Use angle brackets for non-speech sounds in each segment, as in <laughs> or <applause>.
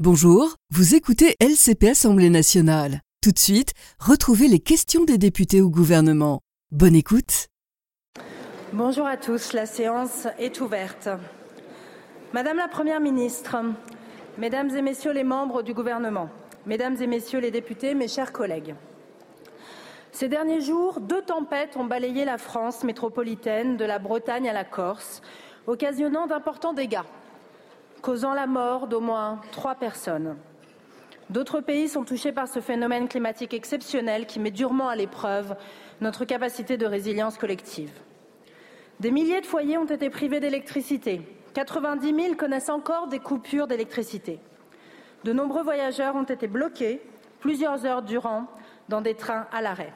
Bonjour, vous écoutez LCP Assemblée nationale. Tout de suite, retrouvez les questions des députés au gouvernement. Bonne écoute. Bonjour à tous, la séance est ouverte. Madame la Première ministre, Mesdames et Messieurs les membres du gouvernement, Mesdames et Messieurs les députés, mes chers collègues. Ces derniers jours, deux tempêtes ont balayé la France métropolitaine, de la Bretagne à la Corse, occasionnant d'importants dégâts causant la mort d'au moins trois personnes. D'autres pays sont touchés par ce phénomène climatique exceptionnel qui met durement à l'épreuve notre capacité de résilience collective. Des milliers de foyers ont été privés d'électricité. 90 000 connaissent encore des coupures d'électricité. De nombreux voyageurs ont été bloqués plusieurs heures durant dans des trains à l'arrêt.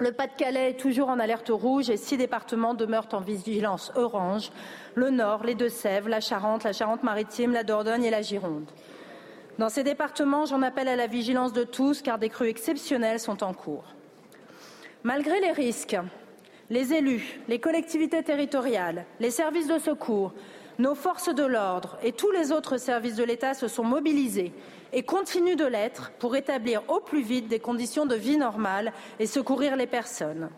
Le Pas-de-Calais est toujours en alerte rouge et six départements demeurent en vigilance orange le Nord, les Deux-Sèvres, la Charente, la Charente-Maritime, la Dordogne et la Gironde. Dans ces départements, j'en appelle à la vigilance de tous car des crues exceptionnelles sont en cours. Malgré les risques, les élus, les collectivités territoriales, les services de secours, nos forces de l'ordre et tous les autres services de l'État se sont mobilisés et continuent de l'être pour établir au plus vite des conditions de vie normales et secourir les personnes.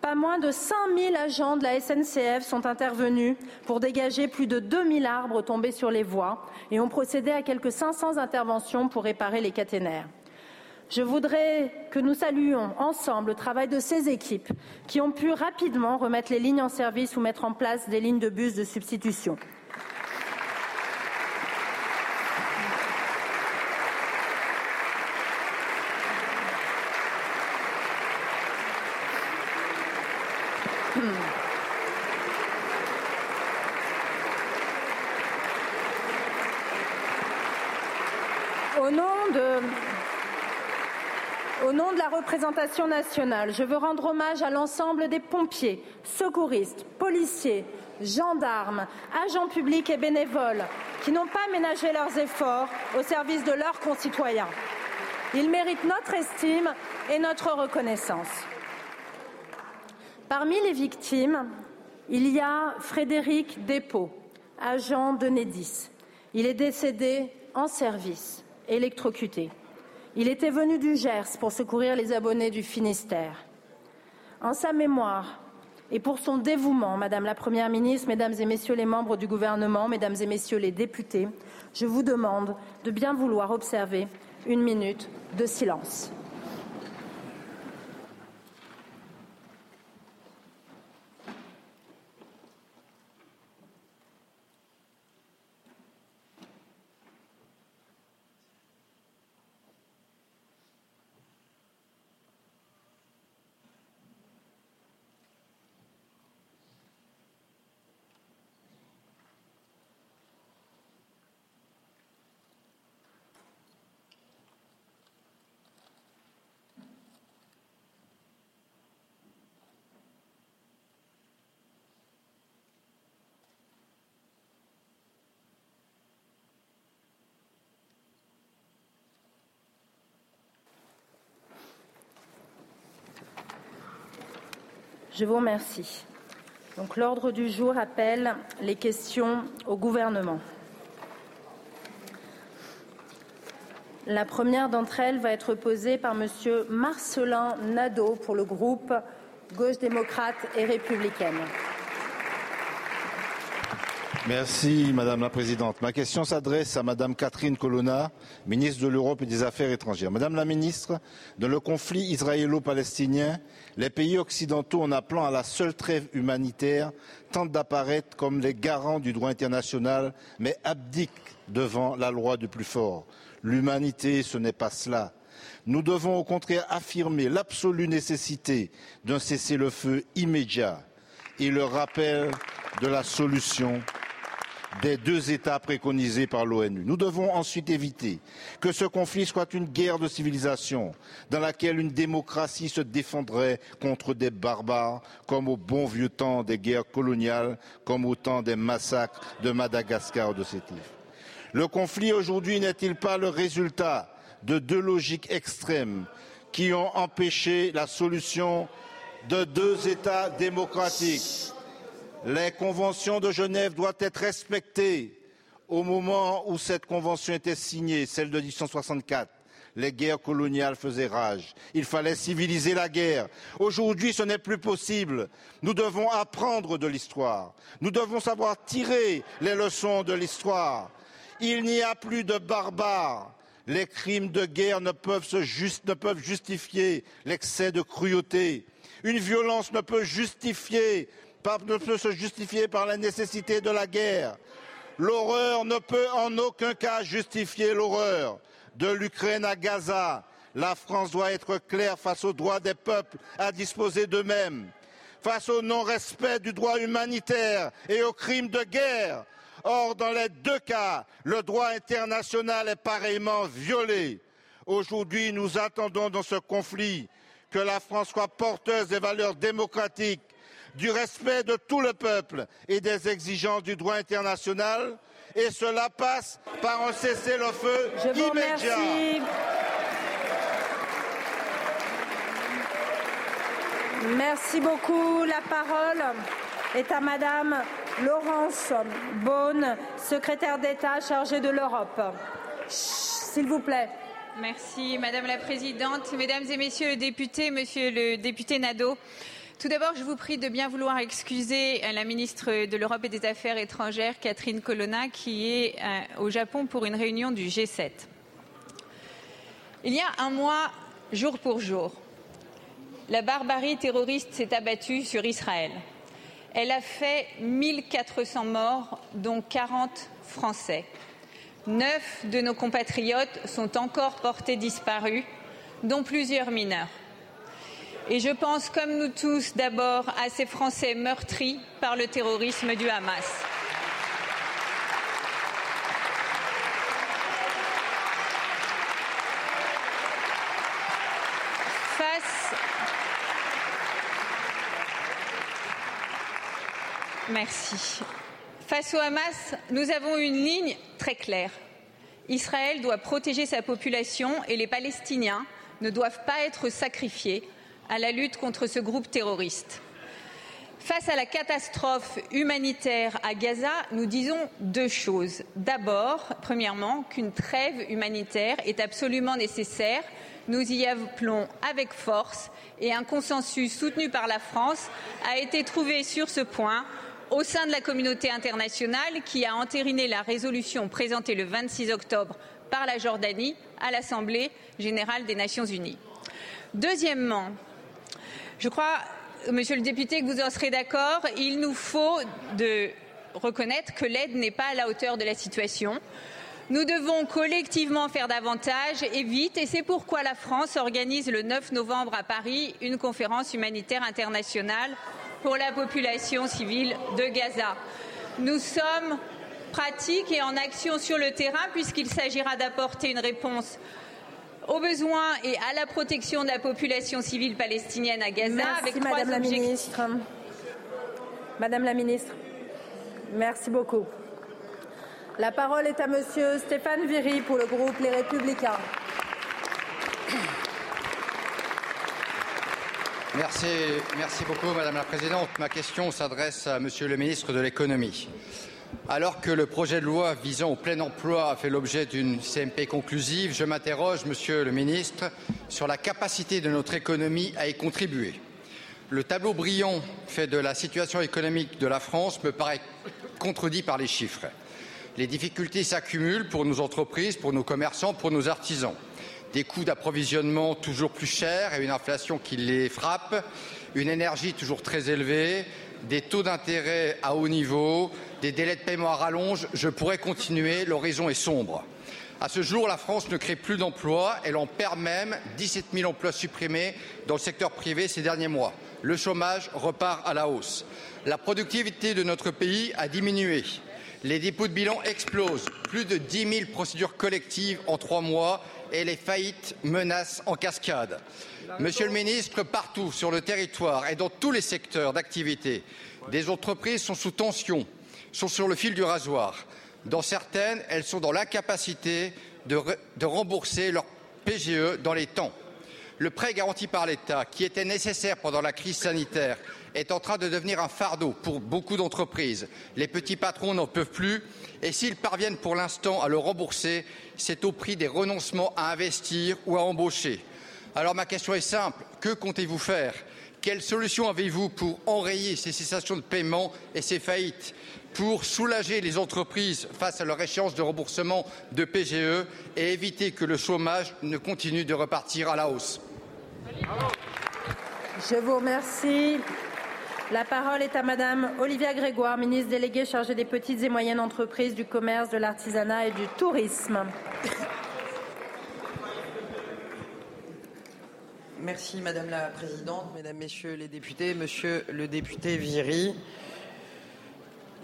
Pas moins de 5000 agents de la SNCF sont intervenus pour dégager plus de 2000 arbres tombés sur les voies et ont procédé à quelques 500 interventions pour réparer les caténaires. Je voudrais que nous saluions ensemble le travail de ces équipes qui ont pu rapidement remettre les lignes en service ou mettre en place des lignes de bus de substitution. Au nom de au nom de la représentation nationale, je veux rendre hommage à l'ensemble des pompiers, secouristes, policiers, gendarmes, agents publics et bénévoles qui n'ont pas ménagé leurs efforts au service de leurs concitoyens. Ils méritent notre estime et notre reconnaissance. Parmi les victimes, il y a Frédéric Despaux, agent de Nédis. Il est décédé en service, électrocuté. Il était venu du Gers pour secourir les abonnés du Finistère. En sa mémoire et pour son dévouement, Madame la Première ministre, Mesdames et Messieurs les membres du gouvernement, Mesdames et Messieurs les députés, je vous demande de bien vouloir observer une minute de silence. Je vous remercie. Donc l'ordre du jour appelle les questions au gouvernement. La première d'entre elles va être posée par Monsieur Marcelin Nadeau pour le groupe Gauche démocrate et républicaine. Merci Madame la Présidente. Ma question s'adresse à Madame Catherine Colonna, ministre de l'Europe et des Affaires étrangères. Madame la Ministre, dans le conflit israélo-palestinien, les pays occidentaux, en appelant à la seule trêve humanitaire, tentent d'apparaître comme les garants du droit international, mais abdiquent devant la loi du plus fort. L'humanité, ce n'est pas cela. Nous devons au contraire affirmer l'absolue nécessité d'un cessez-le-feu immédiat et le rappel de la solution des deux États préconisés par l'ONU. Nous devons ensuite éviter que ce conflit soit une guerre de civilisation dans laquelle une démocratie se défendrait contre des barbares, comme au bon vieux temps des guerres coloniales, comme au temps des massacres de Madagascar ou de Sétif. Le conflit aujourd'hui n'est-il pas le résultat de deux logiques extrêmes qui ont empêché la solution de deux États démocratiques? Les conventions de Genève doivent être respectées. au moment où cette convention était signée, celle de 1864, les guerres coloniales faisaient rage. Il fallait civiliser la guerre. Aujourd'hui, ce n'est plus possible. Nous devons apprendre de l'histoire. Nous devons savoir tirer les leçons de l'histoire. Il n'y a plus de barbares. Les crimes de guerre ne peuvent, justifier l'excès de cruauté. Une violence ne peut, justifier, ne peut se justifier par la nécessité de la guerre. L'horreur ne peut en aucun cas justifier l'horreur. De l'Ukraine à Gaza, la France doit être claire face au droit des peuples à disposer d'eux-mêmes, face au non-respect du droit humanitaire et aux crimes de guerre. Or, dans les deux cas, le droit international est pareillement violé. Aujourd'hui, nous attendons dans ce conflit que la France soit porteuse des valeurs démocratiques, du respect de tout le peuple et des exigences du droit international. Et cela passe par un cessez-le-feu immédiat. Merci beaucoup. La parole est à Madame Laurence Beaune, secrétaire d'État chargée de l'Europe. S'il vous plaît. Merci Madame la Présidente, Mesdames et Messieurs les députés, Monsieur le député Nadeau. Tout d'abord, je vous prie de bien vouloir excuser la ministre de l'Europe et des Affaires étrangères, Catherine Colonna, qui est euh, au Japon pour une réunion du G7. Il y a un mois, jour pour jour, la barbarie terroriste s'est abattue sur Israël. Elle a fait 1400 morts, dont 40 Français. Neuf de nos compatriotes sont encore portés disparus, dont plusieurs mineurs. Et je pense, comme nous tous, d'abord à ces Français meurtris par le terrorisme du Hamas. Face Merci. Face au Hamas, nous avons une ligne très claire. Israël doit protéger sa population et les Palestiniens ne doivent pas être sacrifiés à la lutte contre ce groupe terroriste. Face à la catastrophe humanitaire à Gaza, nous disons deux choses. D'abord, premièrement, qu'une trêve humanitaire est absolument nécessaire. Nous y appelons avec force et un consensus soutenu par la France a été trouvé sur ce point au sein de la communauté internationale qui a entériné la résolution présentée le 26 octobre par la Jordanie à l'Assemblée générale des Nations unies. Deuxièmement, je crois, monsieur le député, que vous en serez d'accord, il nous faut reconnaître que l'aide n'est pas à la hauteur de la situation. Nous devons collectivement faire davantage et vite, et c'est pourquoi la France organise le 9 novembre à Paris une conférence humanitaire internationale pour la population civile de Gaza. Nous sommes pratiques et en action sur le terrain puisqu'il s'agira d'apporter une réponse aux besoins et à la protection de la population civile palestinienne à Gaza merci, avec Madame trois la ministre. Madame la ministre, merci beaucoup. La parole est à Monsieur Stéphane Viry pour le groupe Les Républicains. Merci, merci beaucoup, Madame la Présidente. Ma question s'adresse à Monsieur le ministre de l'Économie. Alors que le projet de loi visant au plein emploi a fait l'objet d'une CMP conclusive, je m'interroge, Monsieur le Ministre, sur la capacité de notre économie à y contribuer. Le tableau brillant fait de la situation économique de la France me paraît contredit par les chiffres. Les difficultés s'accumulent pour nos entreprises, pour nos commerçants, pour nos artisans. Des coûts d'approvisionnement toujours plus chers et une inflation qui les frappe, une énergie toujours très élevée, des taux d'intérêt à haut niveau, des délais de paiement à rallonge, je pourrais continuer, l'horizon est sombre. À ce jour, la France ne crée plus d'emplois, elle en perd même 17 000 emplois supprimés dans le secteur privé ces derniers mois. Le chômage repart à la hausse. La productivité de notre pays a diminué. Les dépôts de bilan explosent. Plus de 10 000 procédures collectives en trois mois et les faillites menacent en cascade. Monsieur le ministre, partout sur le territoire et dans tous les secteurs d'activité, des entreprises sont sous tension, sont sur le fil du rasoir. Dans certaines, elles sont dans l'incapacité de, de rembourser leur PGE dans les temps. Le prêt garanti par l'État, qui était nécessaire pendant la crise sanitaire, est en train de devenir un fardeau pour beaucoup d'entreprises. Les petits patrons n'en peuvent plus et s'ils parviennent pour l'instant à le rembourser, c'est au prix des renoncements à investir ou à embaucher. Alors ma question est simple, que comptez-vous faire? Quelle solution avez-vous pour enrayer ces cessations de paiement et ces faillites? Pour soulager les entreprises face à leur échéance de remboursement de PGE et éviter que le chômage ne continue de repartir à la hausse? Je vous remercie. La parole est à Madame Olivia Grégoire, ministre déléguée chargée des petites et moyennes entreprises, du commerce, de l'artisanat et du tourisme. Merci Madame la Présidente, Mesdames, Messieurs les députés, Monsieur le député Viry.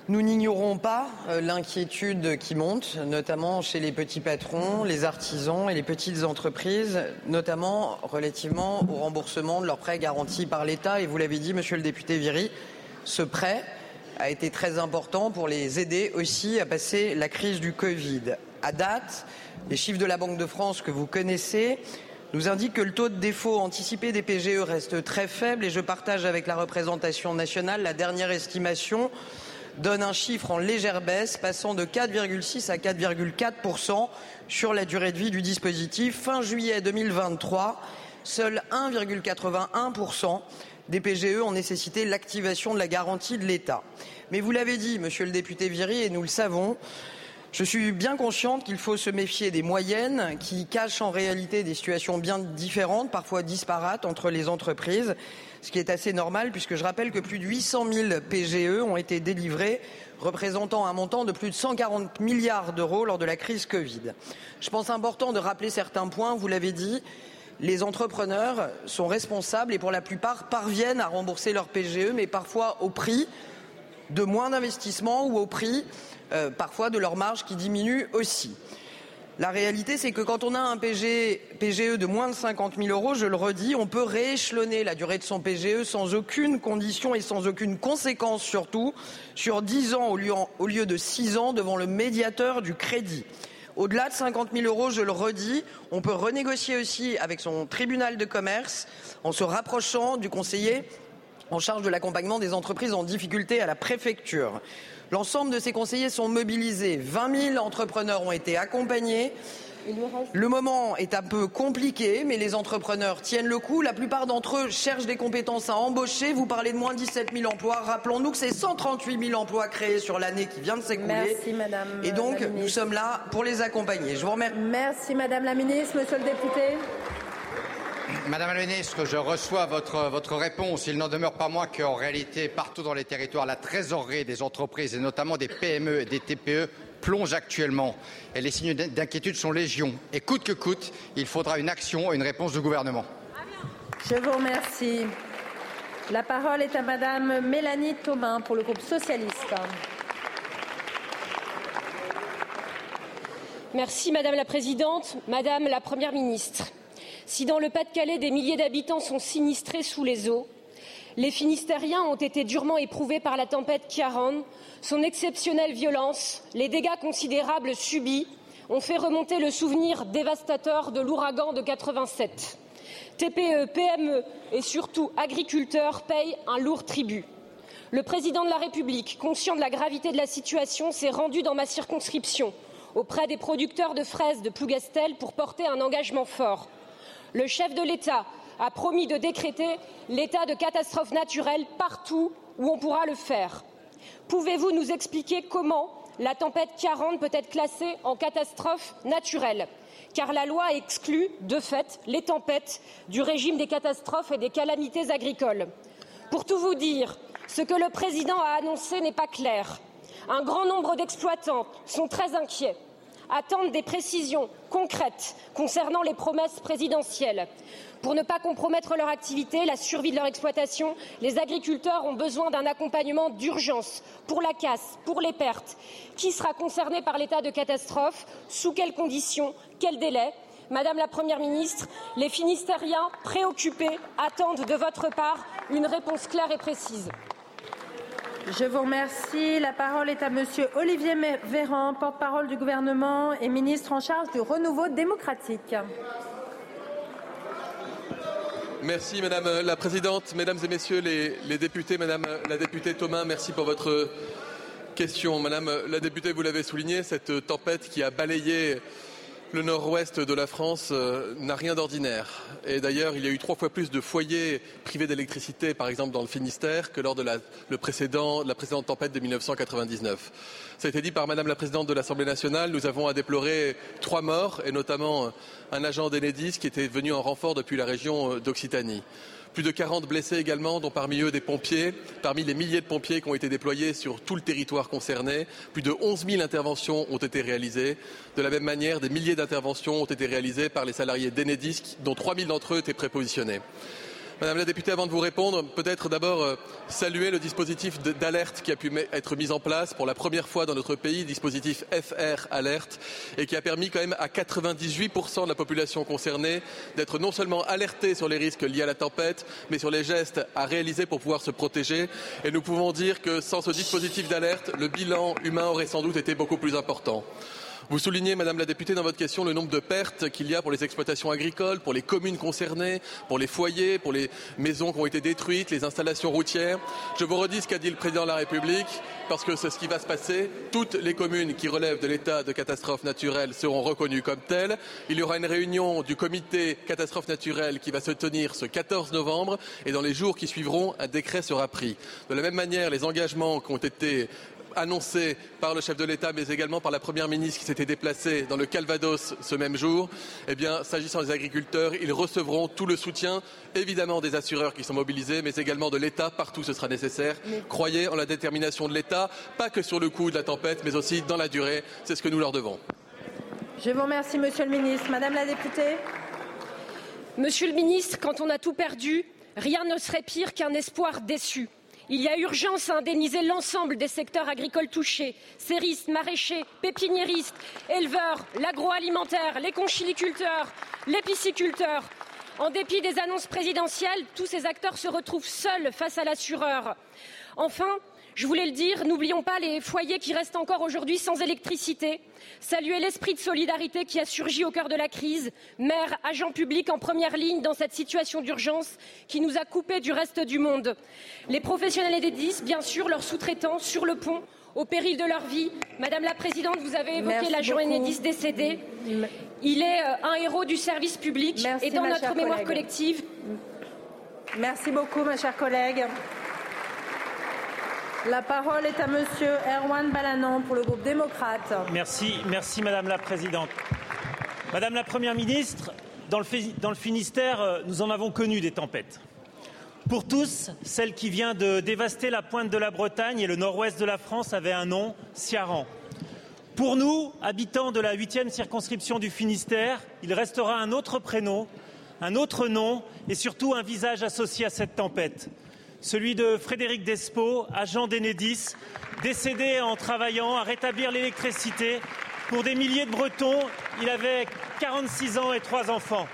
Nous n'ignorons pas euh, l'inquiétude qui monte, notamment chez les petits patrons, les artisans et les petites entreprises, notamment relativement au remboursement de leurs prêts garantis par l'État. Et vous l'avez dit, monsieur le député Viry, ce prêt a été très important pour les aider aussi à passer la crise du Covid. À date, les chiffres de la Banque de France que vous connaissez nous indiquent que le taux de défaut anticipé des PGE reste très faible et je partage avec la représentation nationale la dernière estimation donne un chiffre en légère baisse, passant de 4,6 à 4,4% sur la durée de vie du dispositif. Fin juillet 2023, seul 1,81% des PGE ont nécessité l'activation de la garantie de l'État. Mais vous l'avez dit, monsieur le député Viry, et nous le savons, je suis bien consciente qu'il faut se méfier des moyennes qui cachent en réalité des situations bien différentes, parfois disparates entre les entreprises ce qui est assez normal puisque je rappelle que plus de 800 000 PGE ont été délivrés représentant un montant de plus de 140 milliards d'euros lors de la crise Covid. Je pense important de rappeler certains points, vous l'avez dit, les entrepreneurs sont responsables et pour la plupart parviennent à rembourser leur PGE, mais parfois au prix de moins d'investissement ou au prix euh, parfois de leur marge qui diminue aussi. La réalité, c'est que quand on a un PG, PGE de moins de 50 000 euros, je le redis, on peut rééchelonner la durée de son PGE sans aucune condition et sans aucune conséquence surtout sur 10 ans au lieu, au lieu de 6 ans devant le médiateur du crédit. Au-delà de 50 000 euros, je le redis, on peut renégocier aussi avec son tribunal de commerce en se rapprochant du conseiller en charge de l'accompagnement des entreprises en difficulté à la préfecture. L'ensemble de ces conseillers sont mobilisés. 20 000 entrepreneurs ont été accompagnés. Le moment est un peu compliqué, mais les entrepreneurs tiennent le coup. La plupart d'entre eux cherchent des compétences à embaucher. Vous parlez de moins 17 000 emplois. Rappelons-nous que c'est 138 000 emplois créés sur l'année qui vient de s'écouler. Merci, Madame. Et donc, nous sommes là pour les accompagner. Je vous remercie. Merci, Madame la Ministre. Monsieur le député. Madame la ministre, je reçois votre, votre réponse. Il n'en demeure pas moins qu'en réalité, partout dans les territoires, la trésorerie des entreprises et notamment des PME et des TPE plonge actuellement et les signes d'inquiétude sont légion. Et coûte que coûte, il faudra une action et une réponse du gouvernement. Je vous remercie. La parole est à Madame Mélanie Thaubin pour le groupe socialiste. Merci Madame la Présidente, Madame la Première ministre. Si dans le Pas-de-Calais, des milliers d'habitants sont sinistrés sous les eaux, les Finistériens ont été durement éprouvés par la tempête Kiaran. Son exceptionnelle violence, les dégâts considérables subis ont fait remonter le souvenir dévastateur de l'ouragan de 87. TPE, PME et surtout agriculteurs payent un lourd tribut. Le président de la République, conscient de la gravité de la situation, s'est rendu dans ma circonscription auprès des producteurs de fraises de Plougastel pour porter un engagement fort le chef de l'État a promis de décréter l'état de catastrophe naturelle partout où on pourra le faire. Pouvez-vous nous expliquer comment la tempête 40 peut être classée en catastrophe naturelle? Car la loi exclut, de fait, les tempêtes du régime des catastrophes et des calamités agricoles. Pour tout vous dire, ce que le président a annoncé n'est pas clair. Un grand nombre d'exploitants sont très inquiets attendent des précisions concrètes concernant les promesses présidentielles. Pour ne pas compromettre leur activité, la survie de leur exploitation, les agriculteurs ont besoin d'un accompagnement d'urgence pour la casse, pour les pertes. Qui sera concerné par l'état de catastrophe Sous quelles conditions Quel délai Madame la Première ministre, les Finistériens préoccupés attendent de votre part une réponse claire et précise. Je vous remercie. La parole est à Monsieur Olivier Véran, porte-parole du gouvernement et ministre en charge du renouveau démocratique. Merci Madame la Présidente, Mesdames et Messieurs les, les députés, Madame la députée Thomas, merci pour votre question. Madame la députée, vous l'avez souligné, cette tempête qui a balayé le nord-ouest de la France euh, n'a rien d'ordinaire. Et d'ailleurs, il y a eu trois fois plus de foyers privés d'électricité, par exemple dans le Finistère, que lors de la, la précédente tempête de 1999. Ça a été dit par Madame la Présidente de l'Assemblée nationale. Nous avons à déplorer trois morts, et notamment un agent d'Enedis qui était venu en renfort depuis la région euh, d'Occitanie. Plus de 40 blessés également, dont parmi eux des pompiers. Parmi les milliers de pompiers qui ont été déployés sur tout le territoire concerné, plus de 11 000 interventions ont été réalisées. De la même manière, des milliers d'interventions ont été réalisées par les salariés d'Enedis, dont 3 000 d'entre eux étaient prépositionnés. Madame la députée, avant de vous répondre, peut-être d'abord euh, saluer le dispositif d'alerte qui a pu être mis en place pour la première fois dans notre pays, dispositif FR Alerte, et qui a permis quand même à 98% de la population concernée d'être non seulement alertée sur les risques liés à la tempête, mais sur les gestes à réaliser pour pouvoir se protéger. Et nous pouvons dire que sans ce dispositif d'alerte, le bilan humain aurait sans doute été beaucoup plus important. Vous soulignez, Madame la députée, dans votre question, le nombre de pertes qu'il y a pour les exploitations agricoles, pour les communes concernées, pour les foyers, pour les maisons qui ont été détruites, les installations routières. Je vous redis ce qu'a dit le Président de la République, parce que c'est ce qui va se passer. Toutes les communes qui relèvent de l'état de catastrophe naturelle seront reconnues comme telles. Il y aura une réunion du comité catastrophe naturelle qui va se tenir ce 14 novembre et dans les jours qui suivront, un décret sera pris. De la même manière, les engagements qui ont été annoncé par le chef de l'État, mais également par la Première ministre qui s'était déplacée dans le Calvados ce même jour, eh bien, s'agissant des agriculteurs, ils recevront tout le soutien, évidemment des assureurs qui sont mobilisés, mais également de l'État, partout ce sera nécessaire. Croyez en la détermination de l'État, pas que sur le coup de la tempête, mais aussi dans la durée. C'est ce que nous leur devons. Je vous remercie, Monsieur le Ministre. Madame la députée. Monsieur le Ministre, quand on a tout perdu, rien ne serait pire qu'un espoir déçu. Il y a urgence à indemniser l'ensemble des secteurs agricoles touchés céristes, maraîchers, pépiniéristes, éleveurs, l'agroalimentaire, les conchiliculteurs, les pisciculteurs. En dépit des annonces présidentielles, tous ces acteurs se retrouvent seuls face à l'assureur. Enfin, je voulais le dire, n'oublions pas les foyers qui restent encore aujourd'hui sans électricité. Saluer l'esprit de solidarité qui a surgi au cœur de la crise, maires, agents publics en première ligne dans cette situation d'urgence qui nous a coupés du reste du monde. Les professionnels des 10, bien sûr, leurs sous-traitants sur le pont, au péril de leur vie. Madame la Présidente, vous avez évoqué l'agent Enedis décédé. Il est euh, un héros du service public Merci, et dans notre mémoire collègue. collective. Merci beaucoup, ma chère collègue. La parole est à Monsieur Erwan Balanon pour le groupe démocrate. Merci, Madame la Présidente. Madame la Première ministre, dans le, dans le Finistère, euh, nous en avons connu des tempêtes. Pour tous, celle qui vient de dévaster la pointe de la Bretagne et le nord-ouest de la France avait un nom, Ciaran. Pour nous, habitants de la huitième circonscription du Finistère, il restera un autre prénom, un autre nom et surtout un visage associé à cette tempête celui de Frédéric Despo, agent d'Enedis, décédé en travaillant à rétablir l'électricité pour des milliers de Bretons. Il avait 46 ans et trois enfants.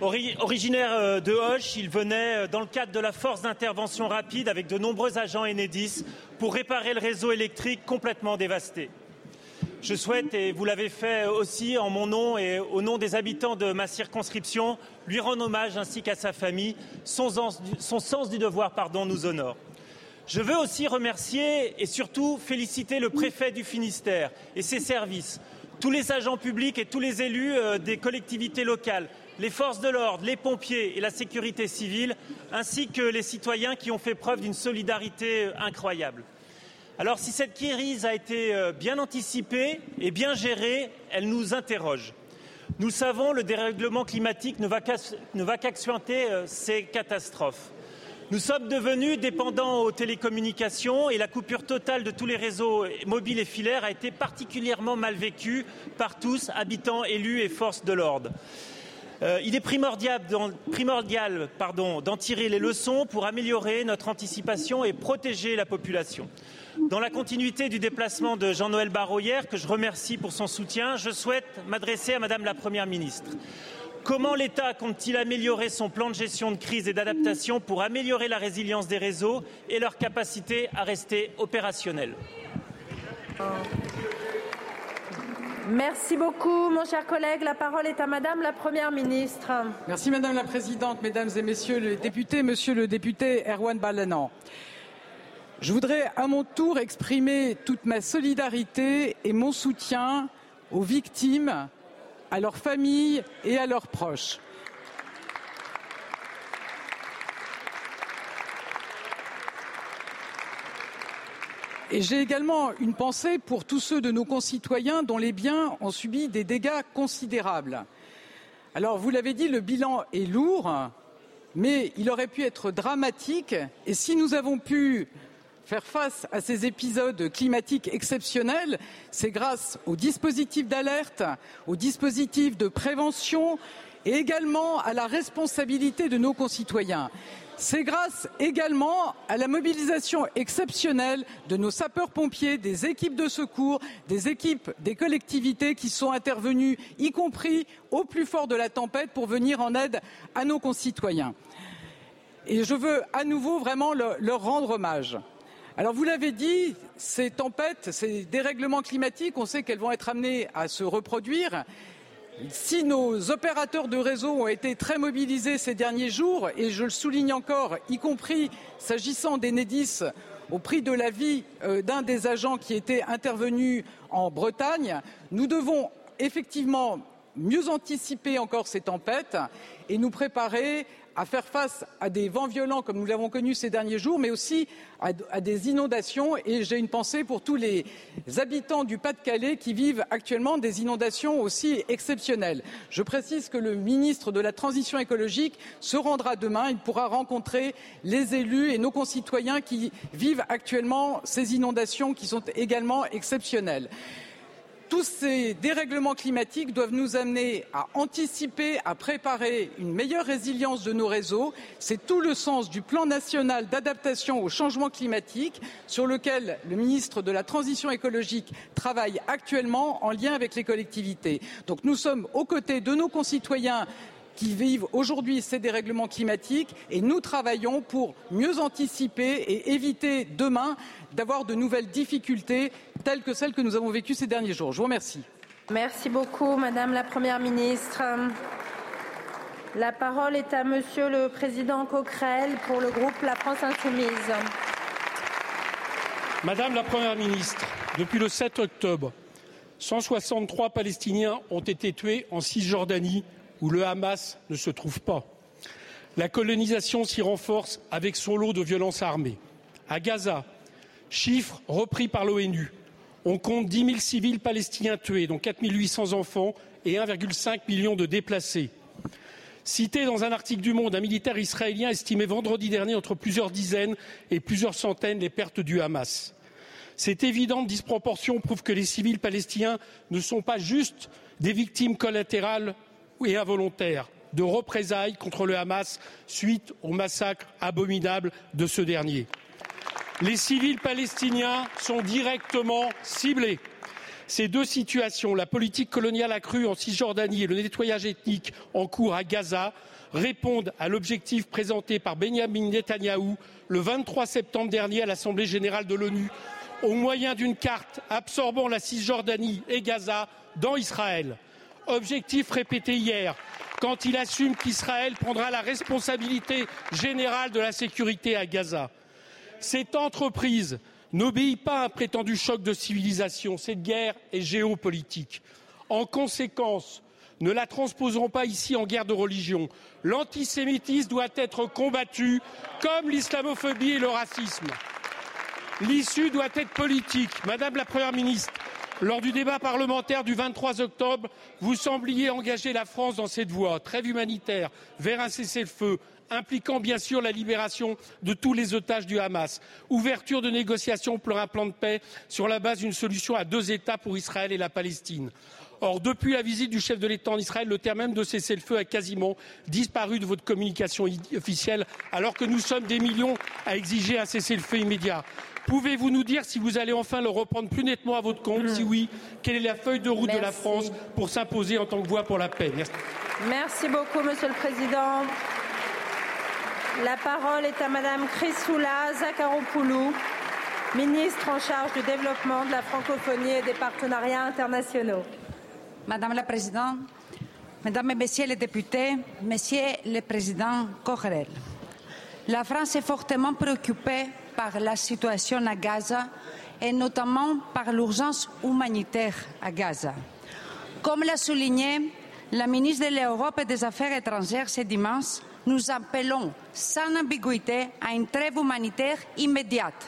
Originaire euh, de Hoche, il venait euh, dans le cadre de la force d'intervention rapide avec de nombreux agents Enedis pour réparer le réseau électrique complètement dévasté. Je souhaite, et vous l'avez fait aussi en mon nom et au nom des habitants de ma circonscription, lui rendre hommage ainsi qu'à sa famille. Son, sens du devoir pardon, nous honore. Je veux aussi remercier et surtout féliciter le préfet du Finistère et ses services, tous les agents publics et tous les élus euh, des collectivités locales les forces de l'ordre, les pompiers et la sécurité civile, ainsi que les citoyens qui ont fait preuve d'une solidarité euh, incroyable. Alors si cette crise a été euh, bien anticipée et bien gérée, elle nous interroge. Nous savons, le dérèglement climatique ne va qu'accentuer euh, ces catastrophes. Nous sommes devenus dépendants aux télécommunications et la coupure totale de tous les réseaux mobiles et filaires a été particulièrement mal vécue par tous, habitants, élus et forces de l'ordre. Euh, il est primordial, d'en tirer les leçons pour améliorer notre anticipation et protéger la population. Dans la continuité du déplacement de Jean-Noël Barrot hier, que je remercie pour son soutien, je souhaite m'adresser à Madame la Première ministre. Comment l'État compte-t-il améliorer son plan de gestion de crise et d'adaptation pour améliorer la résilience des réseaux et leur capacité à rester opérationnels Merci beaucoup, mon cher collègue. La parole est à Madame la Première ministre. Merci Madame la Présidente, Mesdames et Messieurs les députés, Monsieur le député Erwan Balanan. Je voudrais à mon tour exprimer toute ma solidarité et mon soutien aux victimes, à leurs familles et à leurs proches. J'ai également une pensée pour tous ceux de nos concitoyens dont les biens ont subi des dégâts considérables. Alors, vous l'avez dit, le bilan est lourd, mais il aurait pu être dramatique. Et si nous avons pu faire face à ces épisodes climatiques exceptionnels, c'est grâce aux dispositifs d'alerte, aux dispositifs de prévention et également à la responsabilité de nos concitoyens. C'est grâce également à la mobilisation exceptionnelle de nos sapeurs-pompiers, des équipes de secours, des équipes des collectivités qui sont intervenues, y compris au plus fort de la tempête, pour venir en aide à nos concitoyens. Et je veux à nouveau vraiment leur rendre hommage. Alors vous l'avez dit, ces tempêtes, ces dérèglements climatiques, on sait qu'elles vont être amenées à se reproduire si nos opérateurs de réseau ont été très mobilisés ces derniers jours, et je le souligne encore, y compris s'agissant d'Enedis, au prix de la vie euh, d'un des agents qui était intervenu en Bretagne, nous devons effectivement mieux anticiper encore ces tempêtes et nous préparer à faire face à des vents violents comme nous l'avons connu ces derniers jours, mais aussi à, des inondations. Et j'ai une pensée pour tous les habitants du Pas-de-Calais qui vivent actuellement des inondations aussi exceptionnelles. Je précise que le ministre de la Transition écologique se rendra demain. Il pourra rencontrer les élus et nos concitoyens qui vivent actuellement ces inondations qui sont également exceptionnelles. Tous ces dérèglements climatiques doivent nous amener à anticiper, à préparer une meilleure résilience de nos réseaux. C'est tout le sens du plan national d'adaptation au changement climatique sur lequel le ministre de la Transition écologique travaille actuellement en lien avec les collectivités. Donc nous sommes aux côtés de nos concitoyens qui vivent aujourd'hui ces dérèglements climatiques et nous travaillons pour mieux anticiper et éviter demain d'avoir de nouvelles difficultés telles que celles que nous avons vécues ces derniers jours. Je vous remercie. Merci beaucoup, Madame la Première ministre. La parole est à Monsieur le Président Coquerel pour le groupe La France Insoumise. Madame la Première ministre, depuis le 7 octobre, 163 Palestiniens ont été tués en Cisjordanie où le Hamas ne se trouve pas. La colonisation s'y renforce avec son lot de violences armées. À Gaza, chiffre repris par l'ONU, on compte 10 000 civils palestiniens tués, dont 4 800 enfants et 1,5 million de déplacés. Cité dans un article du Monde, un militaire israélien estimait vendredi dernier entre plusieurs dizaines et plusieurs centaines les pertes du Hamas. Cette évidente disproportion prouve que les civils palestiniens ne sont pas juste des victimes collatérales et involontaire de représailles contre le Hamas suite au massacre abominable de ce dernier. Les civils palestiniens sont directement ciblés. Ces deux situations, la politique coloniale accrue en Cisjordanie et le nettoyage ethnique en cours à Gaza, répondent à l'objectif présenté par Benjamin Netanyahou le 23 septembre dernier à l'Assemblée générale de l'ONU, au moyen d'une carte absorbant la Cisjordanie et Gaza dans Israël objectif répété hier quand il assume qu'Israël prendra la responsabilité générale de la sécurité à Gaza. Cette entreprise n'obéit pas à un prétendu choc de civilisation. Cette guerre est géopolitique. En conséquence, ne la transposerons pas ici en guerre de religion. L'antisémitisme doit être combattu comme l'islamophobie et le racisme. L'issue doit être politique. Madame la Première ministre, lors du débat parlementaire du 23 octobre, vous sembliez engager la France dans cette voie, trêve humanitaire, vers un cessez-le-feu, impliquant bien sûr la libération de tous les otages du Hamas, ouverture de négociations pour un plan de paix sur la base d'une solution à deux États pour Israël et la Palestine. Or, depuis la visite du chef de l'État en Israël, le terme même de cessez-le-feu a quasiment disparu de votre communication officielle, alors que nous sommes des millions à exiger un cessez-le-feu immédiat. Pouvez-vous nous dire si vous allez enfin le reprendre plus nettement à votre compte? Si oui, quelle est la feuille de route de la France pour s'imposer en tant que voie pour la paix? Merci. Merci beaucoup, Monsieur le Président. La parole est à Madame Chrysoula Zakharopoulou, ministre en charge du développement de la francophonie et des partenariats internationaux. Madame la Présidente, Mesdames et Messieurs les députés, Monsieur le Président Correl, la France est fortement préoccupée par la situation à Gaza et notamment par l'urgence humanitaire à Gaza. Comme l'a souligné la ministre de l'Europe et des Affaires étrangères ce dimanche, nous appelons sans ambiguïté à une trêve humanitaire immédiate.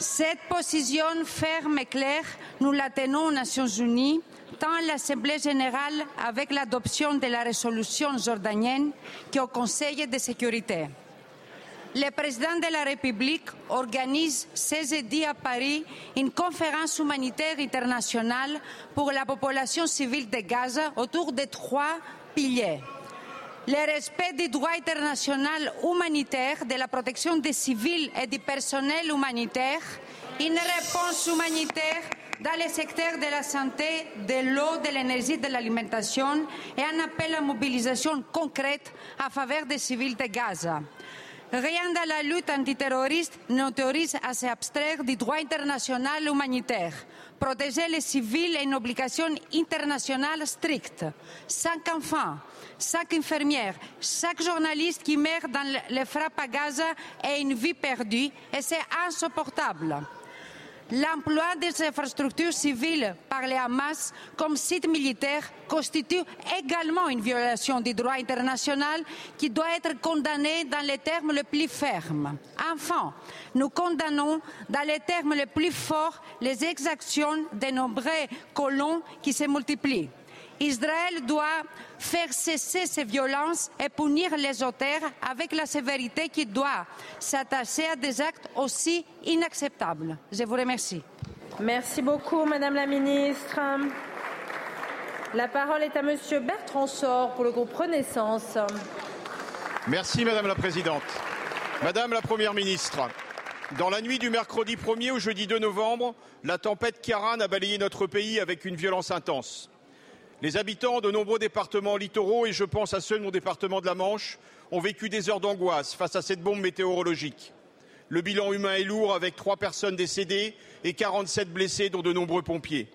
Cette position ferme et claire, nous la tenons aux Nations Unies, tant à l'Assemblée générale avec l'adoption de la résolution jordanienne qu'au Conseil de sécurité. Le président de la République organise ce jeudi à Paris une conférence humanitaire internationale pour la population civile de Gaza autour de trois piliers le respect du droit international humanitaire, de la protection des civils et du personnel humanitaire, une réponse humanitaire dans les secteurs de la santé, de l'eau, de l'énergie, de l'alimentation et un appel à mobilisation concrète en faveur des civils de Gaza. Rien dans la lutte antiterroriste n'autorise à s'abstraire du droit international humanitaire. Protéger les civils est une obligation internationale stricte. Cinq enfants, chaque infirmière, chaque journaliste qui meurt dans les frappes à Gaza est une vie perdue et c'est insupportable. L'emploi des infrastructures civiles par les Hamas comme site militaire constitue également une violation du droit international qui doit être condamnée dans les termes les plus fermes. Enfin, nous condamnons dans les termes les plus forts les exactions de nombreux colons qui se multiplient. Israël doit faire cesser ces violences et punir les auteurs avec la sévérité qui doit s'attacher à des actes aussi inacceptables. Je vous remercie. Merci beaucoup, Madame la Ministre. La parole est à Monsieur Bertrand Sor pour le groupe Renaissance. Merci, Madame la Présidente. Madame la Première ministre, dans la nuit du mercredi 1er au jeudi 2 novembre, la tempête Kiaran a balayé notre pays avec une violence intense. Les habitants de nombreux départements littoraux, et je pense à ceux de mon département de la Manche, ont vécu des heures d'angoisse face à cette bombe météorologique. Le bilan humain est lourd avec trois personnes décédées et 47 blessés, dont de nombreux pompiers.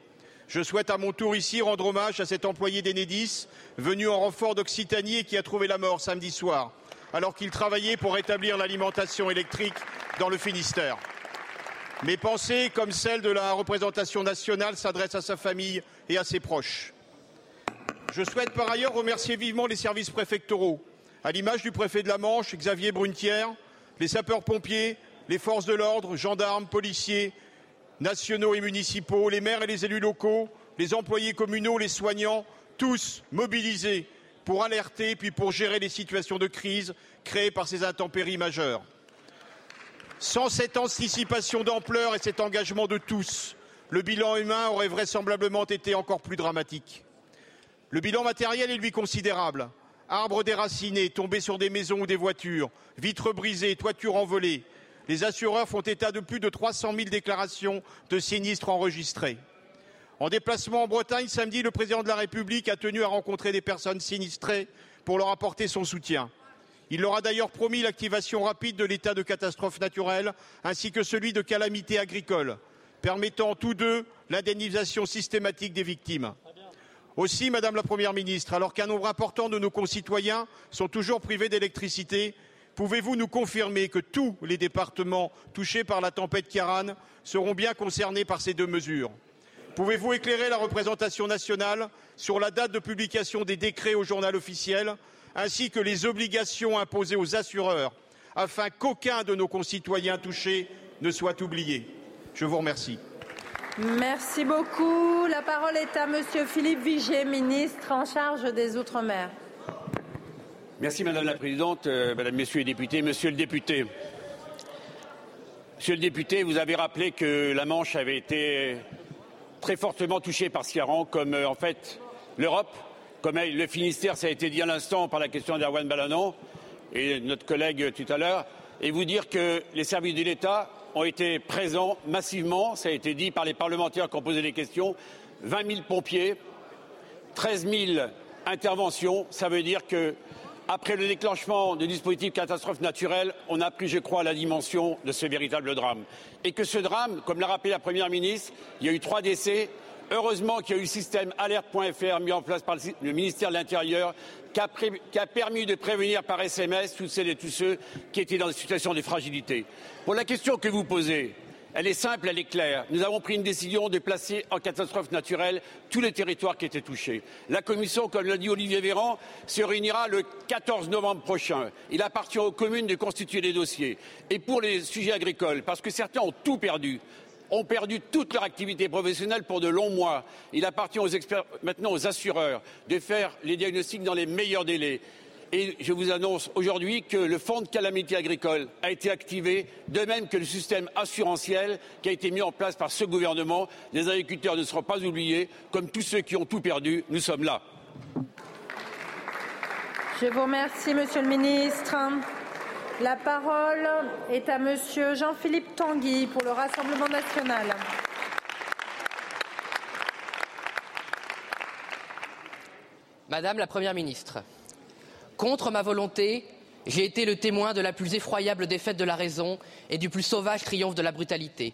Je souhaite à mon tour ici rendre hommage à cet employé d'Enedis, venu en renfort d'Occitanie et qui a trouvé la mort samedi soir, alors qu'il travaillait pour rétablir l'alimentation électrique dans le Finistère. Mes pensées, comme celles de la représentation nationale, s'adressent à sa famille et à ses proches. Je souhaite par ailleurs remercier vivement les services préfectoraux, à l'image du préfet de la Manche, Xavier Brunetière, les sapeurs-pompiers, les forces de l'ordre, gendarmes, policiers, nationaux et municipaux, les maires et les élus locaux, les employés communaux, les soignants, tous mobilisés pour alerter puis pour gérer les situations de crise créées par ces intempéries majeures. Sans cette anticipation d'ampleur et cet engagement de tous, le bilan humain aurait vraisemblablement été encore plus dramatique. Le bilan matériel est lui considérable. Arbres déracinés, tombés sur des maisons ou des voitures, vitres brisées, toitures envolées. Les assureurs font état de plus de 300 000 déclarations de sinistres enregistrés. En déplacement en Bretagne samedi, le président de la République a tenu à rencontrer des personnes sinistrées pour leur apporter son soutien. Il leur a d'ailleurs promis l'activation rapide de l'état de catastrophe naturelle ainsi que celui de calamité agricole, permettant tous deux l'indemnisation systématique des victimes. Aussi, Madame la Première ministre, alors qu'un nombre important de nos concitoyens sont toujours privés d'électricité, pouvez-vous nous confirmer que tous les départements touchés par la tempête Kiaran seront bien concernés par ces deux mesures? Pouvez-vous éclairer la représentation nationale sur la date de publication des décrets au journal officiel, ainsi que les obligations imposées aux assureurs, afin qu'aucun de nos concitoyens touchés ne soit oublié? Je vous remercie. Merci beaucoup. La parole est à Monsieur Philippe Vigier, ministre en charge des Outre-mer. Merci Madame la Présidente, euh, Madame, Messieurs les députés, Monsieur le député. Monsieur le député, vous avez rappelé que la Manche avait été très fortement touchés par rend, comme en fait l'Europe, comme le Finistère, ça a été dit à l'instant par la question d'Erwan Balanon et notre collègue tout à l'heure, et vous dire que les services de l'État ont été présents massivement, ça a été dit par les parlementaires qui ont posé des questions, 20 000 pompiers, 13 000 interventions, ça veut dire que après le déclenchement du dispositif catastrophe naturelle, on a pris, je crois, la dimension de ce véritable drame. Et que ce drame, comme l'a rappelé la Première ministre, il y a eu trois décès. Heureusement qu'il y a eu le système alerte.fr mis en place par le ministère de l'Intérieur qui a, permis de prévenir par SMS toutes celles et tous ceux qui étaient dans des situations de fragilité. Pour la question que vous posez, elle est simple, elle est claire. Nous avons pris une décision de placer en catastrophe naturelle tous les territoires qui étaient touchés. La commission, comme l'a dit Olivier Véran, se réunira le 14 novembre prochain. Il appartient aux communes de constituer des dossiers. Et pour les sujets agricoles, parce que certains ont tout perdu, ont perdu toute leur activité professionnelle pour de longs mois. Il appartient maintenant aux assureurs, de faire les diagnostics dans les meilleurs délais. Et je vous annonce aujourd'hui que le fonds de calamité agricole a été activé, de même que le système assurantiel qui a été mis en place par ce gouvernement. Les agriculteurs ne seront pas oubliés, comme tous ceux qui ont tout perdu. Nous sommes là. Je vous remercie, Monsieur le Ministre. La parole est à Monsieur Jean-Philippe Tanguy pour le Rassemblement national. Madame la Première ministre, contre ma volonté, j'ai été le témoin de la plus effroyable défaite de la raison et du plus sauvage triomphe de la brutalité.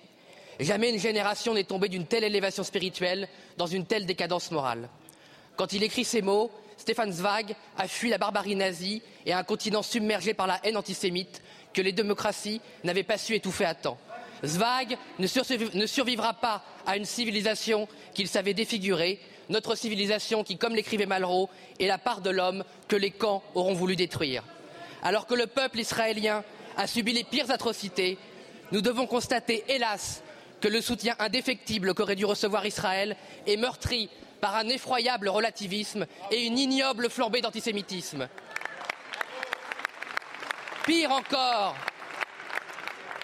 Jamais une génération n'est tombée d'une telle élévation spirituelle dans une telle décadence morale. Quand il écrit ces mots, Stéphane Zweig a fui la barbarie nazie et un continent submergé par la haine antisémite que les démocraties n'avaient pas su étouffer à temps. Zweig ne, surviv ne survivra pas à une civilisation qu'il savait défigurer, notre civilisation qui, comme l'écrivait Malraux, est la part de l'homme que les camps auront voulu détruire. Alors que le peuple israélien a subi les pires atrocités, nous devons constater, hélas, que le soutien indéfectible qu'aurait dû recevoir Israël est meurtri par un effroyable relativisme et une ignoble flambée d'antisémitisme. Pire encore,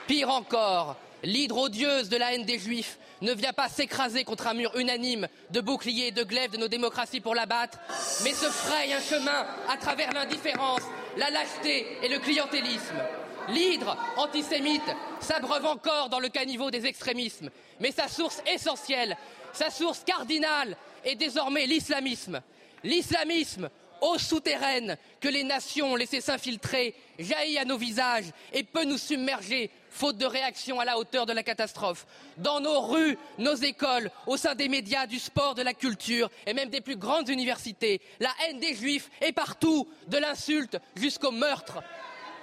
pire encore, l'hydre odieuse de la haine des Juifs ne vient pas s'écraser contre un mur unanime de boucliers et de glaives de nos démocraties pour l'abattre, mais se fraye un chemin à travers l'indifférence, la lâcheté et le clientélisme. L'hydre antisémite s'abreuve encore dans le caniveau des extrémismes, mais sa source essentielle, sa source cardinale est désormais l'islamisme. L'islamisme, eau souterraine que les nations ont laissé s'infiltrer, jaillit à nos visages et peut nous submerger, faute de réaction à la hauteur de la catastrophe. Dans nos rues, nos écoles, au sein des médias, du sport, de la culture et même des plus grandes universités, la haine des juifs est partout, de l'insulte jusqu'au meurtre.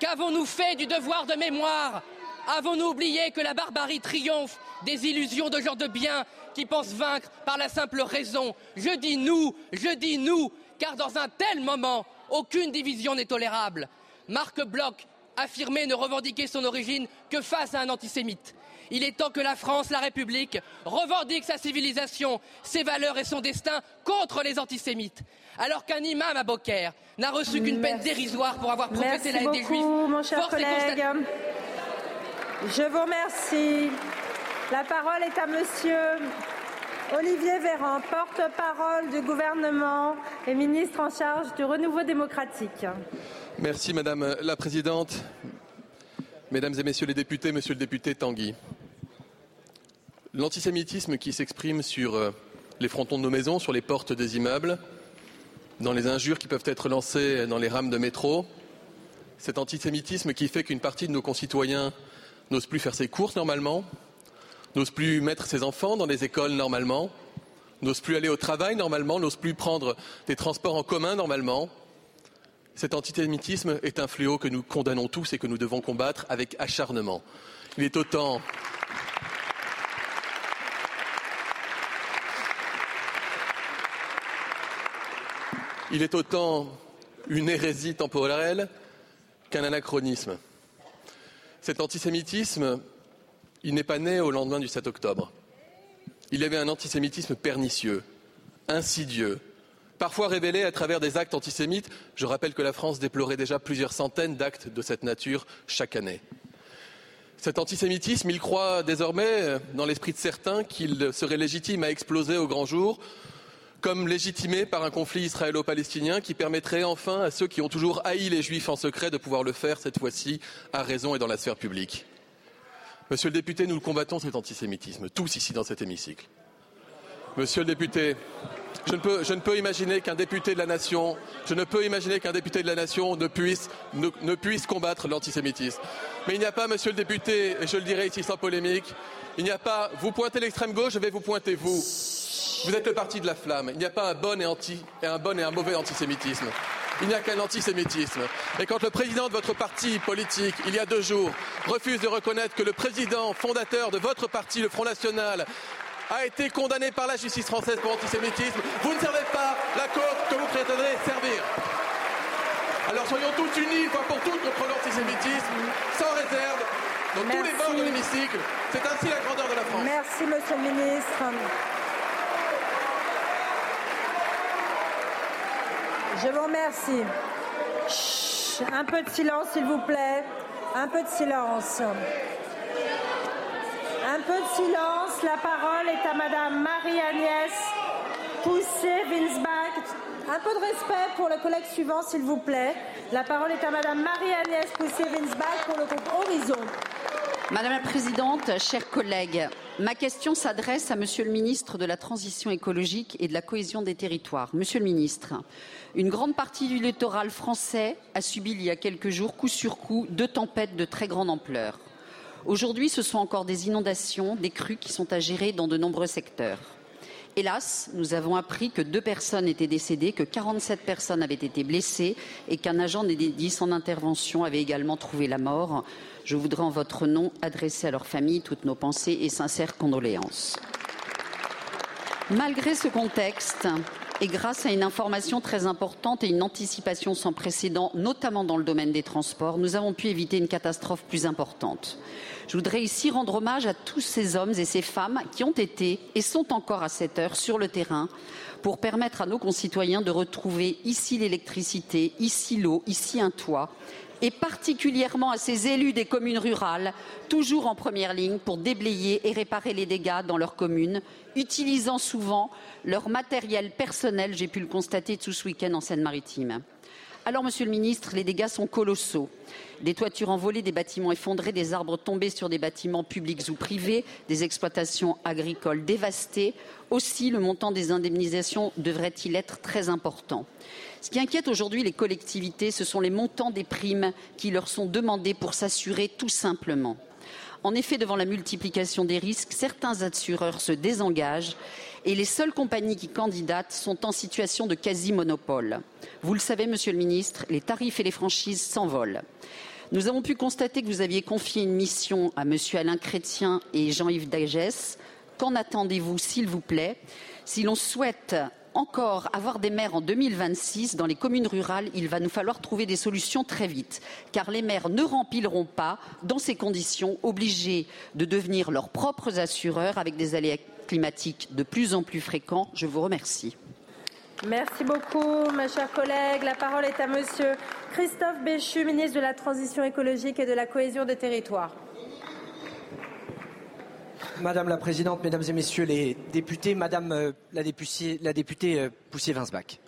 Qu'avons-nous fait du devoir de mémoire Avons-nous oublié que la barbarie triomphe des illusions de gens de bien qui pensent vaincre par la simple raison? Je dis nous, je dis nous, car dans un tel moment, aucune division n'est tolérable. Marc Bloch affirmait ne revendiquer son origine que face à un antisémite. Il est temps que la France, la République, revendique sa civilisation, ses valeurs et son destin contre les antisémites. Alors qu'un imam à Beaucaire n'a reçu qu'une peine dérisoire pour avoir professé la haine des Juifs. Mon cher collègue. Je vous remercie. La parole est à monsieur Olivier Véran, porte-parole du gouvernement et ministre en charge du renouveau démocratique. Merci Madame la Présidente, Mesdames et Messieurs les députés, Monsieur le député Tanguy. L'antisémitisme qui s'exprime sur euh, les frontons de nos maisons, sur les portes des immeubles, dans les injures qui peuvent être lancées dans les rames de métro, cet antisémitisme qui fait qu'une partie de nos concitoyens n'ose plus faire ses courses normalement, n'ose plus mettre ses enfants dans les écoles normalement, n'ose plus aller au travail normalement, n'ose plus prendre des transports en commun normalement. Cet antisémitisme est un fléau que nous condamnons tous et que nous devons combattre avec acharnement. Il est autant Il est autant une hérésie temporelle qu'un anachronisme. Cet antisémitisme, il n'est pas né au lendemain du 7 octobre. Il y avait un antisémitisme pernicieux, insidieux, parfois révélé à travers des actes antisémites. Je rappelle que la France déplorait déjà plusieurs centaines d'actes de cette nature chaque année. Cet antisémitisme, il croit désormais, dans l'esprit de certains, qu'il serait légitime à exploser au grand jour, comme légitimé par un conflit israélo-palestinien qui permettrait enfin à ceux qui ont toujours haï les juifs en secret de pouvoir le faire cette fois-ci à raison et dans la sphère publique. Monsieur le député, nous le combattons cet antisémitisme, tous ici dans cet hémicycle. Monsieur le député, je ne peux, je ne peux imaginer qu'un député de la nation, je ne peux imaginer qu'un député de la nation ne puisse, ne, ne puisse combattre l'antisémitisme. Mais il n'y a pas, monsieur le député, et je le dirai ici sans polémique, il n'y a pas, vous pointez l'extrême gauche, je vais vous pointer vous. Vous êtes le parti de la flamme. Il n'y a pas un bon et, anti, et un bon et un mauvais antisémitisme. Il n'y a qu'un antisémitisme. Et quand le président de votre parti politique, il y a deux jours, refuse de reconnaître que le président fondateur de votre parti, le Front National, a été condamné par la justice française pour antisémitisme, vous ne servez pas la cause que vous prétendez servir. Alors soyons tous unis, une fois pour toutes, contre l'antisémitisme, sans réserve, dans Merci. tous les bords de l'hémicycle. C'est ainsi la grandeur de la France. Merci, Monsieur le ministre. Je vous remercie. Un peu de silence, s'il vous plaît. Un peu de silence. Un peu de silence. La parole est à Madame Marie-Agnès Poussé-Winsbach. Un peu de respect pour le collègue suivant, s'il vous plaît. La parole est à Madame Marie-Agnès Poussé-Winsbach pour le groupe Horizon. Madame la Présidente, chers collègues, ma question s'adresse à Monsieur le ministre de la Transition écologique et de la cohésion des territoires. Monsieur le ministre, une grande partie du littoral français a subi il y a quelques jours, coup sur coup, deux tempêtes de très grande ampleur. Aujourd'hui, ce sont encore des inondations, des crues qui sont à gérer dans de nombreux secteurs. Hélas, nous avons appris que deux personnes étaient décédées, que 47 personnes avaient été blessées et qu'un agent 10 en intervention avait également trouvé la mort. Je voudrais en votre nom adresser à leurs familles toutes nos pensées et sincères condoléances. Malgré ce contexte, et grâce à une information très importante et une anticipation sans précédent, notamment dans le domaine des transports, nous avons pu éviter une catastrophe plus importante. Je voudrais ici rendre hommage à tous ces hommes et ces femmes qui ont été et sont encore à cette heure sur le terrain pour permettre à nos concitoyens de retrouver ici l'électricité, ici l'eau, ici un toit et particulièrement à ces élus des communes rurales, toujours en première ligne pour déblayer et réparer les dégâts dans leurs communes, utilisant souvent leur matériel personnel, j'ai pu le constater tout ce week-end en Seine-Maritime. Alors, Monsieur le Ministre, les dégâts sont colossaux. Des toitures envolées, des bâtiments effondrés, des arbres tombés sur des bâtiments publics ou privés, des exploitations agricoles dévastées. Aussi, le montant des indemnisations devrait-il être très important. Ce qui inquiète aujourd'hui les collectivités, ce sont les montants des primes qui leur sont demandés pour s'assurer tout simplement. En effet, devant la multiplication des risques, certains assureurs se désengagent et les seules compagnies qui candidatent sont en situation de quasi-monopole. Vous le savez, Monsieur le Ministre, les tarifs et les franchises s'envolent. Nous avons pu constater que vous aviez confié une mission à Monsieur Alain Chrétien et Jean-Yves Dagès. Qu'en attendez-vous, s'il vous plaît? Si l'on souhaite encore avoir des maires en 2026 dans les communes rurales, il va nous falloir trouver des solutions très vite, car les maires ne rempliront pas, dans ces conditions, obligés de devenir leurs propres assureurs avec des aléas climatiques de plus en plus fréquents. Je vous remercie. Merci beaucoup, ma chère collègue. La parole est à Monsieur Christophe Béchu, ministre de la Transition écologique et de la cohésion des territoires. Madame la Présidente, Mesdames et Messieurs les députés, Madame euh, la députée, euh, Poussier-Vinsbach.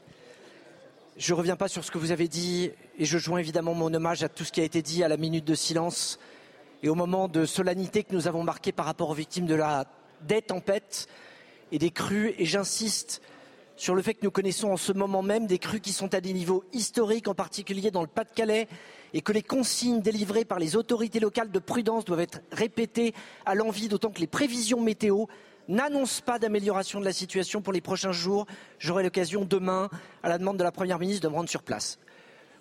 Je ne reviens pas sur ce que vous avez dit et je joins évidemment mon hommage à tout ce qui a été dit à la minute de silence et au moment de solennité que nous avons marqué par rapport aux victimes de la des tempêtes et des crues. Et j'insiste sur le fait que nous connaissons en ce moment même des crues qui sont à des niveaux historiques, en particulier dans le Pas-de-Calais, et que les consignes délivrées par les autorités locales de prudence doivent être répétées à l'envi, d'autant que les prévisions météo n'annoncent pas d'amélioration de la situation pour les prochains jours. J'aurai l'occasion demain, à la demande de la Première ministre, de me rendre sur place.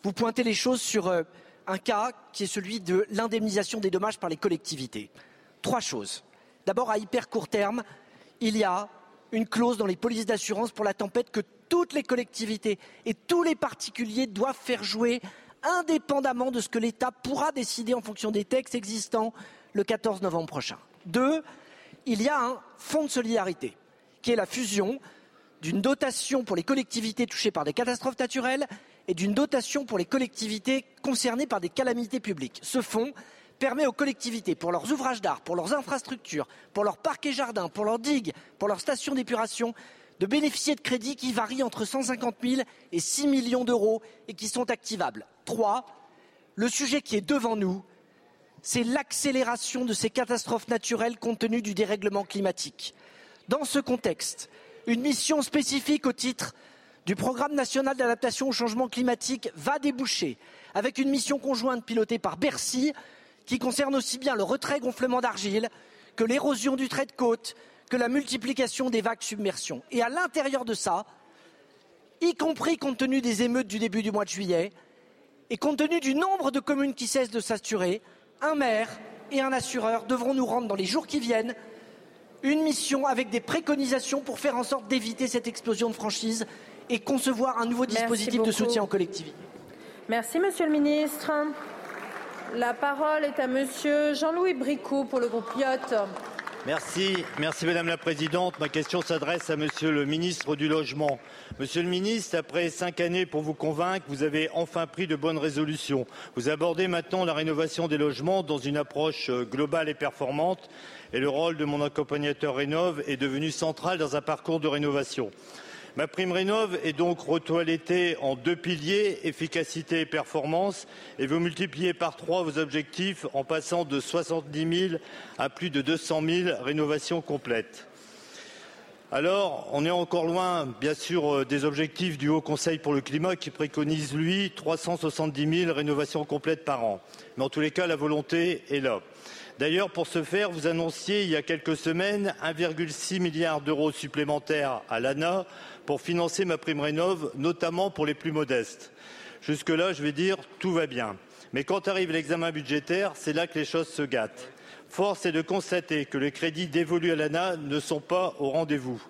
Vous pointez les choses sur euh, un cas qui est celui de l'indemnisation des dommages par les collectivités. Trois choses. D'abord, à hyper court terme, il y a une clause dans les polices d'assurance pour la tempête que toutes les collectivités et tous les particuliers doivent faire jouer indépendamment de ce que l'État pourra décider en fonction des textes existants le 14 novembre prochain. Deux, il y a un fonds de solidarité qui est la fusion d'une dotation pour les collectivités touchées par des catastrophes naturelles et d'une dotation pour les collectivités concernées par des calamités publiques. Ce fonds permet aux collectivités, pour leurs ouvrages d'art, pour leurs infrastructures, pour leurs parcs et jardins, pour leurs digues, pour leurs stations d'épuration, de bénéficier de crédits qui varient entre 150 000 et 6 millions d'euros et qui sont activables. Trois, le sujet qui est devant nous, c'est l'accélération de ces catastrophes naturelles compte tenu du dérèglement climatique. Dans ce contexte, une mission spécifique au titre du programme national d'adaptation au changement climatique va déboucher avec une mission conjointe pilotée par Bercy qui concerne aussi bien le retrait gonflement d'argile que l'érosion du trait de côte, que la multiplication des vagues submersion. Et à l'intérieur de ça, y compris compte tenu des émeutes du début du mois de juillet, et compte tenu du nombre de communes qui cessent de saturer, un maire et un assureur devront nous rendre dans les jours qui viennent une mission avec des préconisations pour faire en sorte d'éviter cette explosion de franchise et concevoir un nouveau dispositif de soutien aux collectivités. Merci, Monsieur le Ministre. La parole est à Monsieur Jean-Louis Bricou pour le groupe. Merci, merci Madame la Présidente. Ma question s'adresse à Monsieur le Ministre du Logement. Monsieur le Ministre, après cinq années pour vous convaincre, vous avez enfin pris de bonnes résolutions. Vous abordez maintenant la rénovation des logements dans une approche euh, globale et performante et le rôle de mon accompagnateur Rénov est devenu central dans un parcours de rénovation. Ma prime rénov est donc retoilettée en deux piliers, efficacité et performance, et vous multipliez par trois vos objectifs en passant de 70 000 à plus de 200 000 rénovations complètes. Alors, on est encore loin, bien sûr, euh, des objectifs du Haut Conseil pour le climat qui préconise, lui, 370 000 rénovations complètes par an. Mais en tous les cas, la volonté est là. D'ailleurs, pour ce faire, vous annonciez il y a quelques semaines 1,6 milliard d'euros supplémentaires à l'ANA pour financer ma prime rénov, notamment pour les plus modestes. Jusque-là, je vais dire, tout va bien. Mais quand arrive l'examen budgétaire, c'est là que les choses se gâtent. Force est de constater que les crédits dévolus à l'ANA ne sont pas au rendez-vous.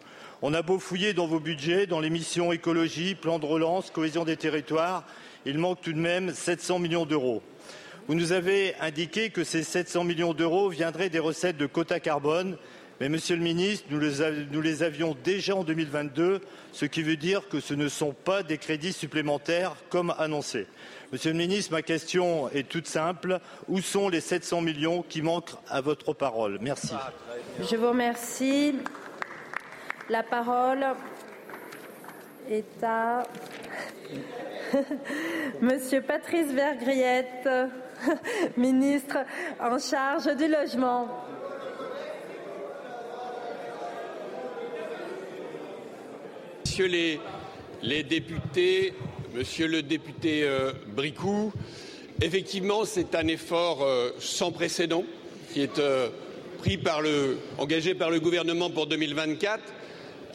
On a beau fouiller dans vos budgets, dans les missions écologie, plan de relance, cohésion des territoires, il manque tout de même 700 millions d'euros. Vous nous avez indiqué que ces 700 millions d'euros viendraient des recettes de quotas carbone, mais Monsieur le Ministre, nous les, avions déjà en 2022, ce qui veut dire que ce ne sont pas des crédits supplémentaires comme annoncé. Monsieur le Ministre, ma question est toute simple. Où sont les 700 millions qui manquent à votre parole? Merci. Je vous remercie. La parole est à <laughs> Monsieur Patrice Vergriette, <laughs> ministre en charge du logement. Messieurs les, députés, Monsieur le député euh, Bricou, effectivement, c'est un effort euh, sans précédent qui est euh, pris par le, engagé par le gouvernement pour 2024,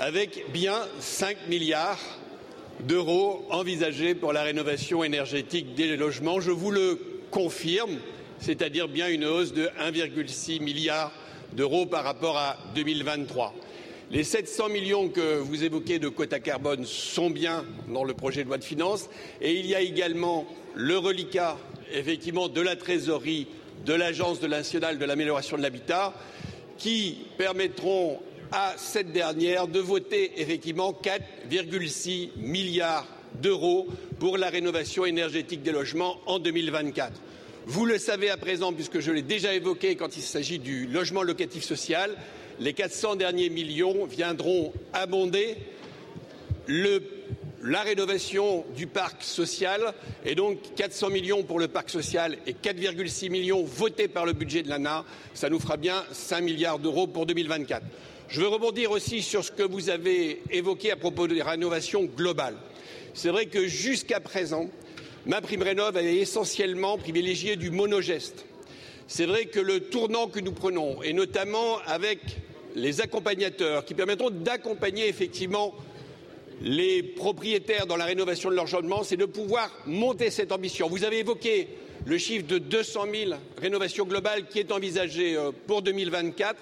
avec bien 5 milliards d'euros envisagés pour la rénovation énergétique des logements. Je vous le confirme, c'est-à-dire bien une hausse de 1,6 milliard d'euros par rapport à 2023. Les 700 millions que vous évoquez de quotas carbone sont bien dans le projet de loi de finances et il y a également le reliquat effectivement de la trésorerie de l'Agence nationale de l'amélioration de l'habitat qui permettront à cette dernière de voter effectivement 4,6 milliards d'euros pour la rénovation énergétique des logements en 2024. Vous le savez à présent, puisque je l'ai déjà évoqué quand il s'agit du logement locatif social, les 400 derniers millions viendront abonder la rénovation du parc social et donc 400 millions pour le parc social et 4,6 millions votés par le budget de l'ANA, ça nous fera bien 5 milliards d'euros pour 2024. Je veux rebondir aussi sur ce que vous avez évoqué à propos des rénovations globales. C'est vrai que jusqu'à présent, ma prime rénov avait essentiellement privilégié du monogeste. C'est vrai que le tournant que nous prenons, et notamment avec les accompagnateurs qui permettront d'accompagner effectivement les propriétaires dans la rénovation de leur logement, c'est de pouvoir monter cette ambition. Vous avez évoqué le chiffre de 200 000 rénovations globales qui est envisagé euh, pour 2024.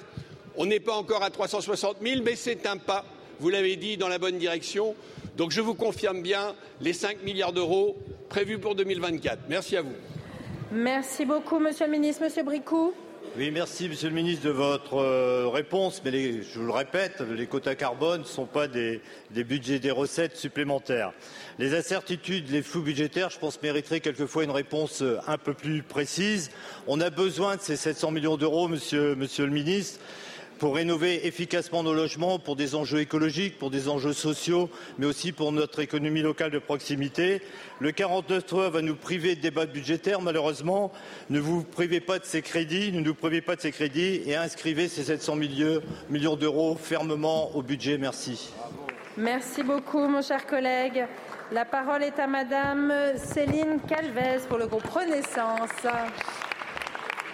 On n'est pas encore à 360 000, mais c'est un pas, vous l'avez dit, dans la bonne direction. Donc je vous confirme bien les 5 milliards d'euros prévus pour 2024. Merci à vous. Merci beaucoup, Monsieur le Ministre. Monsieur Bricou. Oui, merci Monsieur le ministre de votre euh, réponse, mais je vous le répète, les quotas carbone ne sont pas des, des, budgets des recettes supplémentaires. Les incertitudes, les flous budgétaires, je pense, mériteraient quelquefois une réponse euh, un peu plus précise. On a besoin de ces 700 millions d'euros, monsieur, monsieur le ministre pour rénover efficacement nos logements, pour des enjeux écologiques, pour des enjeux sociaux, mais aussi pour notre économie locale de proximité. Le 49.3 va nous priver de débats budgétaires, malheureusement. Ne vous privez pas de ces crédits, ne nous privez pas de ces crédits et inscrivez ces 700 millions d'euros fermement au budget. Merci. Merci beaucoup, mon cher collègue. La parole est à Madame Céline Calvez pour le groupe Renaissance.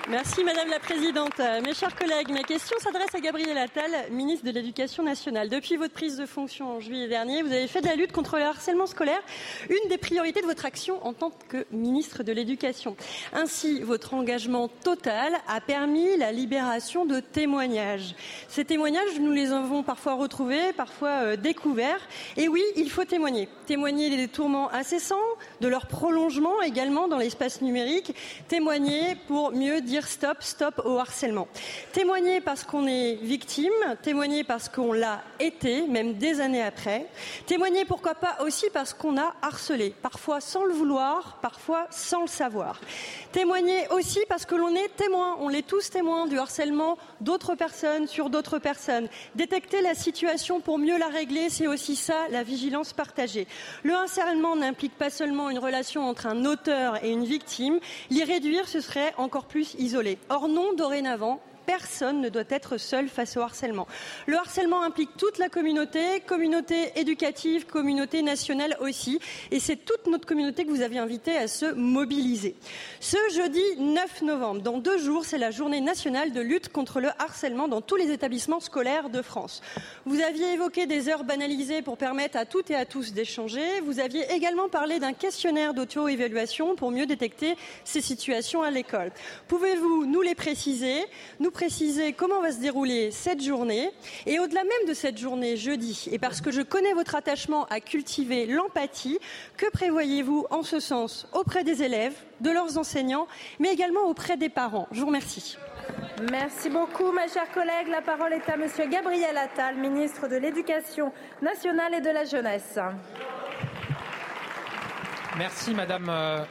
Merci Madame la Présidente. Mes chers collègues, ma question s'adresse à Gabriel Attal, ministre de l'Éducation nationale. Depuis votre prise de fonction en juillet dernier, vous avez fait de la lutte contre le harcèlement scolaire une des priorités de votre action en tant que ministre de l'Éducation. Ainsi, votre engagement total a permis la libération de témoignages. Ces témoignages, nous les avons parfois retrouvés, parfois euh, découverts. Et oui, il faut témoigner. Témoigner des tourments incessants, de leur prolongement également dans l'espace numérique. Témoigner pour mieux dire dire stop, stop au harcèlement. Témoigner parce qu'on est victime, témoigner parce qu'on l'a été, même des années après. Témoigner pourquoi pas aussi parce qu'on a harcelé, parfois sans le vouloir, parfois sans le savoir. Témoigner aussi parce que l'on est témoin, on est tous témoins du harcèlement d'autres personnes sur d'autres personnes. Détecter la situation pour mieux la régler, c'est aussi ça, la vigilance partagée. Le harcèlement n'implique pas seulement une relation entre un auteur et une victime. L'y réduire, ce serait encore plus Or non, dorénavant, personne ne doit être seul face au harcèlement. Le harcèlement implique toute la communauté, communauté éducative, communauté nationale aussi, et c'est toute notre communauté que vous avez invité à se mobiliser. Ce jeudi 9 novembre, dans deux jours, c'est la journée nationale de lutte contre le harcèlement dans tous les établissements scolaires de France. Vous aviez évoqué des heures banalisées pour permettre à toutes et à tous d'échanger. Vous aviez également parlé d'un questionnaire d'auto-évaluation pour mieux détecter ces situations à l'école. Pouvez-vous nous les préciser, préciser comment va se dérouler cette journée. Et au-delà même de cette journée, jeudi, et parce que je connais votre attachement à cultiver l'empathie, que prévoyez-vous en ce sens auprès des élèves, de leurs enseignants, mais également auprès des parents? Je vous remercie. Merci beaucoup, ma chère collègue. La parole est à Monsieur Gabriel Attal, ministre de l'Éducation nationale et de la jeunesse. Merci, Madame euh,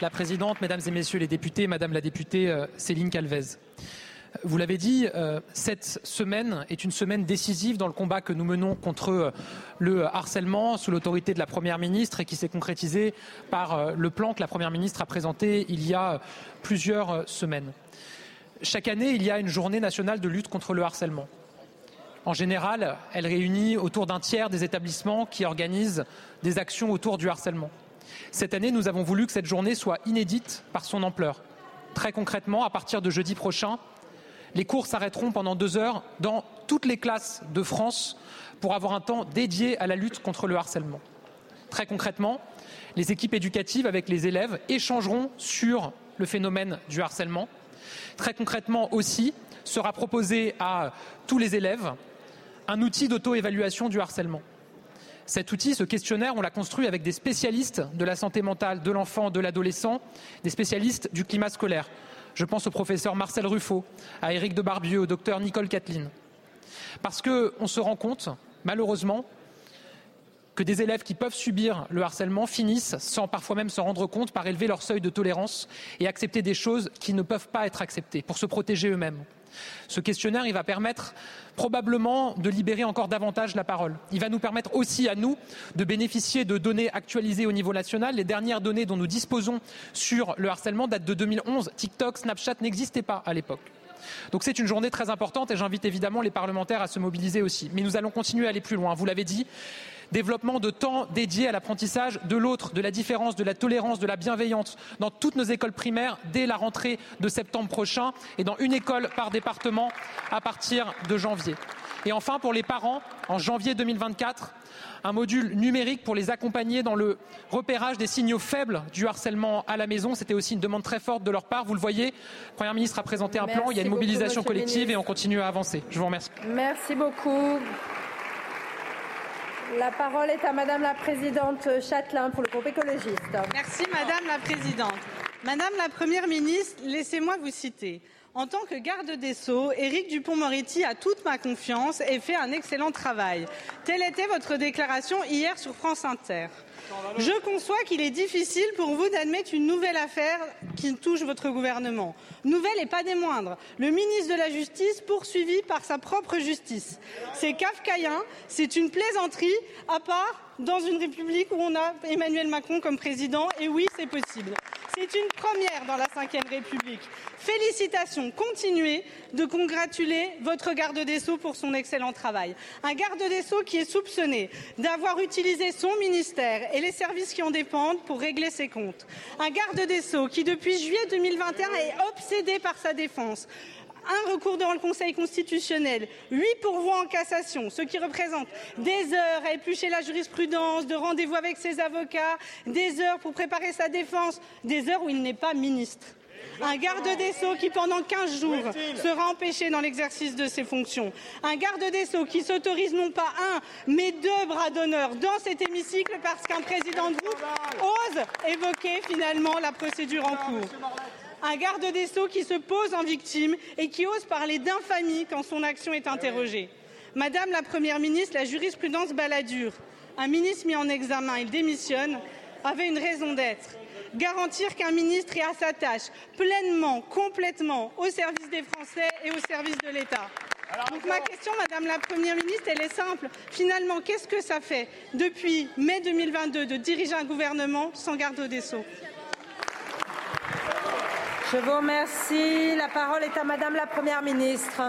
la Présidente, Mesdames et Messieurs les députés, Madame la députée euh, Céline Calvez. Vous l'avez dit, euh, cette semaine est une semaine décisive dans le combat que nous menons contre euh, le harcèlement sous l'autorité de la Première ministre et qui s'est concrétisé par euh, le plan que la Première ministre a présenté il y a plusieurs semaines. Chaque année, il y a une journée nationale de lutte contre le harcèlement. En général, elle réunit autour d'un tiers des établissements qui organisent des actions autour du harcèlement. Cette année, nous avons voulu que cette journée soit inédite par son ampleur. Très concrètement, à partir de jeudi prochain, les cours s'arrêteront pendant deux heures dans toutes les classes de France pour avoir un temps dédié à la lutte contre le harcèlement. Très concrètement, les équipes éducatives avec les élèves échangeront sur le phénomène du harcèlement. Très concrètement aussi, sera proposé à tous les élèves un outil d'auto-évaluation du harcèlement. Cet outil, ce questionnaire, on l'a construit avec des spécialistes de la santé mentale de l'enfant, de l'adolescent, des spécialistes du climat scolaire. Je pense au professeur Marcel Ruffo, à Éric de Barbieux, au docteur Nicole Kathleen. Parce qu'on se rend compte, malheureusement, que des élèves qui peuvent subir le harcèlement finissent, sans parfois même s'en rendre compte, par élever leur seuil de tolérance et accepter des choses qui ne peuvent pas être acceptées pour se protéger eux-mêmes. Ce questionnaire, va permettre probablement de libérer encore davantage la parole. Il va nous permettre aussi à nous de bénéficier de données actualisées au niveau national. Les dernières données dont nous disposons sur le harcèlement datent de 2011. TikTok, Snapchat n'existaient pas à l'époque. Donc c'est une journée très importante et j'invite évidemment les parlementaires à se mobiliser aussi. Mais nous allons continuer à aller plus loin. Vous l'avez dit, développement de temps dédié à l'apprentissage de l'autre, de la différence, de la tolérance, de la bienveillance dans toutes nos écoles primaires dès la rentrée de septembre prochain et dans une école par département à partir de janvier. Et enfin, pour les parents, en janvier 2024, un module numérique pour les accompagner dans le repérage des signaux faibles du harcèlement à la maison. C'était aussi une demande très forte de leur part. Vous le voyez, le Premier ministre a présenté un plan, il y a une mobilisation collective et on continue à avancer. Je vous remercie. Merci beaucoup. La parole est à Madame la Présidente Châtelain pour le groupe écologiste. Merci Madame la Présidente. Madame la Première ministre, laissez-moi vous citer. En tant que garde des Sceaux, Éric Dupont-Moretti a toute ma confiance et fait un excellent travail. Telle était votre déclaration hier sur France Inter. Je conçois qu'il est difficile pour vous d'admettre une nouvelle affaire qui touche votre gouvernement. Nouvelle et pas des moindres. Le ministre de la Justice poursuivi par sa propre justice. C'est kafkaïen, c'est une plaisanterie, à part dans une république où on a Emmanuel Macron comme président. Et oui, c'est possible. C'est une première dans la Ve République. Félicitations. Continuez de congratuler votre garde des Sceaux pour son excellent travail. Un garde des Sceaux qui est soupçonné d'avoir utilisé son ministère et les services qui en dépendent pour régler ses comptes. Un garde des Sceaux qui, depuis juillet 2021, est obsédé par sa défense un recours devant le Conseil constitutionnel, huit pourvois en cassation, ce qui représente des heures à éplucher la jurisprudence, de rendez-vous avec ses avocats, des heures pour préparer sa défense, des heures où il n'est pas ministre. Un garde des Sceaux qui, pendant 15 jours, sera empêché dans l'exercice de ses fonctions. Un garde des Sceaux qui s'autorise non pas un, mais deux bras d'honneur dans cet hémicycle parce qu'un président de groupe ose évoquer finalement la procédure en cours un garde des Sceaux qui se pose en victime et qui ose parler d'infamie quand son action est interrogée. Madame la Première ministre, la jurisprudence baladure. Un ministre mis en examen, il démissionne, avait une raison d'être. Garantir qu'un ministre est à sa tâche, pleinement, complètement, au service des Français et au service de l'État. Donc ma question, Madame la Première ministre, elle est simple. Finalement, qu'est-ce que ça fait depuis mai 2022 de diriger un gouvernement sans garde des Sceaux? Je vous remercie. La parole est à Madame la Première ministre.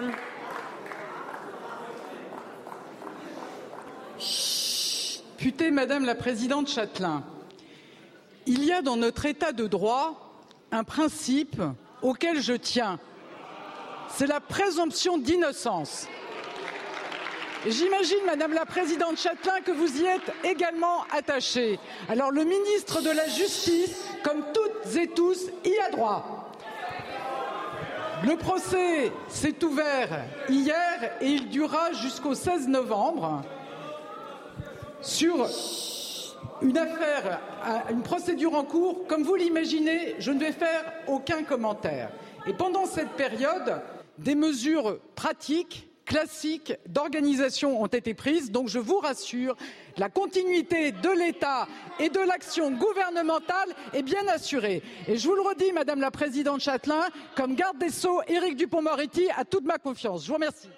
Putée Madame la Présidente Châtelain, il y a dans notre État de droit un principe auquel je tiens. C'est la présomption d'innocence. J'imagine, Madame la Présidente Châtelain, que vous y êtes également attachée. Alors le ministre de la Justice, comme toutes et tous, y a droit. Le procès s'est ouvert hier et il durera jusqu'au 16 novembre sur une affaire, une procédure en cours. Comme vous l'imaginez, je ne vais faire aucun commentaire. Et pendant cette période, des mesures pratiques classiques d'organisation ont été prises. Donc je vous rassure, la continuité de l'État et de l'action gouvernementale est bien assurée. Et je vous le redis, Madame la Présidente Châtelain, comme garde des Sceaux, Éric Dupond-Moretti a toute ma confiance. Je vous remercie.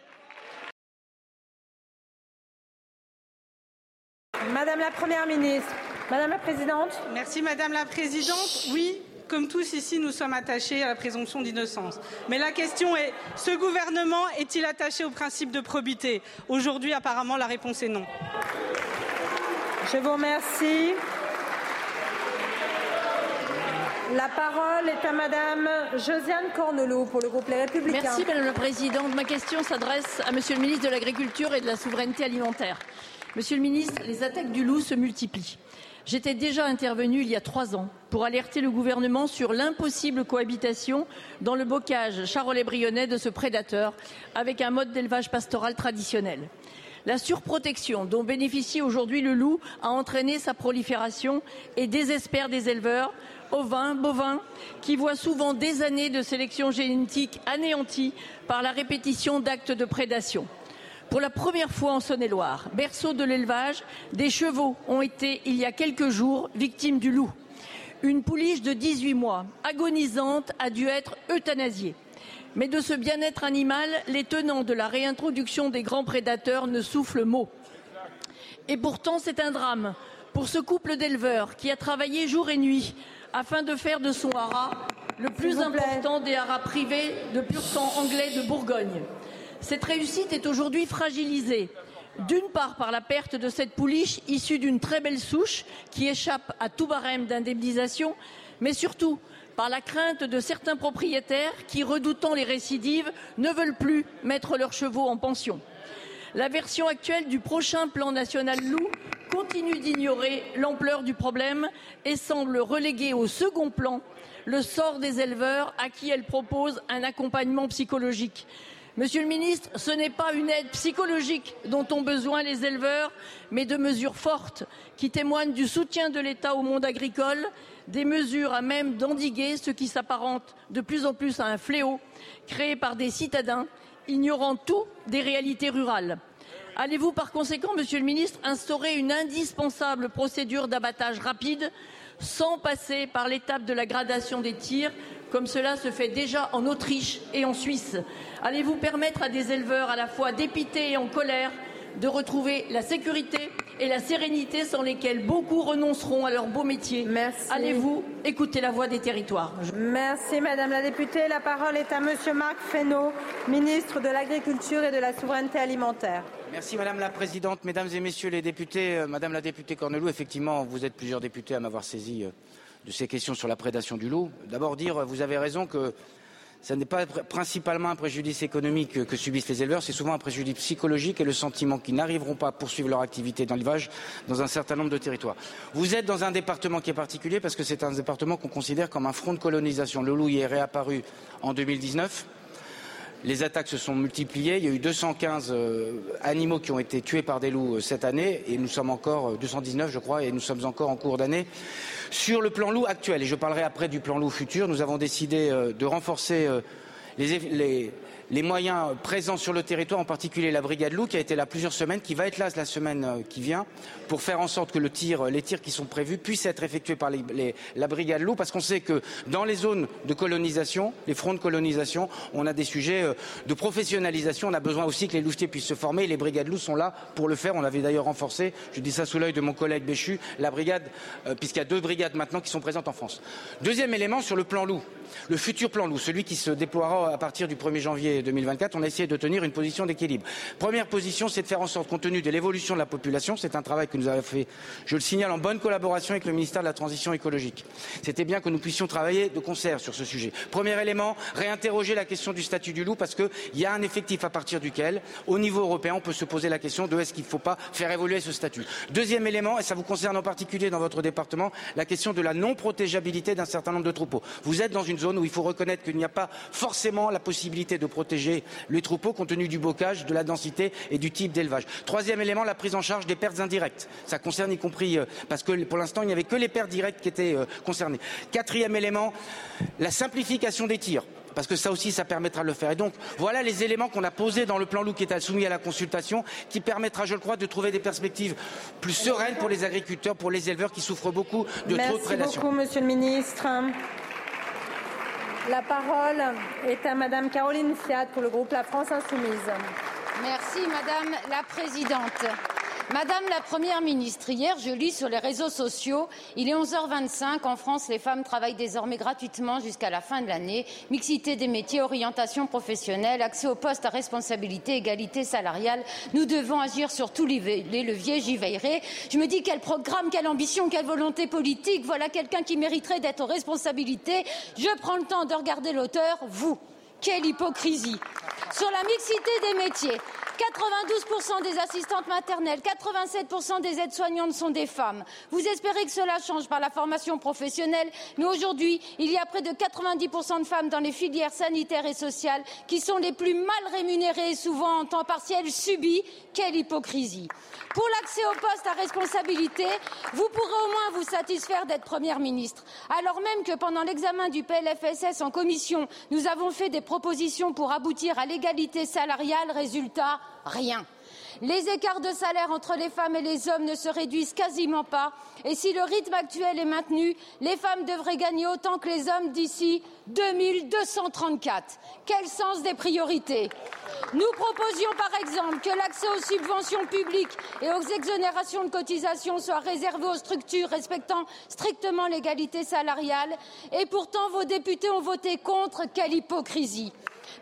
Madame la Première ministre, Madame la Présidente. Merci Madame la Présidente. Oui, comme tous ici, nous sommes attachés à la présomption d'innocence. Mais la question est, ce gouvernement est-il attaché au principe de probité? Aujourd'hui, apparemment, la réponse est non. Je vous remercie. La parole est à Madame Josiane Cornelot pour le groupe Les Républicains. Merci Madame la Présidente. Ma question s'adresse à Monsieur le ministre de l'Agriculture et de la Souveraineté alimentaire. Monsieur le ministre, les attaques du loup se multiplient. J'étais déjà intervenue il y a trois ans pour alerter le gouvernement sur l'impossible cohabitation dans le bocage charolais-brionnais de ce prédateur avec un mode d'élevage pastoral traditionnel. La surprotection dont bénéficie aujourd'hui le loup a entraîné sa prolifération et désespère des éleveurs, ovins, bovins, qui voient souvent des années de sélection génétique anéanties par la répétition d'actes de prédation. Pour la première fois en Saône-et-Loire, berceau de l'élevage, des chevaux ont été, il y a quelques jours, victimes du loup. Une pouliche de 18 mois, agonisante, a dû être euthanasiée. Mais de ce bien-être animal, les tenants de la réintroduction des grands prédateurs ne soufflent mot. Et pourtant, c'est un drame pour ce couple d'éleveurs qui a travaillé jour et nuit afin de faire de son haras le plus important des haras privés de pur sang anglais de Bourgogne. Cette réussite est aujourd'hui fragilisée, d'une part par la perte de cette pouliche issue d'une très belle souche qui échappe à tout barème d'indemnisation, mais surtout par la crainte de certains propriétaires qui, redoutant les récidives, ne veulent plus mettre leurs chevaux en pension. La version actuelle du prochain plan national loup continue d'ignorer l'ampleur du problème et semble reléguer au second plan le sort des éleveurs à qui elle propose un accompagnement psychologique. Monsieur le ministre, ce n'est pas une aide psychologique dont ont besoin les éleveurs, mais de mesures fortes qui témoignent du soutien de l'État au monde agricole, des mesures à même d'endiguer ce qui s'apparente de plus en plus à un fléau créé par des citadins ignorant tout des réalités rurales. Allez-vous par conséquent, Monsieur le ministre, instaurer une indispensable procédure d'abattage rapide sans passer par l'étape de la gradation des tirs, comme cela se fait déjà en Autriche et en Suisse Allez-vous permettre à des éleveurs à la fois dépités et en colère de retrouver la sécurité et la sérénité sans lesquelles beaucoup renonceront à leur beau métier? Merci. Allez-vous écouter la voix des territoires? Merci Madame la députée. La parole est à Monsieur Marc Fesneau, ministre de l'Agriculture et de la Souveraineté alimentaire. Merci Madame la Présidente, Mesdames et Messieurs les députés. Euh, Madame la députée Cornelou, effectivement, vous êtes plusieurs députés à m'avoir saisi euh, de ces questions sur la prédation du loup. D'abord dire, vous avez raison que ce n'est pas principalement un préjudice économique que subissent les éleveurs, c'est souvent un préjudice psychologique et le sentiment qu'ils n'arriveront pas à poursuivre leur activité dans l'élevage dans un certain nombre de territoires. Vous êtes dans un département qui est particulier parce que c'est un département qu'on considère comme un front de colonisation. Le loup y est réapparu en 2019. Les attaques se sont multipliées. Il y a eu 215 euh, animaux qui ont été tués par des loups euh, cette année et nous sommes encore euh, 219, je crois, et nous sommes encore en cours d'année. Sur le plan loup actuel, et je parlerai après du plan loup futur, nous avons décidé euh, de renforcer euh, les, les, les moyens présents sur le territoire, en particulier la brigade loup qui a été là plusieurs semaines, qui va être là la semaine euh, qui vient, pour faire en sorte que tir, les tirs qui sont prévus puissent être effectués par la brigade loup, parce qu'on sait que dans les zones de colonisation, les fronts de colonisation, on a des sujets euh, de professionnalisation. On a besoin aussi que les louvetiers puissent se former. Et les brigades loup sont là pour le faire. On avait d'ailleurs renforcé, je dis ça sous l'œil de mon collègue Béchu, la brigade, euh, puisqu'il y a deux brigades maintenant qui sont présentes en France. Deuxième élément sur le plan loup, le futur plan loup, celui qui se déploiera à partir du 1er janvier 2024, on a essayé de tenir une position d'équilibre. Première position, c'est de faire en sorte, compte tenu de l'évolution de la population, c'est un travail que nous avons fait, je le signale, en bonne collaboration avec le ministère de la Transition écologique. C'était bien que nous puissions travailler de concert sur ce sujet. Premier élément, réinterroger la question du statut du loup, parce qu'il y a un effectif à partir duquel, au niveau européen, on peut se poser la question de est-ce qu'il ne faut pas faire évoluer ce statut. Deuxième élément, et ça vous concerne en particulier dans votre département, la question de la non-protégeabilité d'un certain nombre de troupeaux. Vous êtes dans une zone où il faut reconnaître qu'il n'y a pas forcément la possibilité de protéger les troupeaux compte tenu du bocage, de la densité et du type d'élevage. Troisième élément, la prise en charge des pertes indirectes. Ça concerne y compris, euh, parce que pour l'instant, il n'y avait que les pertes directes qui étaient euh, concernées. Quatrième élément, la simplification des tirs parce que ça aussi, ça permettra de le faire. Et donc, voilà les éléments qu'on a posés dans le plan loup qui est soumis à la consultation, qui permettra, je le crois, de trouver des perspectives plus sereines pour les agriculteurs, pour les éleveurs qui souffrent beaucoup de Merci trop de prédation. Merci beaucoup, Monsieur le Ministre. La parole est à Madame Caroline Fiat pour le groupe La France Insoumise. Merci Madame la Présidente. Madame la Première ministre, hier, je lis sur les réseaux sociaux, il est 11h25, en France, les femmes travaillent désormais gratuitement jusqu'à la fin de l'année. Mixité des métiers, orientation professionnelle, accès aux postes à responsabilité, égalité salariale. Nous devons agir sur tous les leviers, j'y veillerai. Je me dis quel programme, quelle ambition, quelle volonté politique. Voilà quelqu'un qui mériterait d'être aux responsabilités. Je prends le temps de regarder l'auteur, vous. Quelle hypocrisie Sur la mixité des métiers, 92% des assistantes maternelles, 87% des aides-soignantes sont des femmes. Vous espérez que cela change par la formation professionnelle, mais aujourd'hui, il y a près de 90% de femmes dans les filières sanitaires et sociales qui sont les plus mal rémunérées et souvent en temps partiel subi. Quelle hypocrisie Pour l'accès aux postes à responsabilité, vous pourrez au moins vous satisfaire d'être Première ministre, alors même que pendant l'examen du PLFSS en commission, nous avons fait des propositions pour aboutir à l'égalité salariale. Résultat, rien. Les écarts de salaire entre les femmes et les hommes ne se réduisent quasiment pas. Et si le rythme actuel est maintenu, les femmes devraient gagner autant que les hommes d'ici 2234. Quel sens des priorités? Nous proposions par exemple que l'accès aux subventions publiques et aux exonérations de cotisations soit réservé aux structures respectant strictement l'égalité salariale. Et pourtant, vos députés ont voté contre. Quelle hypocrisie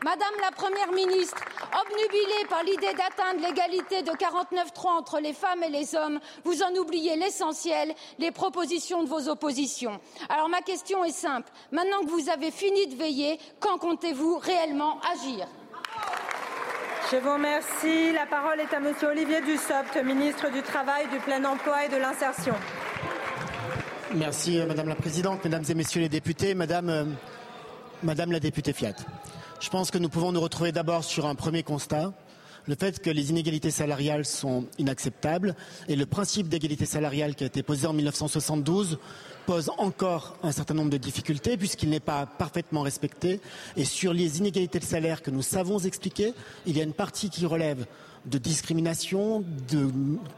Madame la Première ministre, obnubilée par l'idée d'atteindre l'égalité de 49.3 entre les femmes et les hommes, vous en oubliez l'essentiel, les propositions de vos oppositions. Alors ma question est simple. Maintenant que vous avez fini de veiller, quand comptez-vous réellement agir? Je vous remercie. La parole est à Monsieur Olivier Dussopt, ministre du Travail, du Plein Emploi et de l'Insertion. Merci Madame la Présidente, Mesdames et Messieurs les députés, Madame, euh, Madame la députée Fiat. Je pense que nous pouvons nous retrouver d'abord sur un premier constat, le fait que les inégalités salariales sont inacceptables et le principe d'égalité salariale qui a été posé en 1972 pose encore un certain nombre de difficultés puisqu'il n'est pas parfaitement respecté. Et sur les inégalités de salaire que nous savons expliquer, il y a une partie qui relève de discrimination, de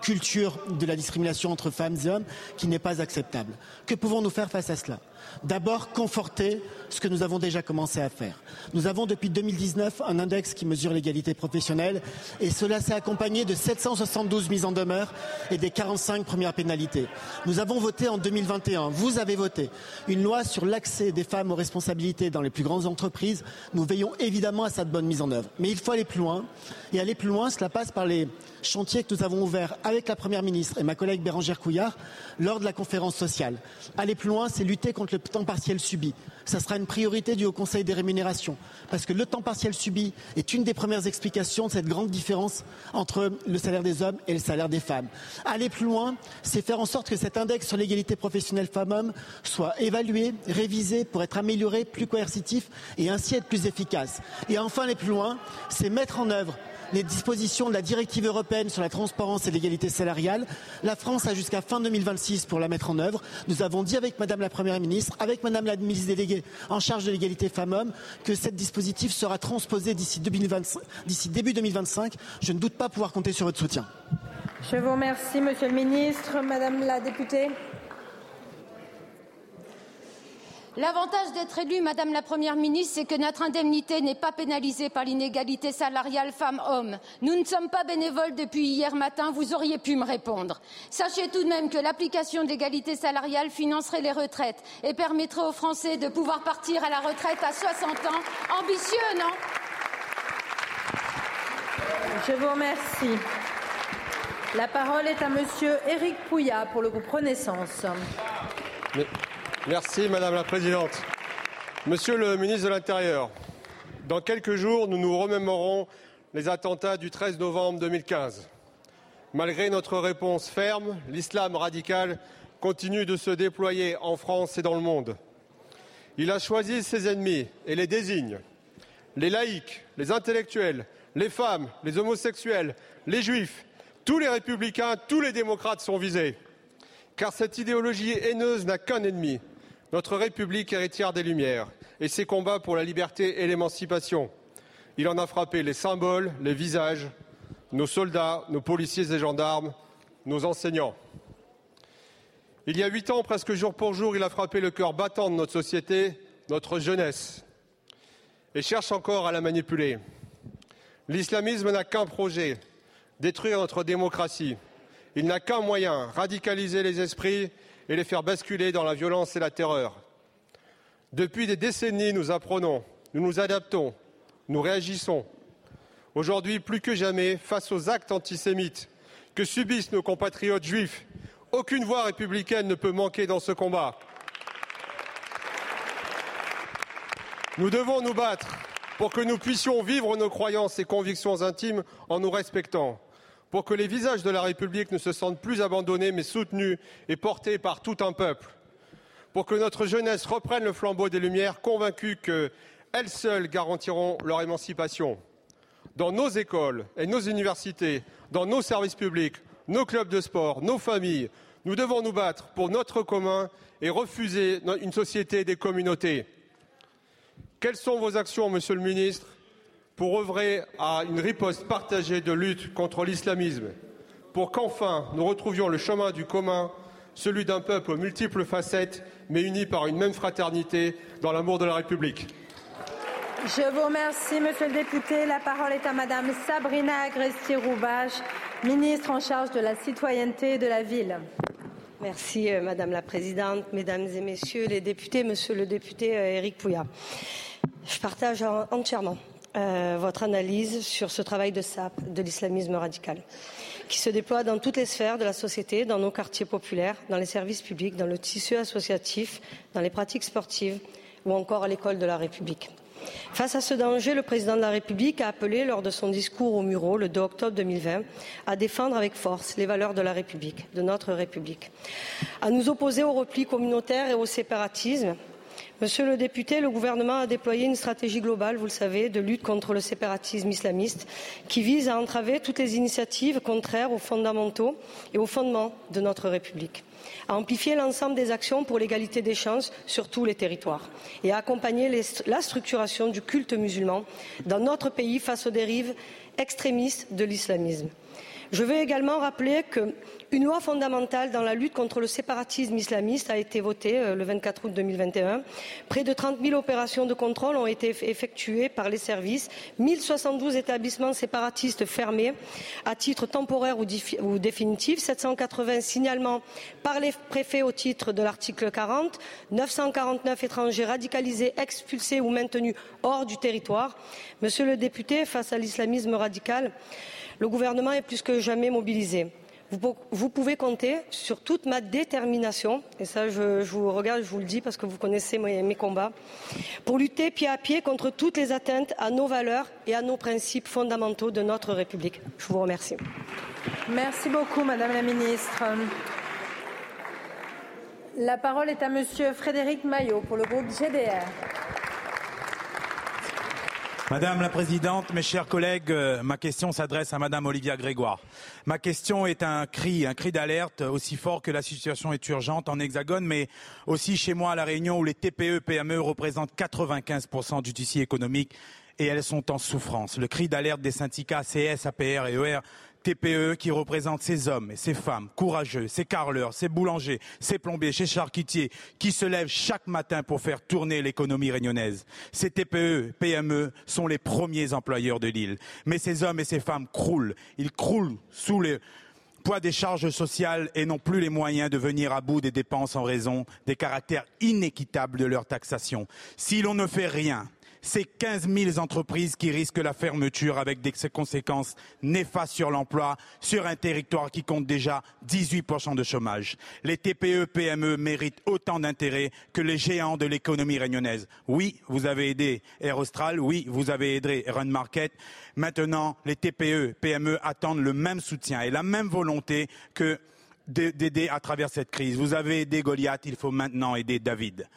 culture de la discrimination entre femmes et hommes qui n'est pas acceptable. Que pouvons-nous faire face à cela? D'abord, conforter ce que nous avons déjà commencé à faire. Nous avons depuis 2019 un index qui mesure l'égalité professionnelle et cela s'est accompagné de 772 mises en demeure et des 45 premières pénalités. Nous avons voté en 2021, vous avez voté, une loi sur l'accès des femmes aux responsabilités dans les plus grandes entreprises. Nous veillons évidemment à cette bonne mise en œuvre. Mais il faut aller plus loin. Et aller plus loin, cela passe par les chantiers que nous avons ouverts avec la Première ministre et ma collègue Bérangère Couillard lors de la conférence sociale. Aller plus loin, c'est lutter contre le temps partiel subi. Ça sera une priorité du Haut Conseil des rémunérations. Parce que le temps partiel subi est une des premières explications de cette grande différence entre le salaire des hommes et le salaire des femmes. Aller plus loin, c'est faire en sorte que cet index sur l'égalité professionnelle femmes-hommes soit évalué, révisé pour être amélioré, plus coercitif et ainsi être plus efficace. Et enfin, aller plus loin, c'est mettre en œuvre les dispositions de la directive européenne sur la transparence et l'égalité salariale. La France a jusqu'à fin 2026 pour la mettre en œuvre. Nous avons dit avec Madame la Première ministre, avec Madame la ministre déléguée en charge de l'égalité femmes-hommes, que ce dispositif sera transposé d'ici début 2025. Je ne doute pas pouvoir compter sur votre soutien. Je vous remercie, Monsieur le Ministre. Madame la députée. L'avantage d'être élue, Madame la Première ministre, c'est que notre indemnité n'est pas pénalisée par l'inégalité salariale femmes-hommes. Nous ne sommes pas bénévoles depuis hier matin, vous auriez pu me répondre. Sachez tout de même que l'application de l'égalité salariale financerait les retraites et permettrait aux Français de pouvoir partir à la retraite à 60 ans. Ambitieux, non? Je vous remercie. La parole est à Monsieur Éric Pouillat pour le groupe Renaissance. Merci Madame la Présidente. Monsieur le ministre de l'Intérieur, dans quelques jours, nous nous remémorons les attentats du 13 novembre 2015. Malgré notre réponse ferme, l'islam radical continue de se déployer en France et dans le monde. Il a choisi ses ennemis et les désigne. Les laïcs, les intellectuels, les femmes, les homosexuels, les juifs, tous les républicains, tous les démocrates sont visés. Car cette idéologie haineuse n'a qu'un ennemi, notre République héritière des Lumières et ses combats pour la liberté et l'émancipation. Il en a frappé les symboles, les visages, nos soldats, nos policiers et gendarmes, nos enseignants. Il y a huit ans, presque jour pour jour, il a frappé le cœur battant de notre société, notre jeunesse, et cherche encore à la manipuler. L'islamisme n'a qu'un projet, détruire notre démocratie. Il n'a qu'un moyen, radicaliser les esprits et les faire basculer dans la violence et la terreur. Depuis des décennies, nous apprenons, nous nous adaptons, nous réagissons. Aujourd'hui, plus que jamais, face aux actes antisémites que subissent nos compatriotes juifs, aucune voix républicaine ne peut manquer dans ce combat. Nous devons nous battre pour que nous puissions vivre nos croyances et convictions intimes en nous respectant pour que les visages de la République ne se sentent plus abandonnés mais soutenus et portés par tout un peuple, pour que notre jeunesse reprenne le flambeau des Lumières, convaincue qu'elles seules garantiront leur émancipation. Dans nos écoles et nos universités, dans nos services publics, nos clubs de sport, nos familles, nous devons nous battre pour notre commun et refuser une société des communautés. Quelles sont vos actions, Monsieur le Ministre, pour œuvrer à une riposte partagée de lutte contre l'islamisme, pour qu'enfin nous retrouvions le chemin du commun, celui d'un peuple aux multiples facettes, mais uni par une même fraternité dans l'amour de la République. Je vous remercie, monsieur le député. La parole est à madame Sabrina Agresti-Roubache, ministre en charge de la citoyenneté et de la ville. Merci, euh, madame la présidente, mesdames et messieurs les députés, monsieur le député euh, Éric Pouillat. Je partage entièrement euh, votre analyse sur ce travail de SAP, de l'islamisme radical, qui se déploie dans toutes les sphères de la société, dans nos quartiers populaires, dans les services publics, dans le tissu associatif, dans les pratiques sportives ou encore à l'école de la République. Face à ce danger, le président de la République a appelé, lors de son discours au Murau le 2 octobre 2020, à défendre avec force les valeurs de la République, de notre République, à nous opposer au repli communautaire et au séparatisme, Monsieur le député, le gouvernement a déployé une stratégie globale, vous le savez, de lutte contre le séparatisme islamiste qui vise à entraver toutes les initiatives contraires aux fondamentaux et aux fondements de notre République à amplifier l'ensemble des actions pour l'égalité des chances sur tous les territoires et à accompagner la structuration du culte musulman dans notre pays face aux dérives extrémistes de l'islamisme. Je veux également rappeler qu'une loi fondamentale dans la lutte contre le séparatisme islamiste a été votée euh, le 24 août 2021. Près de 30 000 opérations de contrôle ont été effectuées par les services, 1072 établissements séparatistes fermés à titre temporaire ou, définitif, 780 signalements par les préfets au titre de l'article 40, 949 étrangers radicalisés, expulsés ou maintenus hors du territoire. Monsieur le député, face à l'islamisme radical, le gouvernement est plus que jamais mobilisé. Vous, pouvez compter sur toute ma détermination, et ça je, vous regarde, je vous le dis parce que vous connaissez mes, combats, pour lutter pied à pied contre toutes les atteintes à nos valeurs et à nos principes fondamentaux de notre République. Je vous remercie. Merci beaucoup, Madame la Ministre. La parole est à Monsieur Frédéric Maillot pour le groupe GDR. Madame la Présidente, mes chers collègues, euh, ma question s'adresse à Madame Olivia Grégoire. Ma question est un cri, un cri d'alerte aussi fort que la situation est urgente en Hexagone, mais aussi chez moi à La Réunion où les TPE-PME représentent 95% du tissu économique et elles sont en souffrance. Le cri d'alerte des syndicats CS, APR et ER TPE qui représente ces hommes et ces femmes courageux, ces carleurs, ces boulangers, ces plombiers, ces charcutiers qui se lèvent chaque matin pour faire tourner l'économie réunionnaise. Ces TPE, PME sont les premiers employeurs de l'île. Mais ces hommes et ces femmes croulent. Ils croulent sous le poids des charges sociales et n'ont plus les moyens de venir à bout des dépenses en raison des caractères inéquitables de leur taxation. Si l'on ne fait rien, c'est 15 000 entreprises qui risquent la fermeture avec des conséquences néfastes sur l'emploi sur un territoire qui compte déjà 18% de chômage. Les TPE, PME méritent autant d'intérêt que les géants de l'économie réunionnaise. Oui, vous avez aidé Air Austral, oui, vous avez aidé Run Market. Maintenant, les TPE, PME attendent le même soutien et la même volonté que d'aider à travers cette crise. Vous avez aidé Goliath, il faut maintenant aider David.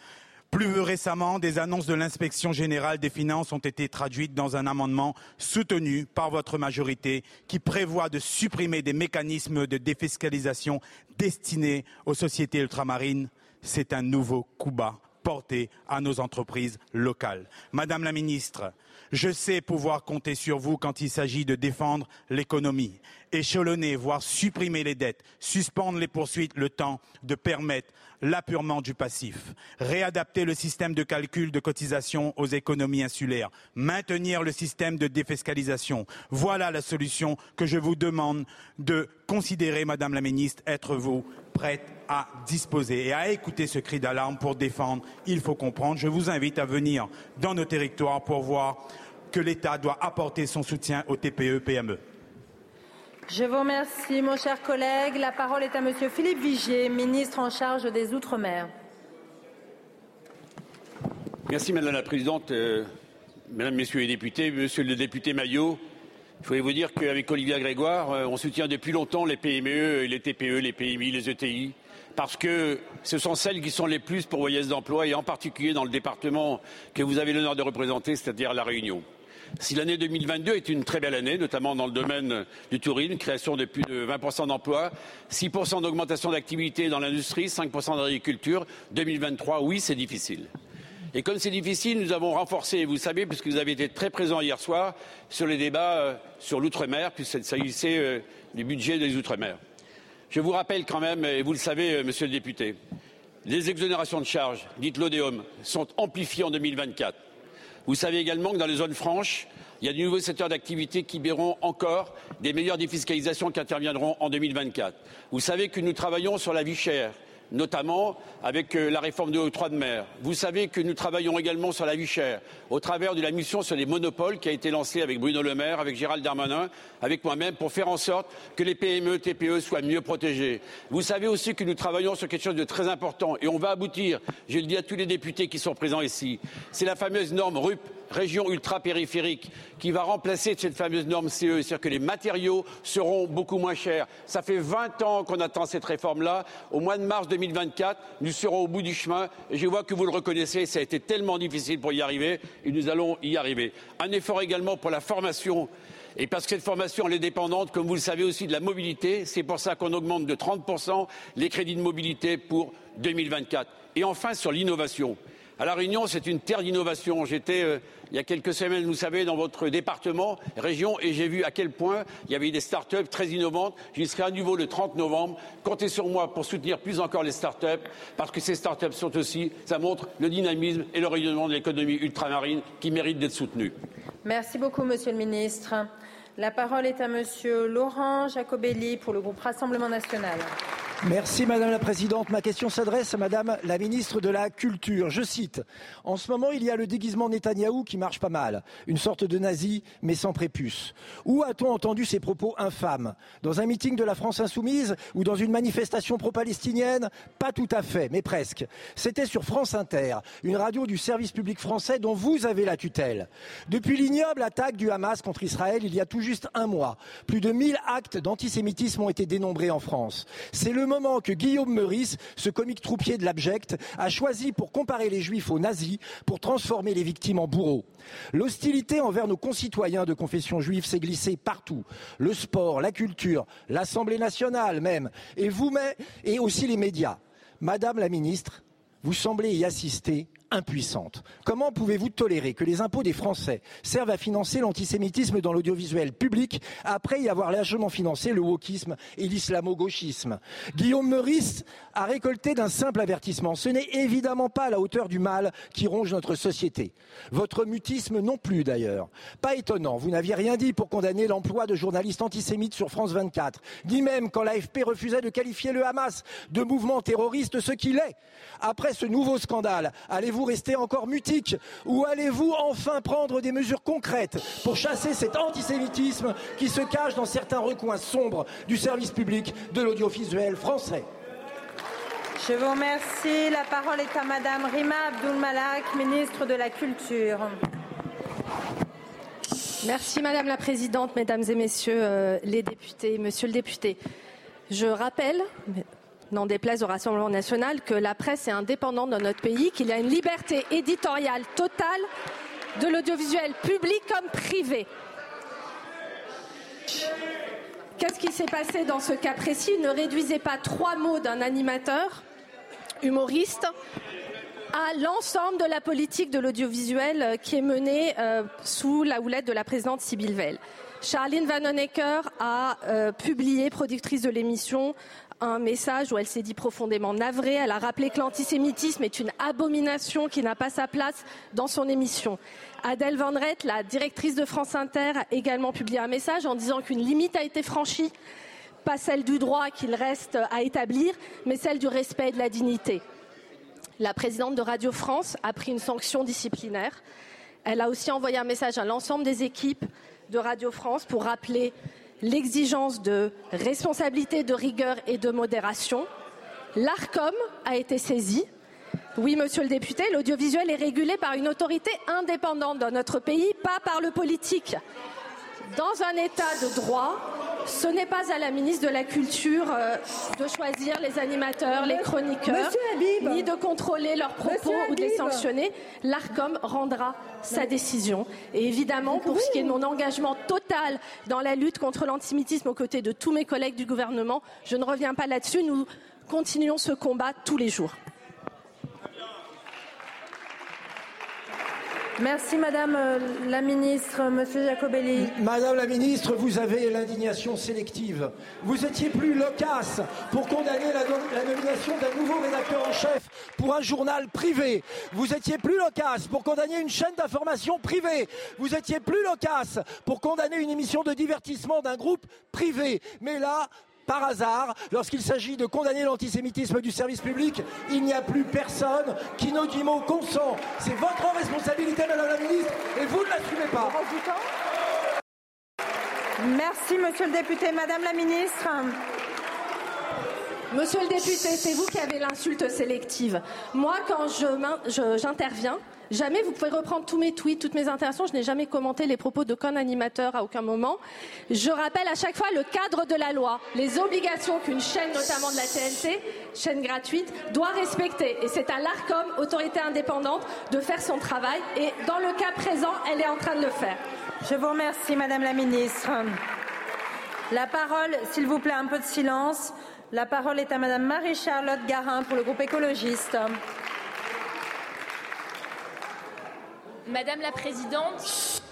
Plus récemment, des annonces de l'inspection générale des finances ont été traduites dans un amendement soutenu par votre majorité qui prévoit de supprimer des mécanismes de défiscalisation destinés aux sociétés ultramarines. C'est un nouveau coup bas porté à nos entreprises locales. Madame la ministre, je sais pouvoir compter sur vous quand il s'agit de défendre l'économie, échelonner, voire supprimer les dettes, suspendre les poursuites le temps de permettre l'appurement du passif, réadapter le système de calcul de cotisation aux économies insulaires, maintenir le système de défiscalisation. Voilà la solution que je vous demande de considérer, Madame la Ministre, être vous prête à disposer et à écouter ce cri d'alarme pour défendre. Il faut comprendre. Je vous invite à venir dans nos territoires pour voir que l'État doit apporter son soutien aux TPE-PME. Je vous remercie, mon cher collègue. La parole est à Monsieur Philippe Vigier, ministre en charge des Outre-mer. Merci, Madame la Présidente. Euh, mesdames, Messieurs les députés, Monsieur le député Maillot, je voulais vous dire qu'avec Olivia Grégoire, euh, on soutient depuis longtemps les PME, les TPE, les PMI, les ETI, parce que ce sont celles qui sont les plus pourvoyeuses d'emplois, et en particulier dans le département que vous avez l'honneur de représenter, c'est-à-dire La Réunion. Si l'année 2022 est une très belle année, notamment dans le domaine du tourisme, création de plus de 20% d'emplois, 6% d'augmentation d'activité dans l'industrie, 5% d'agriculture, 2023, oui, c'est difficile. Et comme c'est difficile, nous avons renforcé, vous savez, puisque vous avez été très présents hier soir, sur les débats euh, sur l'outre-mer, puisqu'il s'agissait euh, du budget des outre-mer. Je vous rappelle quand même, et vous le savez, euh, monsieur le député, les exonérations de charges, dites l'ODEOM, sont amplifiées en 2024. Vous savez également que dans les zones franches, il y a de nouveaux secteurs d'activité qui verront encore des meilleures défiscalisations qui interviendront en 2024. Vous savez que nous travaillons sur la vie chère, notamment avec euh, la réforme de l'octroi de mer. Vous savez que nous travaillons également sur la vie chère au travers de la mission sur les monopoles qui a été lancée avec Bruno Le Maire, avec Gérald Darmanin, avec moi-même pour faire en sorte que les PME, TPE soient mieux protégées. Vous savez aussi que nous travaillons sur quelque chose de très important et on va aboutir, je le dis à tous les députés qui sont présents ici, c'est la fameuse norme RUP région ultra-périphérique qui va remplacer cette fameuse norme CE, c'est-à-dire que les matériaux seront beaucoup moins chers. Ça fait 20 ans qu'on attend cette réforme-là. Au mois de mars 2024, nous serons au bout du chemin et je vois que vous le reconnaissez, ça a été tellement difficile pour y arriver et nous allons y arriver. Un effort également pour la formation et parce que cette formation, elle est dépendante, comme vous le savez aussi, de la mobilité. C'est pour ça qu'on augmente de 30% les crédits de mobilité pour 2024. Et enfin, sur l'innovation. À La Réunion, c'est une terre d'innovation. J'étais euh, il y a quelques semaines, vous savez, dans votre département, région, et j'ai vu à quel point il y avait des start-up très innovantes. J'y serai à nouveau le 30 novembre. Comptez sur moi pour soutenir plus encore les start-up, parce que ces start-up sont aussi, ça montre le dynamisme et le rayonnement de l'économie ultramarine qui méritent d'être soutenus. Merci beaucoup, Monsieur le Ministre. La parole est à Monsieur Laurent Jacobelli pour le groupe Rassemblement national. Merci Madame la Présidente. Ma question s'adresse à Madame la Ministre de la Culture. Je cite En ce moment, il y a le déguisement Netanyahou qui marche pas mal. Une sorte de nazi, mais sans prépuce. Où a-t-on entendu ces propos infâmes? Dans un meeting de la France Insoumise ou dans une manifestation pro-palestinienne? Pas tout à fait, mais presque. C'était sur France Inter, une radio du service public français dont vous avez la tutelle. Depuis l'ignoble attaque du Hamas contre Israël il y a tout juste un mois, plus de 1000 actes d'antisémitisme ont été dénombrés en France. C'est le moment que Guillaume Meurice, ce comique troupier de l'abject, a choisi pour comparer les juifs aux nazis, pour transformer les victimes en bourreaux. L'hostilité envers nos concitoyens de confession juive s'est glissée partout. Le sport, la culture, l'Assemblée nationale même, et vous-même, et aussi les médias. Madame la ministre, vous semblez y assister impuissante. Comment pouvez-vous tolérer que les impôts des Français servent à financer l'antisémitisme dans l'audiovisuel public après y avoir largement financé le wokisme et l'islamo-gauchisme? Guillaume Meurice a récolté d'un simple avertissement. Ce n'est évidemment pas à la hauteur du mal qui ronge notre société. Votre mutisme non plus d'ailleurs. Pas étonnant, vous n'aviez rien dit pour condamner l'emploi de journalistes antisémites sur France 24, ni même quand l'AFP refusait de qualifier le Hamas de mouvement terroriste, ce qu'il est. Après ce nouveau scandale, allez-vous rester encore mutique ou allez-vous enfin prendre des mesures concrètes pour chasser cet antisémitisme qui se cache dans certains recoins sombres du service public de l'audiovisuel français? Je vous remercie. La parole est à Madame Rima Abdul-Malak, ministre de la Culture. Merci Madame la Présidente, Mesdames et Messieurs euh, les députés, Monsieur le député. Je rappelle, n'en déplaise au Rassemblement national, que la presse est indépendante dans notre pays, qu'il y a une liberté éditoriale totale de l'audiovisuel public comme privé. Qu'est-ce qui s'est passé dans ce cas précis? Ne réduisez pas trois mots d'un animateur humoriste à l'ensemble de la politique de l'audiovisuel euh, qui est menée euh, sous la houlette de la présidente Sybille Veil. Charline Vanhoenacker a euh, publié, productrice de l'émission, un message où elle s'est dit profondément navrée. Elle a rappelé que l'antisémitisme est une abomination qui n'a pas sa place dans son émission. Adèle Van Rett, la directrice de France Inter, a également publié un message en disant qu'une limite a été franchie, pas celle du droit qu'il reste à établir, mais celle du respect et de la dignité. La présidente de Radio France a pris une sanction disciplinaire. Elle a aussi envoyé un message à l'ensemble des équipes de Radio France pour rappeler l'exigence de responsabilité, de rigueur et de modération. L'ARCOM a été saisi. Oui, monsieur le député, l'audiovisuel est régulé par une autorité indépendante dans notre pays, pas par le politique. Dans un état de droit, ce n'est pas à la ministre de la Culture euh, de choisir les animateurs, les chroniqueurs, ni de contrôler leurs propos ou de les sanctionner. L'ARCOM rendra sa décision. Et évidemment, pour ce qui est de mon engagement total dans la lutte contre l'antisémitisme aux côtés de tous mes collègues du gouvernement, je ne reviens pas là-dessus. Nous continuons ce combat tous les jours. Merci Madame euh, la Ministre, Monsieur Jacobelli. Madame la Ministre, vous avez l'indignation sélective. Vous étiez plus loquace pour condamner la, nomination d'un nouveau rédacteur en chef pour un journal privé. Vous étiez plus loquace pour condamner une chaîne d'information privée. Vous étiez plus loquace pour condamner une émission de divertissement d'un groupe privé. Mais là, par hasard, lorsqu'il s'agit de condamner l'antisémitisme du service public, il n'y a plus personne qui nous dit mot consent. C'est votre responsabilité, Madame la Ministre, et vous ne l'assumez pas. Merci, Monsieur le député. Madame la Ministre. Monsieur le député, c'est vous qui avez l'insulte sélective. Moi, quand j'interviens, Jamais, vous pouvez reprendre tous mes tweets, toutes mes interventions. Je n'ai jamais commenté les propos d'aucun animateur à aucun moment. Je rappelle à chaque fois le cadre de la loi, les obligations qu'une chaîne, notamment de la TNT, chaîne gratuite, doit respecter. Et c'est à l'ARCOM, autorité indépendante, de faire son travail. Et dans le cas présent, elle est en train de le faire. Je vous remercie, Madame la Ministre. La parole, s'il vous plaît, un peu de silence. La parole est à Madame Marie-Charlotte Garin pour le groupe écologiste. Madame la Présidente,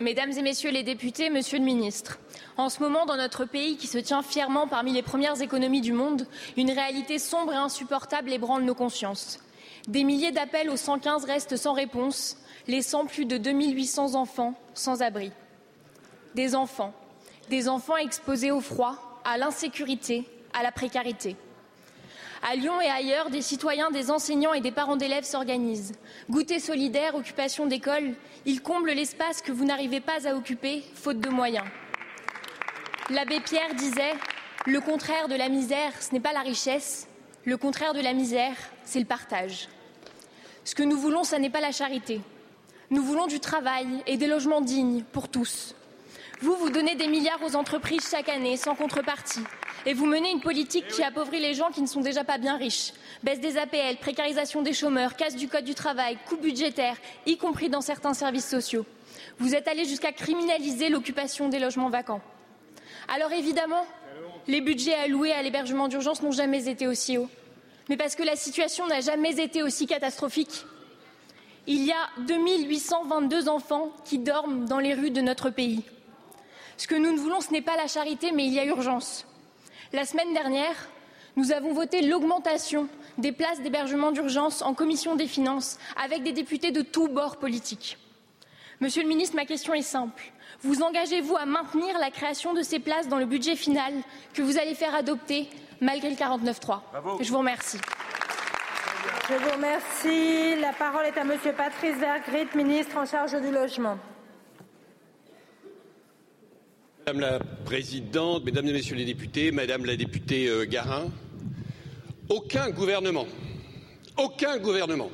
Mesdames et Messieurs les députés, Monsieur le Ministre, en ce moment, dans notre pays qui se tient fièrement parmi les premières économies du monde, une réalité sombre et insupportable ébranle nos consciences. Des milliers d'appels au 115 restent sans réponse, laissant plus de 2800 enfants sans abri. Des enfants, des enfants exposés au froid, à l'insécurité, à la précarité. À Lyon et ailleurs, des citoyens, des enseignants et des parents d'élèves s'organisent. Goûter solidaire, occupation d'école, ils comblent l'espace que vous n'arrivez pas à occuper, faute de moyens. L'abbé Pierre disait Le contraire de la misère, ce n'est pas la richesse, le contraire de la misère, c'est le partage. Ce que nous voulons, ce n'est pas la charité. Nous voulons du travail et des logements dignes pour tous. Vous, vous donnez des milliards aux entreprises chaque année, sans contrepartie. Et vous menez une politique qui appauvrit les gens qui ne sont déjà pas bien riches. Baisse des APL, précarisation des chômeurs, casse du code du travail, coûts budgétaires, y compris dans certains services sociaux. Vous êtes allé jusqu'à criminaliser l'occupation des logements vacants. Alors évidemment, les budgets alloués à l'hébergement d'urgence n'ont jamais été aussi hauts. Mais parce que la situation n'a jamais été aussi catastrophique. Il y a 2822 enfants qui dorment dans les rues de notre pays. Ce que nous ne voulons, ce n'est pas la charité, mais il y a urgence. La semaine dernière, nous avons voté l'augmentation des places d'hébergement d'urgence en commission des finances avec des députés de tous bords politiques. Monsieur le ministre, ma question est simple. Vous engagez-vous à maintenir la création de ces places dans le budget final que vous allez faire adopter malgré le 49.3 Je vous remercie. Je vous remercie. La parole est à Monsieur Patrice Vergrit, ministre en charge du logement. Madame la Présidente, Mesdames et Messieurs les députés, Madame la députée euh, Garin, aucun gouvernement, aucun gouvernement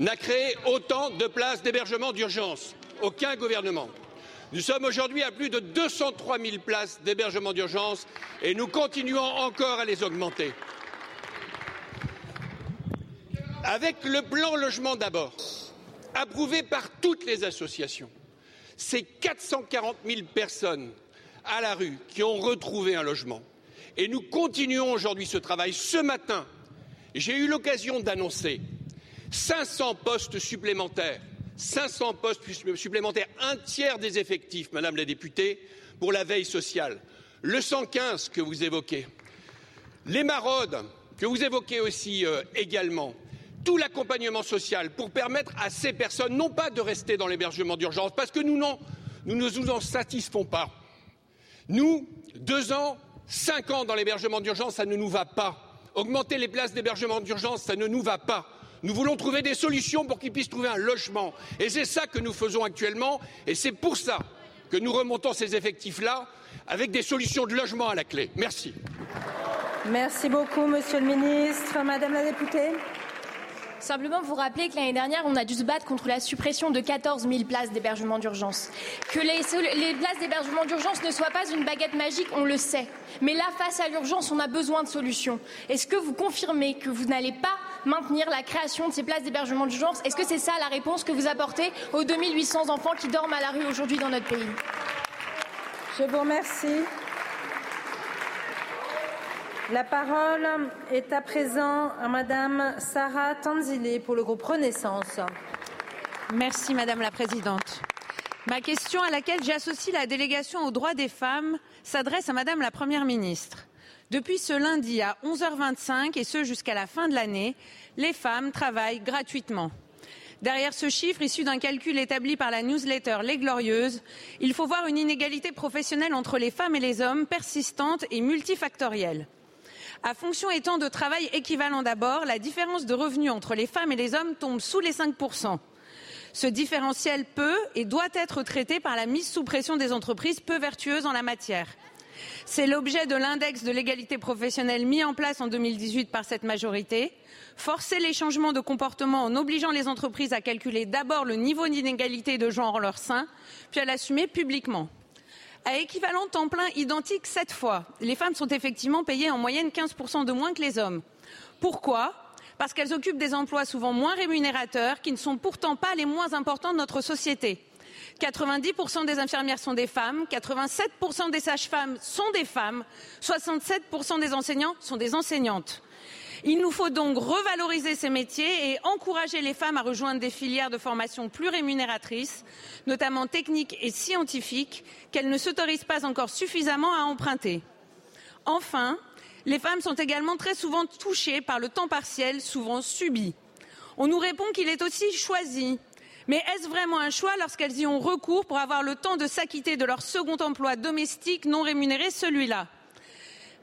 n'a créé autant de places d'hébergement d'urgence. Aucun gouvernement. Nous sommes aujourd'hui à plus de 203 000 places d'hébergement d'urgence et nous continuons encore à les augmenter. Avec le plan logement d'abord, approuvé par toutes les associations, c'est 440 000 personnes à la rue qui ont retrouvé un logement. Et nous continuons aujourd'hui ce travail. Ce matin, j'ai eu l'occasion d'annoncer 500 postes supplémentaires, 500 postes supplémentaires, un tiers des effectifs, Madame la députée, pour la veille sociale. Le 115 que vous évoquez, les maraudes que vous évoquez aussi euh, également, tout l'accompagnement social pour permettre à ces personnes non pas de rester dans l'hébergement d'urgence, parce que nous, ne nous en satisfaisons pas nous, deux ans, cinq ans dans l'hébergement d'urgence, ça ne nous va pas. Augmenter les places d'hébergement d'urgence, ça ne nous va pas. Nous voulons trouver des solutions pour qu'ils puissent trouver un logement. Et c'est ça que nous faisons actuellement. Et c'est pour ça que nous remontons ces effectifs-là avec des solutions de logement à la clé. Merci. Merci beaucoup, Monsieur le Ministre. Madame la députée. Simplement vous rappeler que l'année dernière, on a dû se battre contre la suppression de 14 000 places d'hébergement d'urgence. Que les, les places d'hébergement d'urgence ne soient pas une baguette magique, on le sait. Mais là, face à l'urgence, on a besoin de solutions. Est-ce que vous confirmez que vous n'allez pas maintenir la création de ces places d'hébergement d'urgence? Est-ce que c'est ça la réponse que vous apportez aux 2800 enfants qui dorment à la rue aujourd'hui dans notre pays? Je vous remercie. La parole est à présent à Madame Sarah Tanzilé pour le groupe Renaissance. Merci Madame la Présidente. Ma question à laquelle j'associe la délégation aux droits des femmes s'adresse à Madame la Première ministre. Depuis ce lundi à 11h25 et ce jusqu'à la fin de l'année, les femmes travaillent gratuitement. Derrière ce chiffre issu d'un calcul établi par la newsletter Les Glorieuses, il faut voir une inégalité professionnelle entre les femmes et les hommes persistante et multifactorielle. À fonction et temps de travail équivalent d'abord, la différence de revenus entre les femmes et les hommes tombe sous les 5%. Ce différentiel peut et doit être traité par la mise sous pression des entreprises peu vertueuses en la matière. C'est l'objet de l'index de l'égalité professionnelle mis en place en 2018 par cette majorité. Forcer les changements de comportement en obligeant les entreprises à calculer d'abord le niveau d'inégalité de genre en leur sein, puis à l'assumer publiquement. À équivalent temps plein identique cette fois, les femmes sont effectivement payées en moyenne 15% de moins que les hommes. Pourquoi? Parce qu'elles occupent des emplois souvent moins rémunérateurs, qui ne sont pourtant pas les moins importants de notre société. 90% des infirmières sont des femmes, 87% des sages-femmes sont des femmes, 67% des enseignants sont des enseignantes. Il nous faut donc revaloriser ces métiers et encourager les femmes à rejoindre des filières de formation plus rémunératrices, notamment techniques et scientifiques, qu'elles ne s'autorisent pas encore suffisamment à emprunter. Enfin, les femmes sont également très souvent touchées par le temps partiel, souvent subi. On nous répond qu'il est aussi choisi. Mais est-ce vraiment un choix lorsqu'elles y ont recours pour avoir le temps de s'acquitter de leur second emploi domestique non rémunéré, celui-là?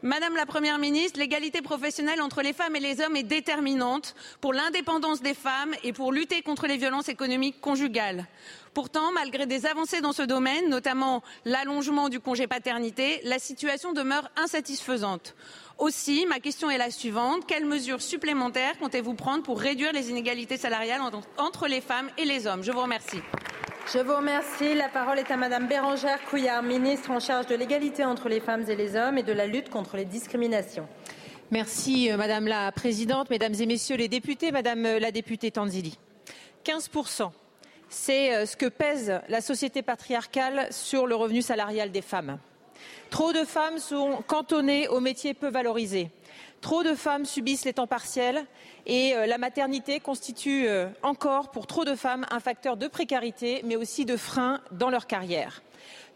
Madame la Première ministre, l'égalité professionnelle entre les femmes et les hommes est déterminante pour l'indépendance des femmes et pour lutter contre les violences économiques conjugales. Pourtant, malgré des avancées dans ce domaine, notamment l'allongement du congé paternité, la situation demeure insatisfaisante. Aussi, ma question est la suivante. Quelles mesures supplémentaires comptez-vous prendre pour réduire les inégalités salariales entre les femmes et les hommes? Je vous remercie. Je vous remercie. La parole est à Madame Bérangère Couillard, ministre en charge de l'égalité entre les femmes et les hommes et de la lutte contre les discriminations. Merci euh, Madame la Présidente, Mesdames et Messieurs les députés, Madame euh, la députée Tanzili. 15%, c'est euh, ce que pèse la société patriarcale sur le revenu salarial des femmes. Trop de femmes sont cantonnées aux métiers peu valorisés. Trop de femmes subissent les temps partiels et euh, la maternité constitue euh, encore pour trop de femmes un facteur de précarité mais aussi de frein dans leur carrière.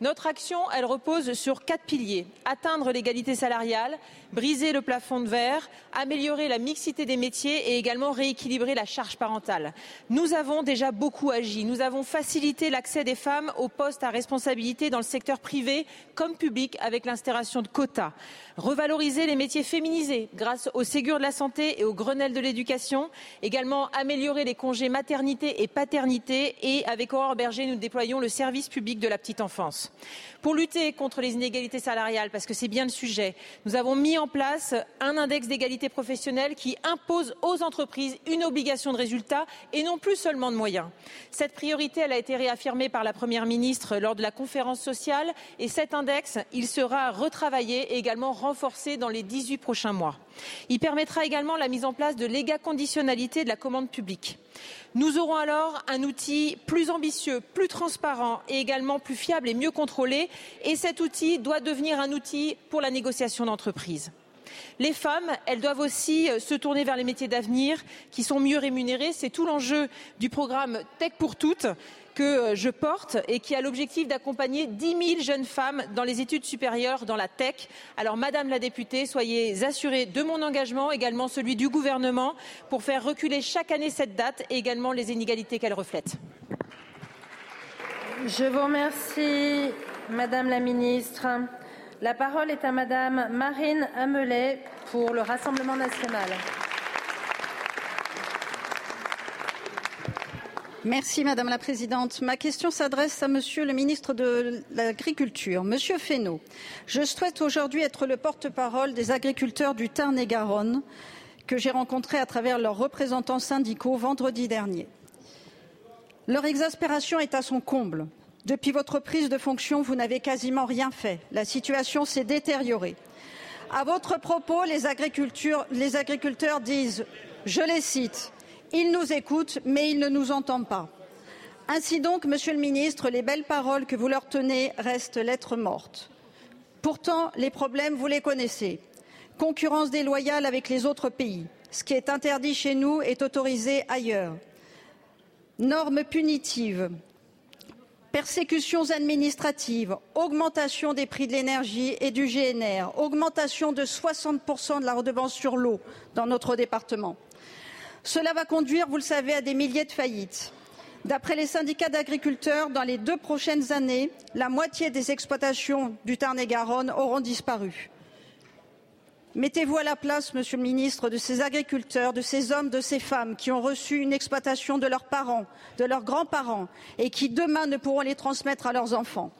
Notre action, repose sur quatre piliers. Atteindre l'égalité salariale, briser le plafond de verre, améliorer la mixité des métiers et également rééquilibrer la charge parentale. Nous avons déjà beaucoup agi. Nous avons facilité l'accès des femmes aux postes à responsabilité dans le secteur privé comme public avec l'instauration de quotas. Revaloriser les métiers féminisés grâce au Ségur de la santé et au Grenelle de l'éducation. Également améliorer les congés maternité et paternité. Et avec Aurore Berger, nous déployons le service public de la petite enfance. Pour lutter contre les inégalités salariales, parce que c'est bien le sujet, nous avons mis en place un index d'égalité professionnelle qui impose aux entreprises une obligation de résultat et non plus seulement de moyens. Cette priorité, elle a été réaffirmée par la Première ministre lors de la conférence sociale et cet index, il sera retravaillé et également renforcé dans les 18 prochains mois. Il permettra également la mise en place de l'égaconditionnalité de la commande publique. Nous aurons alors un outil plus ambitieux, plus transparent et également plus fiable et mieux contrôlé. Et cet outil doit devenir un outil pour la négociation d'entreprise. Les femmes, elles doivent aussi euh, se tourner vers les métiers d'avenir qui sont mieux rémunérés. C'est tout l'enjeu du programme Tech pour toutes que euh, je porte et qui a l'objectif d'accompagner 10 000 jeunes femmes dans les études supérieures dans la tech. Alors, Madame la députée, soyez assurée de mon engagement, également celui du gouvernement, pour faire reculer chaque année cette date et également les inégalités qu'elle reflète. Je vous remercie, Madame la Ministre. La parole est à Madame Marine Amelet pour le Rassemblement national. Merci Madame la Présidente. Ma question s'adresse à Monsieur le ministre de l'Agriculture. Monsieur Fesneau, je souhaite aujourd'hui être le porte-parole des agriculteurs du Tarn-et-Garonne que j'ai rencontrés à travers leurs représentants syndicaux vendredi dernier. Leur exaspération est à son comble. Depuis votre prise de fonction, vous n'avez quasiment rien fait. La situation s'est détériorée. À votre propos, les agriculteurs disent, je les cite, ils nous écoutent, mais ils ne nous entendent pas. Ainsi donc, Monsieur le Ministre, les belles paroles que vous leur tenez restent lettres mortes. Pourtant, les problèmes, vous les connaissez. Concurrence déloyale avec les autres pays. Ce qui est interdit chez nous est autorisé ailleurs. Normes punitives, persécutions administratives, augmentation des prix de l'énergie et du GNR, augmentation de 60% de la redevance sur l'eau dans notre département. Cela va conduire, vous le savez, à des milliers de faillites. D'après les syndicats d'agriculteurs, dans les deux prochaines années, la moitié des exploitations du Tarn-et-Garonne auront disparu. Mettez-vous à la place, Monsieur le Ministre, de ces agriculteurs, de ces hommes, de ces femmes qui ont reçu une exploitation de leurs parents, de leurs grands-parents et qui demain ne pourront les transmettre à leurs enfants.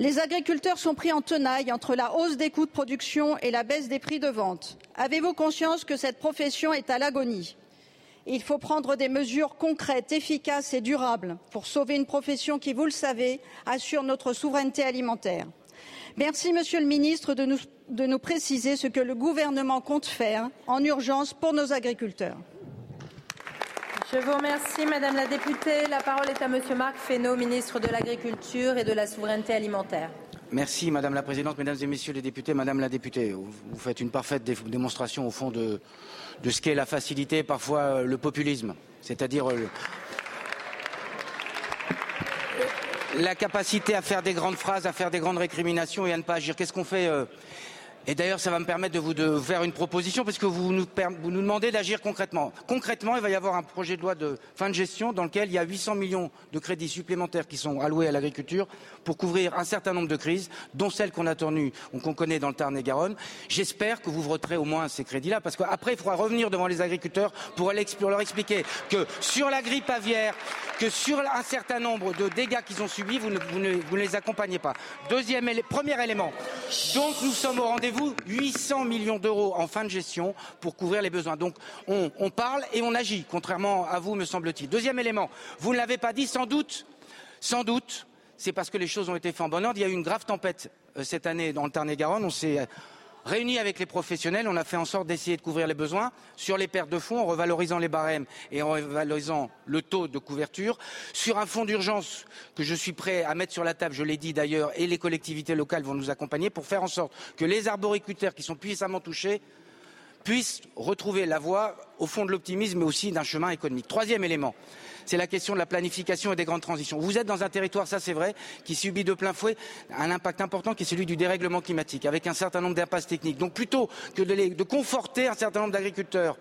Les agriculteurs sont pris en tenaille entre la hausse des coûts de production et la baisse des prix de vente. Avez-vous conscience que cette profession est à l'agonie? Il faut prendre des mesures concrètes, efficaces et durables pour sauver une profession qui, vous le savez, assure notre souveraineté alimentaire. Merci, Monsieur le Ministre, de nous, de nous préciser ce que le gouvernement compte faire en urgence pour nos agriculteurs. Je vous remercie, Madame la députée. La parole est à Monsieur Marc Fesneau, ministre de l'Agriculture et de la Souveraineté alimentaire. Merci Madame la Présidente, Mesdames et Messieurs les députés, Madame la députée. Vous faites une parfaite démonstration au fond de, de ce qu'est la facilité, parfois euh, le populisme, c'est-à-dire euh, la capacité à faire des grandes phrases, à faire des grandes récriminations et à ne pas agir. Qu'est-ce qu'on fait euh, et d'ailleurs, ça va me permettre de vous faire une proposition, vous nous, vous nous demandez d'agir concrètement. Concrètement, il va y avoir un projet de loi de fin de gestion dans lequel il y a 800 millions de crédits supplémentaires qui sont alloués à l'agriculture pour couvrir un certain nombre de crises, dont celle qu'on a tenu, qu'on connaît dans le Tarn et Garonne. J'espère que vous voterez au moins ces crédits-là, parce qu'après, il faudra revenir devant les agriculteurs pour leur expliquer que sur la grippe aviaire, que sur un certain nombre de dégâts qu'ils ont subis, vous ne, les accompagnez pas. Deuxième, premier élément. Donc, nous sommes au rendez-vous vous 800 millions d'euros en fin de gestion pour couvrir les besoins? Donc on, parle et on agit, contrairement à vous, me semble-t-il. Deuxième élément, vous ne l'avez pas dit, sans doute, sans doute, c'est parce que les choses ont été faites en bon ordre. Il y a eu une grave tempête euh, cette année dans le Tarn-et-Garonne. Réunis avec les professionnels, on a fait en sorte d'essayer de couvrir les besoins sur les pertes de fonds en revalorisant les barèmes et en revalorisant le taux de couverture, sur un fonds d'urgence que je suis prêt à mettre sur la table, je l'ai dit d'ailleurs, et les collectivités locales vont nous accompagner pour faire en sorte que les arboriculteurs qui sont puissamment touchés puissent retrouver la voie au fond de l'optimisme, mais aussi d'un chemin économique. Troisième élément, c'est la question de la planification et des grandes transitions. Vous êtes dans un territoire, ça c'est vrai, qui subit de plein fouet un impact important qui est celui du dérèglement climatique, avec un certain nombre d'impasses techniques. Donc plutôt que de, de conforter un certain nombre d'agriculteurs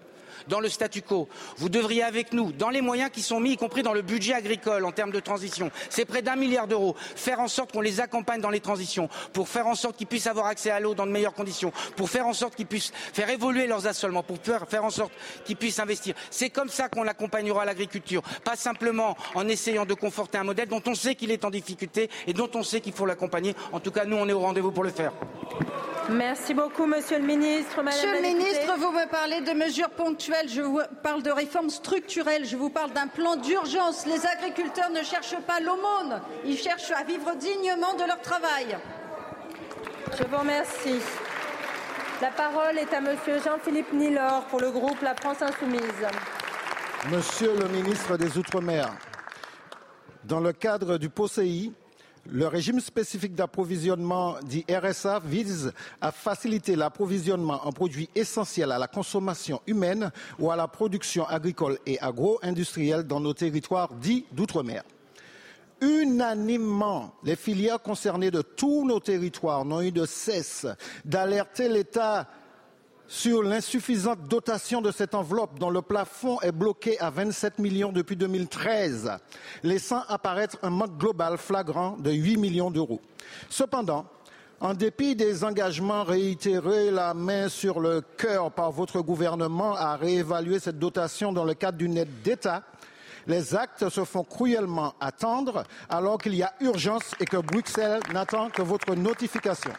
dans le statu quo. Vous devriez avec nous, dans les moyens qui sont mis, y compris dans le budget agricole en termes de transition, c'est près d'un milliard d'euros, faire en sorte qu'on les accompagne dans les transitions, pour faire en sorte qu'ils puissent avoir accès à l'eau dans de meilleures conditions, pour faire en sorte qu'ils puissent faire évoluer leurs assolements, pour faire en sorte qu'ils puissent investir. C'est comme ça qu'on accompagnera l'agriculture, pas simplement en essayant de conforter un modèle dont on sait qu'il est en difficulté et dont on sait qu'il faut l'accompagner. En tout cas, nous, on est au rendez-vous pour le faire. Merci beaucoup, Monsieur le Ministre. Madame Monsieur le Ministre, vous me parlez de mesures ponctuelles, je vous parle de réformes structurelles, je vous parle d'un plan d'urgence. Les agriculteurs ne cherchent pas l'aumône, ils cherchent à vivre dignement de leur travail. Je vous remercie. La parole est à Monsieur Jean-Philippe Nilor pour le groupe La France Insoumise. Monsieur le ministre des Outre-mer, dans le cadre du POSEI, le régime spécifique d'approvisionnement dit RSA vise à faciliter l'approvisionnement en produits essentiels à la consommation humaine ou à la production agricole et agro-industrielle dans nos territoires dits d'outre-mer. Unanimement, les filières concernées de tous nos territoires n'ont eu de cesse d'alerter l'État sur l'insuffisante dotation de cette enveloppe dont le plafond est bloqué à 27 millions depuis 2013, laissant apparaître un manque global flagrant de 8 millions d'euros. Cependant, en dépit des engagements réitérés, la main sur le cœur par votre gouvernement à réévaluer cette dotation dans le cadre d'une aide d'État, les actes se font cruellement attendre alors qu'il y a urgence et que Bruxelles n'attend que votre notification.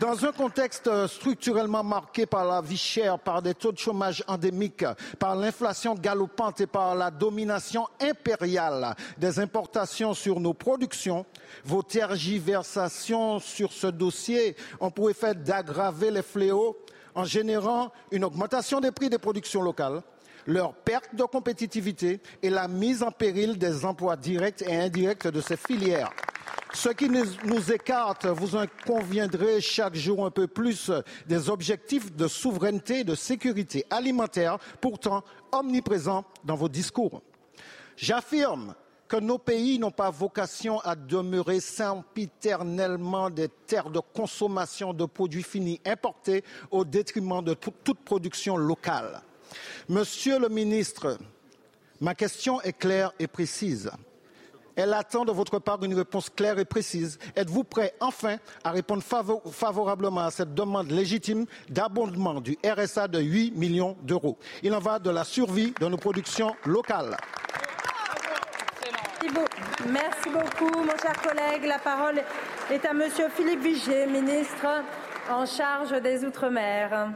Dans un contexte structurellement marqué par la vie chère, par des taux de chômage endémiques, par l'inflation galopante et par la domination impériale des importations sur nos productions, vos tergiversations sur ce dossier ont pour effet d'aggraver les fléaux en générant une augmentation des prix des productions locales, leur perte de compétitivité et la mise en péril des emplois directs et indirects de ces filières. Ce qui nous, écarte, vous en conviendrez chaque jour un peu plus, des objectifs de souveraineté et de sécurité alimentaire, pourtant omniprésents dans vos discours. J'affirme que nos pays n'ont pas vocation à demeurer sempiternellement des terres de consommation de produits finis importés au détriment de toute production locale. Monsieur le ministre, ma question est claire et précise. Elle attend de votre part une réponse claire et précise. Êtes-vous prêt enfin à répondre favorablement à cette demande légitime d'abondement du RSA de 8 millions d'euros? Il en va de la survie de nos productions locales. Merci beaucoup, mon cher collègue. La parole est à Monsieur Philippe Vigier, ministre en charge des Outre-mer.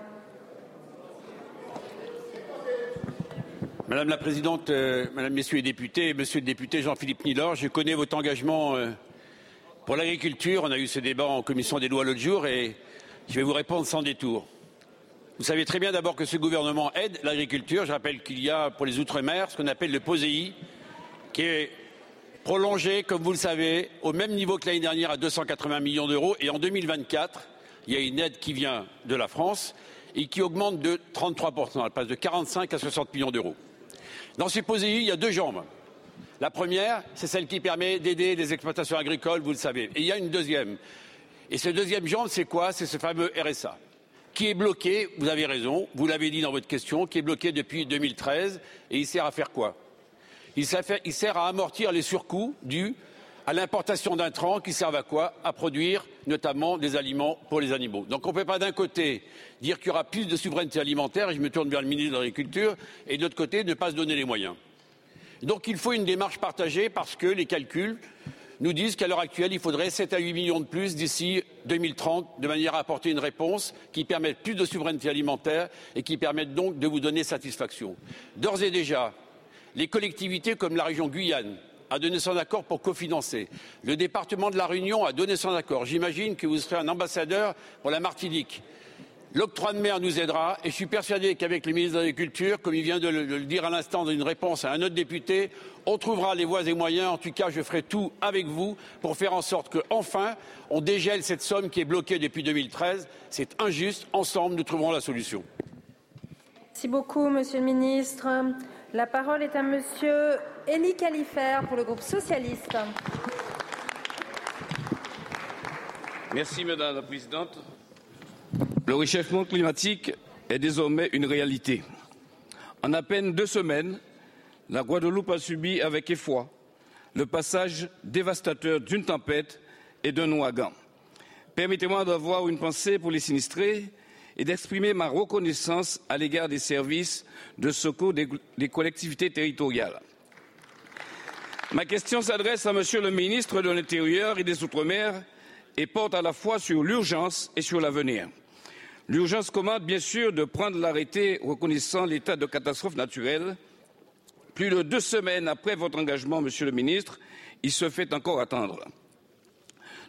Madame la Présidente, euh, Madame, Messieurs les députés, Monsieur le député Jean-Philippe Nilor, je connais votre engagement euh, pour l'agriculture. On a eu ce débat en commission des lois l'autre jour et je vais vous répondre sans détour. Vous savez très bien d'abord que ce gouvernement aide l'agriculture. Je rappelle qu'il y a pour les Outre-mer ce qu'on appelle le POSEI, qui est prolongé, comme vous le savez, au même niveau que l'année dernière à 280 millions d'euros. Et en 2024, il y a une aide qui vient de la France et qui augmente de 33%. Elle passe de 45 à 60 millions d'euros. Dans ces POSEI, il y a deux jambes. La première, c'est celle qui permet d'aider les exploitations agricoles, vous le savez. Et il y a une deuxième. Et cette deuxième jambe, c'est quoi? C'est ce fameux RSA, qui est bloqué, vous avez raison, vous l'avez dit dans votre question, qui est bloqué depuis 2013. Et il sert à faire quoi? Il sert à amortir les surcoûts dus à l'importation d'intrants qui servent à quoi? À produire notamment des aliments pour les animaux. Donc on ne peut pas d'un côté dire qu'il y aura plus de souveraineté alimentaire, et je me tourne vers le ministre de l'Agriculture, et de l'autre côté ne pas se donner les moyens. Donc il faut une démarche partagée parce que les calculs nous disent qu'à l'heure actuelle, il faudrait 7 à 8 millions de plus d'ici 2030 de manière à apporter une réponse qui permette plus de souveraineté alimentaire et qui permette donc de vous donner satisfaction. D'ores et déjà, les collectivités comme la région Guyane, a donné son accord pour cofinancer. Le département de la Réunion a donné son accord. J'imagine que vous serez un ambassadeur pour la Martinique. L'octroi de mer nous aidera et je suis persuadé qu'avec le ministre de l'Agriculture, comme il vient de le, dire à l'instant dans une réponse à un autre député, on trouvera les voies et moyens. En tout cas, je ferai tout avec vous pour faire en sorte qu'enfin, on dégèle cette somme qui est bloquée depuis 2013. C'est injuste. Ensemble, nous trouverons la solution. Merci beaucoup, Monsieur le Ministre. La parole est à Monsieur Pour le groupe socialiste. Merci, Madame la Présidente. Le réchauffement climatique est désormais une réalité. En à peine deux semaines, la Guadeloupe a subi avec effroi le passage dévastateur d'une tempête et d'un ouragan. Permettez-moi d'avoir une pensée pour les sinistrés et d'exprimer ma reconnaissance à l'égard des services de secours des collectivités territoriales. Ma question s'adresse à Monsieur le ministre de l'Intérieur et des Outre-mer et porte à la fois sur l'urgence et sur l'avenir. L'urgence commande bien sûr de prendre l'arrêté reconnaissant l'état de catastrophe naturelle. Plus de deux semaines après votre engagement, Monsieur le ministre, il se fait encore attendre.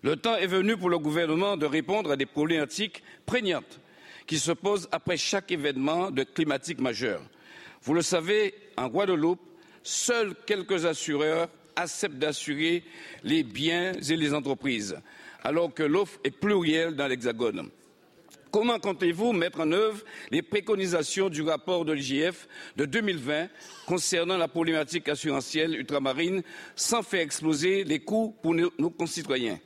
Le temps est venu pour le gouvernement de répondre à des problématiques prégnantes qui se posent après chaque événement climatique majeur. Vous le savez, en Guadeloupe, seuls quelques assureurs acceptent d'assurer les biens et les entreprises, alors que l'offre est plurielle dans l'Hexagone. Comment comptez-vous mettre en œuvre les préconisations du rapport de l'IGF de 2020 concernant la problématique assurantielle ultramarine sans faire exploser les coûts pour nos, nos concitoyens?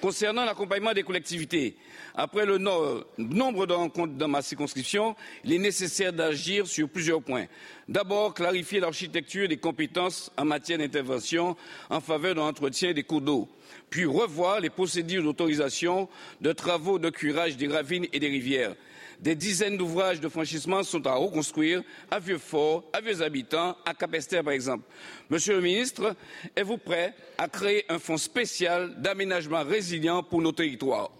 Concernant l'accompagnement des collectivités, après le nombre de rencontres dans ma circonscription, il est nécessaire d'agir sur plusieurs points. D'abord, clarifier l'architecture des compétences en matière d'intervention en faveur de l'entretien des cours d'eau, puis revoir les procédures d'autorisation de travaux de curage des ravines et des rivières. Des dizaines d'ouvrages de franchissement sont à reconstruire à Vieux-Fort, à Vieux-Habitants, à Capester par exemple. Monsieur le ministre, êtes-vous prêt à créer un fonds spécial d'aménagement résilient pour nos territoires?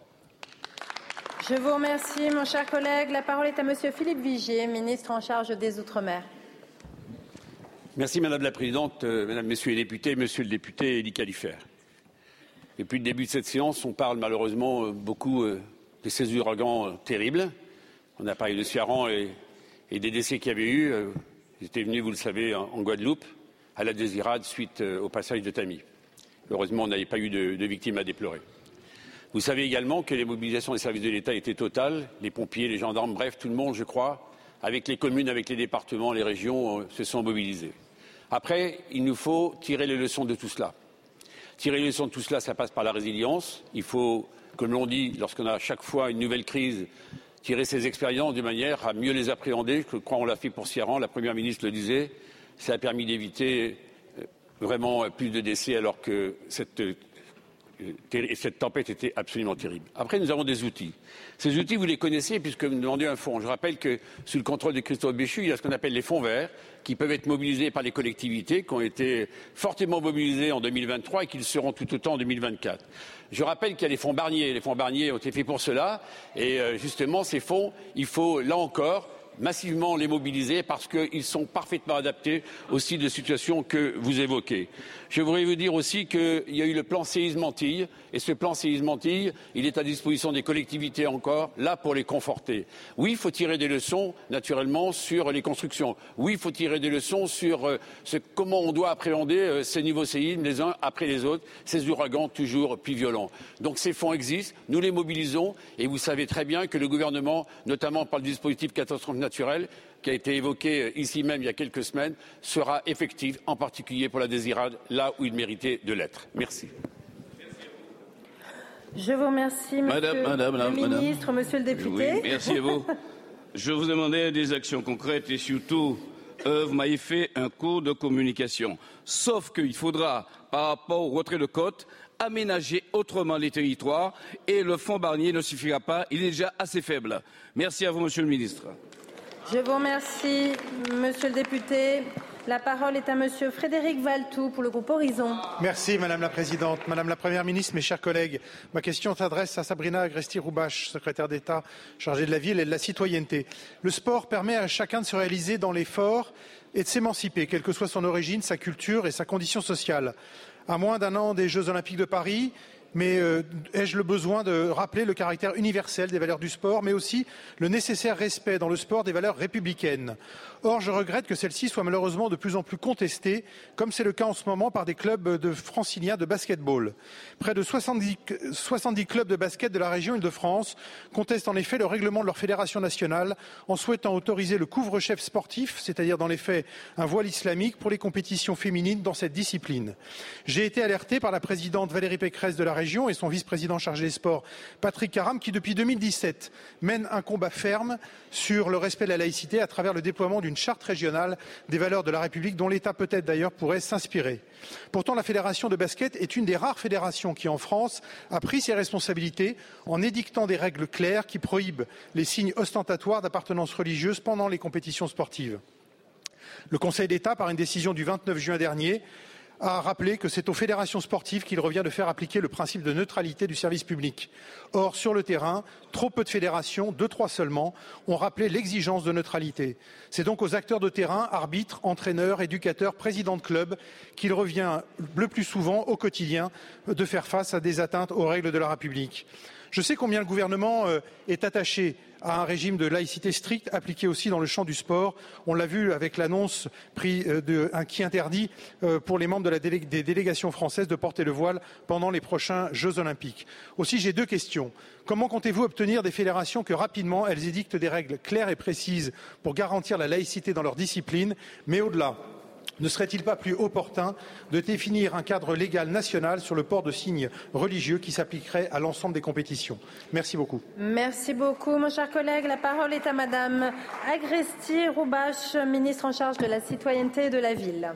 Je vous remercie, mon cher collègue. La parole est à Monsieur Philippe Vigier, ministre en charge des Outre-mer. Merci Madame la Présidente, euh, Mesdames, Messieurs les députés, Monsieur le député Elie Califère. Depuis le début de cette séance, on parle malheureusement euh, beaucoup euh, de ces ouragans euh, terribles. On a parlé de Ciaran et, des décès qu'il y avait eu. Euh, J'étais venu, vous le savez, en, Guadeloupe, à la Désirade, suite euh, au passage de Tami. Heureusement, on n'avait pas eu de, de victimes à déplorer. Vous savez également que les mobilisations des services de l'État étaient totales. Les pompiers, les gendarmes, bref, tout le monde, je crois, avec les communes, avec les départements, les régions, euh, se sont mobilisés. Après, il nous faut tirer les leçons de tout cela. Tirer les leçons de tout cela, ça passe par la résilience. Il faut, comme l'on dit, lorsqu'on a à chaque fois une nouvelle crise, tirer ces expériences de manière à mieux les appréhender. Je crois qu'on l'a fait pour Sierran, la Première ministre le disait. Ça a permis d'éviter euh, vraiment plus de décès alors que cette et cette tempête était absolument terrible. Après, nous avons des outils. Ces outils, vous les connaissez puisque vous me demandez un fonds. Je rappelle que sous le contrôle de Christophe Béchu, il y a ce qu'on appelle les fonds verts qui peuvent être mobilisés par les collectivités, qui ont été fortement mobilisés en 2023 et qui le seront tout autant en 2024. Je rappelle qu'il y a les fonds Barnier. Les fonds Barnier ont été faits pour cela. Et euh, justement, ces fonds, il faut, là encore, massivement les mobiliser parce qu'ils sont parfaitement adaptés styles de situation que vous évoquez. Je voudrais vous dire aussi qu'il y a eu le plan séisme Antilles et ce plan séisme Antilles, il est à disposition des collectivités encore, là pour les conforter. Oui, il faut tirer des leçons, naturellement, sur les constructions. Oui, il faut tirer des leçons sur euh, comment on doit appréhender euh, ces niveaux séismes les uns après les autres, ces ouragans toujours plus violents. Donc ces fonds existent, nous les mobilisons et vous savez très bien que le gouvernement, notamment par le dispositif catastrophe naturelle, qui a été évoqué euh, ici même il y a quelques semaines, sera effectif, en particulier pour la désirade, là où il méritait de l'être. Merci. Je vous remercie, monsieur Madame, madame, le madame. ministre, monsieur le député. Oui, merci à vous. Je vous demandais des actions concrètes et surtout, vous m'avez fait un cours de communication. Sauf qu'il faudra, par rapport au retrait de côte, aménager autrement les territoires et le fonds Barnier ne suffira pas, il est déjà assez faible. Merci à vous, monsieur le ministre. Je vous remercie, monsieur le député. La parole est à monsieur Frédéric Valtou pour le groupe Horizon. Merci Madame la Présidente. Madame la Première ministre, mes chers collègues, ma question s'adresse à Sabrina Agresti-Roubache, secrétaire d'État chargée de la ville et de la citoyenneté. Le sport permet à chacun de se réaliser dans l'effort et de s'émanciper, quelle que soit son origine, sa culture et sa condition sociale. À moins d'un an des Jeux Olympiques de Paris, mais euh, ai-je le besoin de rappeler le caractère universel des valeurs du sport, mais aussi le nécessaire respect dans le sport des valeurs républicaines? Or, je regrette que celles-ci soient malheureusement de plus en plus contestées, comme c'est le cas en ce moment par des clubs de franciliens de basketball. Près de 70, 70 clubs de basket de la région Île-de-France contestent en effet le règlement de leur fédération nationale en souhaitant autoriser le couvre-chef sportif, c'est-à-dire dans les faits un voile islamique, pour les compétitions féminines dans cette discipline. J'ai été alerté par la présidente Valérie Pécresse de la région et son vice-président chargé des sports, Patrick Caram, qui depuis 2017 mène un combat ferme sur le respect de la laïcité à travers le déploiement d'une charte régionale des valeurs de la République dont l'État peut-être d'ailleurs pourrait s'inspirer. Pourtant, la fédération de basket est une des rares fédérations qui, en France, a pris ses responsabilités en édictant des règles claires qui prohibent les signes ostentatoires d'appartenance religieuse pendant les compétitions sportives. Le Conseil d'État, par une décision du 29 juin dernier, a rappelé que c'est aux fédérations sportives qu'il revient de faire appliquer le principe de neutralité du service public. Or, sur le terrain, trop peu de fédérations, deux, trois seulement, ont rappelé l'exigence de neutralité. C'est donc aux acteurs de terrain, arbitres, entraîneurs, éducateurs, présidents de clubs, qu'il revient le plus souvent au quotidien de faire face à des atteintes aux règles de la République. Je sais combien le gouvernement euh, est attaché à un régime de laïcité stricte appliqué aussi dans le champ du sport. On l'a vu avec l'annonce euh, qui interdit euh, pour les membres des délégations françaises de porter le voile pendant les prochains Jeux olympiques. Aussi, j'ai deux questions. Comment comptez-vous obtenir des fédérations que rapidement elles édictent des règles claires et précises pour garantir la laïcité dans leur discipline, mais au-delà ne serait-il pas plus opportun de définir un cadre légal national sur le port de signes religieux qui s'appliquerait à l'ensemble des compétitions? Merci beaucoup. Merci beaucoup, mon cher collègue. La parole est à Madame Agresti Roubache, ministre en charge de la citoyenneté et de la ville.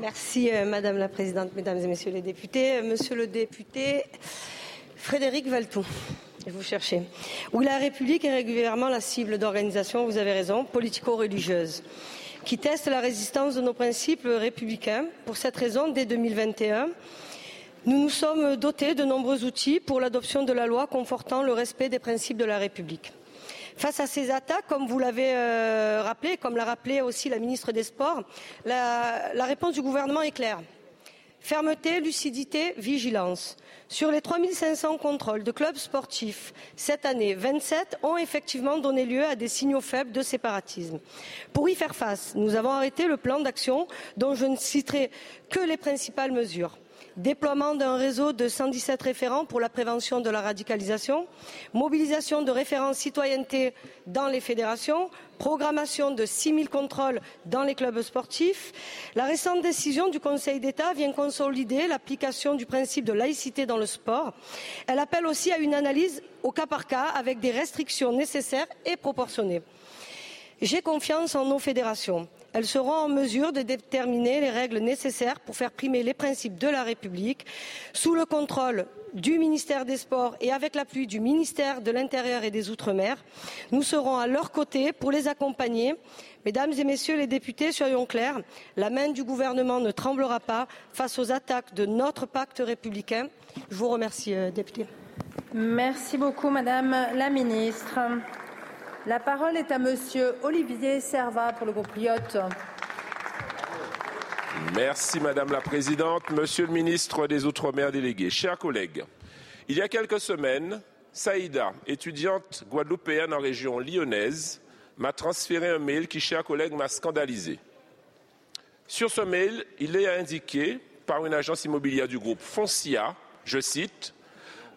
Merci, euh, Madame la Présidente, Mesdames et Messieurs les députés. Euh, Monsieur le député Frédéric Valton, vous cherchez. Oui, la République est régulièrement la cible d'organisations, vous avez raison, politico-religieuses qui testent la résistance de nos principes républicains. Pour cette raison, dès 2021, nous nous sommes dotés de nombreux outils pour l'adoption de la loi confortant le respect des principes de la République. Face à ces attaques, comme vous l'avez euh, rappelé, comme l'a rappelé aussi la ministre des Sports, la réponse du gouvernement est claire. Fermeté, lucidité, vigilance. Sur les 3500 contrôles de clubs sportifs cette année, 27 ont effectivement donné lieu à des signaux faibles de séparatisme. Pour y faire face, nous avons arrêté le plan d'action dont je ne citerai que les principales mesures déploiement d'un réseau de 117 référents pour la prévention de la radicalisation, mobilisation de référents citoyenneté dans les fédérations, programmation de 6 000 contrôles dans les clubs sportifs. La récente décision du Conseil d'État vient consolider l'application du principe de laïcité dans le sport. Elle appelle aussi à une analyse au cas par cas avec des restrictions nécessaires et proportionnées. J'ai confiance en nos fédérations. Elles seront en mesure de déterminer les règles nécessaires pour faire primer les principes de la République sous le contrôle du ministère des Sports et avec l'appui du ministère de l'Intérieur et des Outre-mer. Nous serons à leur côté pour les accompagner. Mesdames et Messieurs les députés, soyons clairs, la main du gouvernement ne tremblera pas face aux attaques de notre pacte républicain. Je vous remercie, euh, député. Merci beaucoup, Madame la Ministre. La parole est à Monsieur Olivier Servat pour le groupe Lyotte. Merci Madame la Présidente, Monsieur le Ministre des Outre-mer délégué, chers collègues. Il y a quelques semaines, Saïda, étudiante guadeloupéenne en région lyonnaise, m'a transféré un mail qui, chers collègues, m'a scandalisé. Sur ce mail, il est indiqué par une agence immobilière du groupe Foncia, je cite,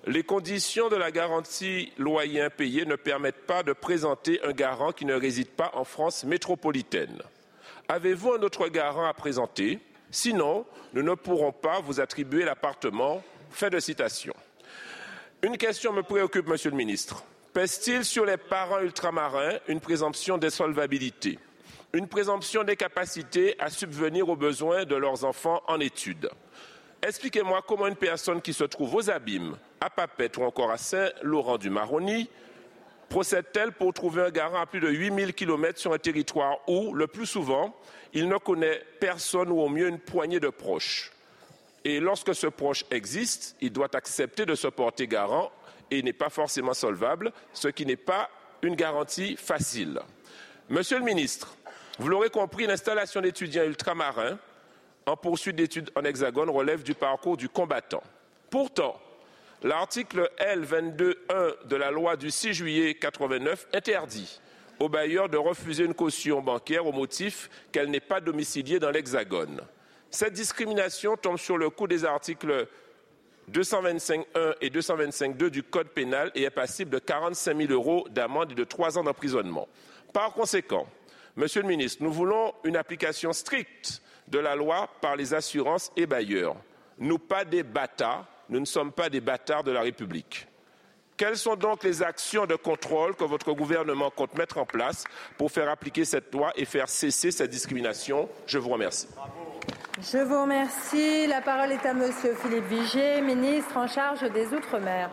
les conditions de la garantie loyer impayé ne permettent pas de présenter un garant qui ne réside pas en France métropolitaine. Avez-vous un autre garant à présenter? Sinon, nous ne pourrons pas vous attribuer l'appartement. Fin de citation. Une question me préoccupe, Monsieur le Ministre. Pèse-t-il sur les parents ultramarins une présomption d'insolvabilité, une présomption d'incapacité à subvenir aux besoins de leurs enfants en études Expliquez-moi comment une personne qui se trouve aux abîmes, à Papette ou encore à Saint-Laurent-du-Maroni procède-t-elle pour trouver un garant à plus de 8000 km sur un territoire où, le plus souvent, il ne connaît personne ou au mieux une poignée de proches? Et lorsque ce proche existe, il doit accepter de se porter garant et n'est pas forcément solvable, ce qui n'est pas une garantie facile. Monsieur le ministre, vous l'aurez compris, l'installation d'étudiants ultramarins en poursuite d'études en hexagone relève du parcours du combattant. Pourtant, L'article L22.1 de la loi du 6 juillet 89 interdit aux bailleurs de refuser une caution bancaire au motif qu'elle n'est pas domiciliée dans l'Hexagone. Cette discrimination tombe sur le coup des articles 225.1 et 225.2 du Code pénal et est passible de 45 000 euros d'amende et de trois ans d'emprisonnement. Par conséquent, Monsieur le ministre, nous voulons une application stricte de la loi par les assurances et bailleurs, nous pas des bâtards nous ne sommes pas des bâtards de la République. Quelles sont donc les actions de contrôle que votre gouvernement compte mettre en place pour faire appliquer cette loi et faire cesser cette discrimination? Je vous remercie. Je vous remercie. La parole est à Monsieur Philippe Vigier, ministre en charge des Outre-mer.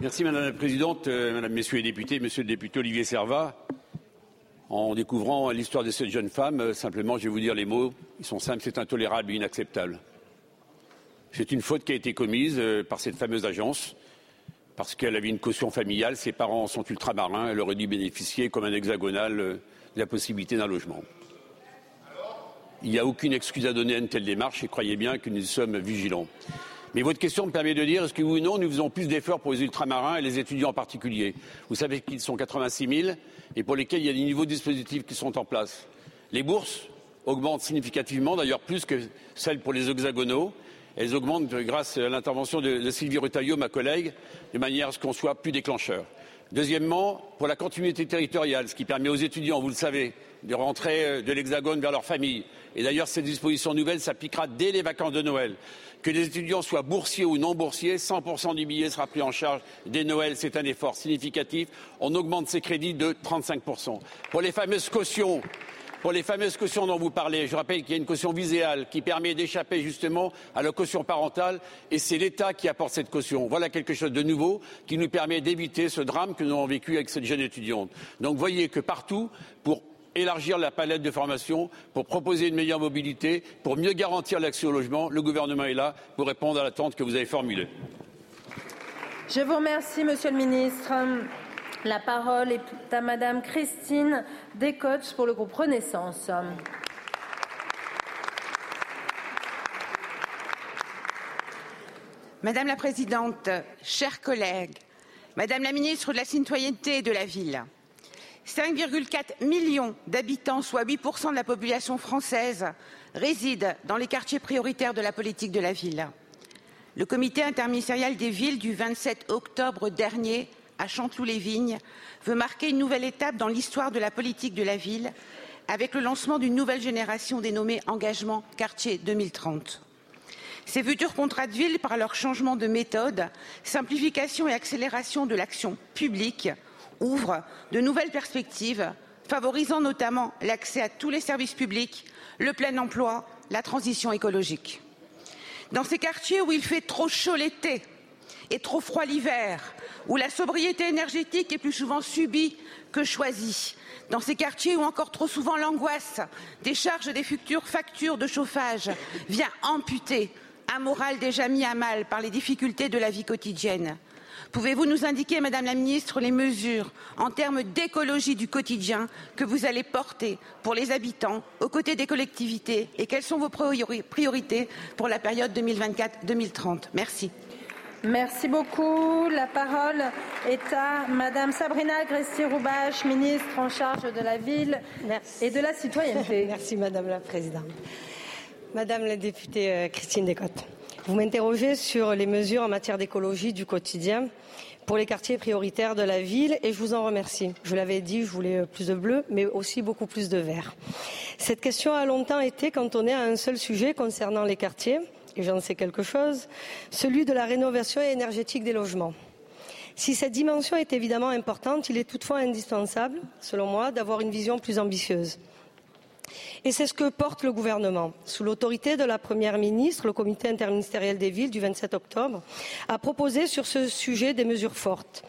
Merci Madame la Présidente, euh, Madame, Messieurs les députés, Monsieur le député Olivier Servat. En découvrant l'histoire de cette jeune femme, euh, simplement, je vais vous dire les mots. Ils sont simples, c'est intolérable et inacceptable. C'est une faute qui a été commise euh, par cette fameuse agence parce qu'elle avait une caution familiale, ses parents sont ultramarins, elle aurait dû bénéficier comme un hexagonal euh, de la possibilité d'un logement. Il n'y a aucune excuse à donner à une telle démarche et croyez bien que nous sommes vigilants. Mais votre question me permet de dire est-ce que oui ou non nous faisons plus d'efforts pour les ultramarins et les étudiants en particulier? Vous savez qu'ils sont 86 000 et pour lesquels il y a des niveaux dispositifs qui sont en place. Les bourses augmentent significativement, d'ailleurs plus que celles pour les hexagonaux. Elles augmentent grâce à l'intervention de, Sylvie Retailleau, ma collègue, de manière à ce qu'on soit plus déclencheur. Deuxièmement, pour la continuité territoriale, ce qui permet aux étudiants, vous le savez, de rentrer euh, de l'Hexagone vers leur famille. Et d'ailleurs, cette disposition nouvelle s'appliquera dès les vacances de Noël. Que les étudiants soient boursiers ou non boursiers, 100% du billet sera pris en charge dès Noël. C'est un effort significatif. On augmente ces crédits de 35%. Pour les fameuses cautions, pour les fameuses cautions dont vous parlez. Je rappelle qu'il y a une caution viséale qui permet d'échapper justement à la caution parentale et c'est l'État qui apporte cette caution. Voilà quelque chose de nouveau qui nous permet d'éviter ce drame que nous avons vécu avec cette jeune étudiante. Donc voyez que partout, pour élargir la palette de formation, pour proposer une meilleure mobilité, pour mieux garantir l'accès au logement, le gouvernement est là pour répondre à l'attente que vous avez formulée. Je vous remercie, Monsieur le Ministre. La parole est à Madame Christine Descottes pour le groupe Renaissance. Madame la Présidente, chers collègues, Madame la Ministre de la Citoyenneté et de la Ville, 5,4 millions d'habitants, soit 8% de la population française, résident dans les quartiers prioritaires de la politique de la ville. Le comité interministériel des villes du 27 octobre dernier à Chanteloup-les-Vignes veut marquer une nouvelle étape dans l'histoire de la politique de la ville avec le lancement d'une nouvelle génération dénommée Engagement Quartier 2030. Ces futurs contrats de ville, par leur changement de méthode, simplification et accélération de l'action publique, ouvrent de nouvelles perspectives, favorisant notamment l'accès à tous les services publics, le plein emploi, la transition écologique. Dans ces quartiers où il fait trop chaud l'été et trop froid l'hiver, où la sobriété énergétique est plus souvent subie que choisie, dans ces quartiers où encore trop souvent l'angoisse des charges des futures factures de chauffage vient amputer un moral déjà mis à mal par les difficultés de la vie quotidienne. Pouvez-vous nous indiquer, Madame la Ministre, les mesures en termes d'écologie du quotidien que vous allez porter pour les habitants aux côtés des collectivités et quelles sont vos priorités pour la période 2024-2030 Merci. Merci beaucoup. La parole est à Madame Sabrina Agresti-Roubache, ministre en charge de la ville et de la citoyenneté. <laughs> Merci Madame la Présidente. Madame la députée euh, Christine Descottes, vous m'interrogez sur les mesures en matière d'écologie du quotidien pour les quartiers prioritaires de la ville et je vous en remercie. Je l'avais dit, je voulais plus de bleu, mais aussi beaucoup plus de vert. Cette question a longtemps été cantonnée à un seul sujet concernant les quartiers, j'en sais quelque chose, celui de la rénovation énergétique des logements. Si cette dimension est évidemment importante, il est toutefois indispensable, selon moi, d'avoir une vision plus ambitieuse. Et c'est ce que porte le gouvernement. Sous l'autorité de la Première ministre, le comité interministériel des villes du 27 octobre a proposé sur ce sujet des mesures fortes.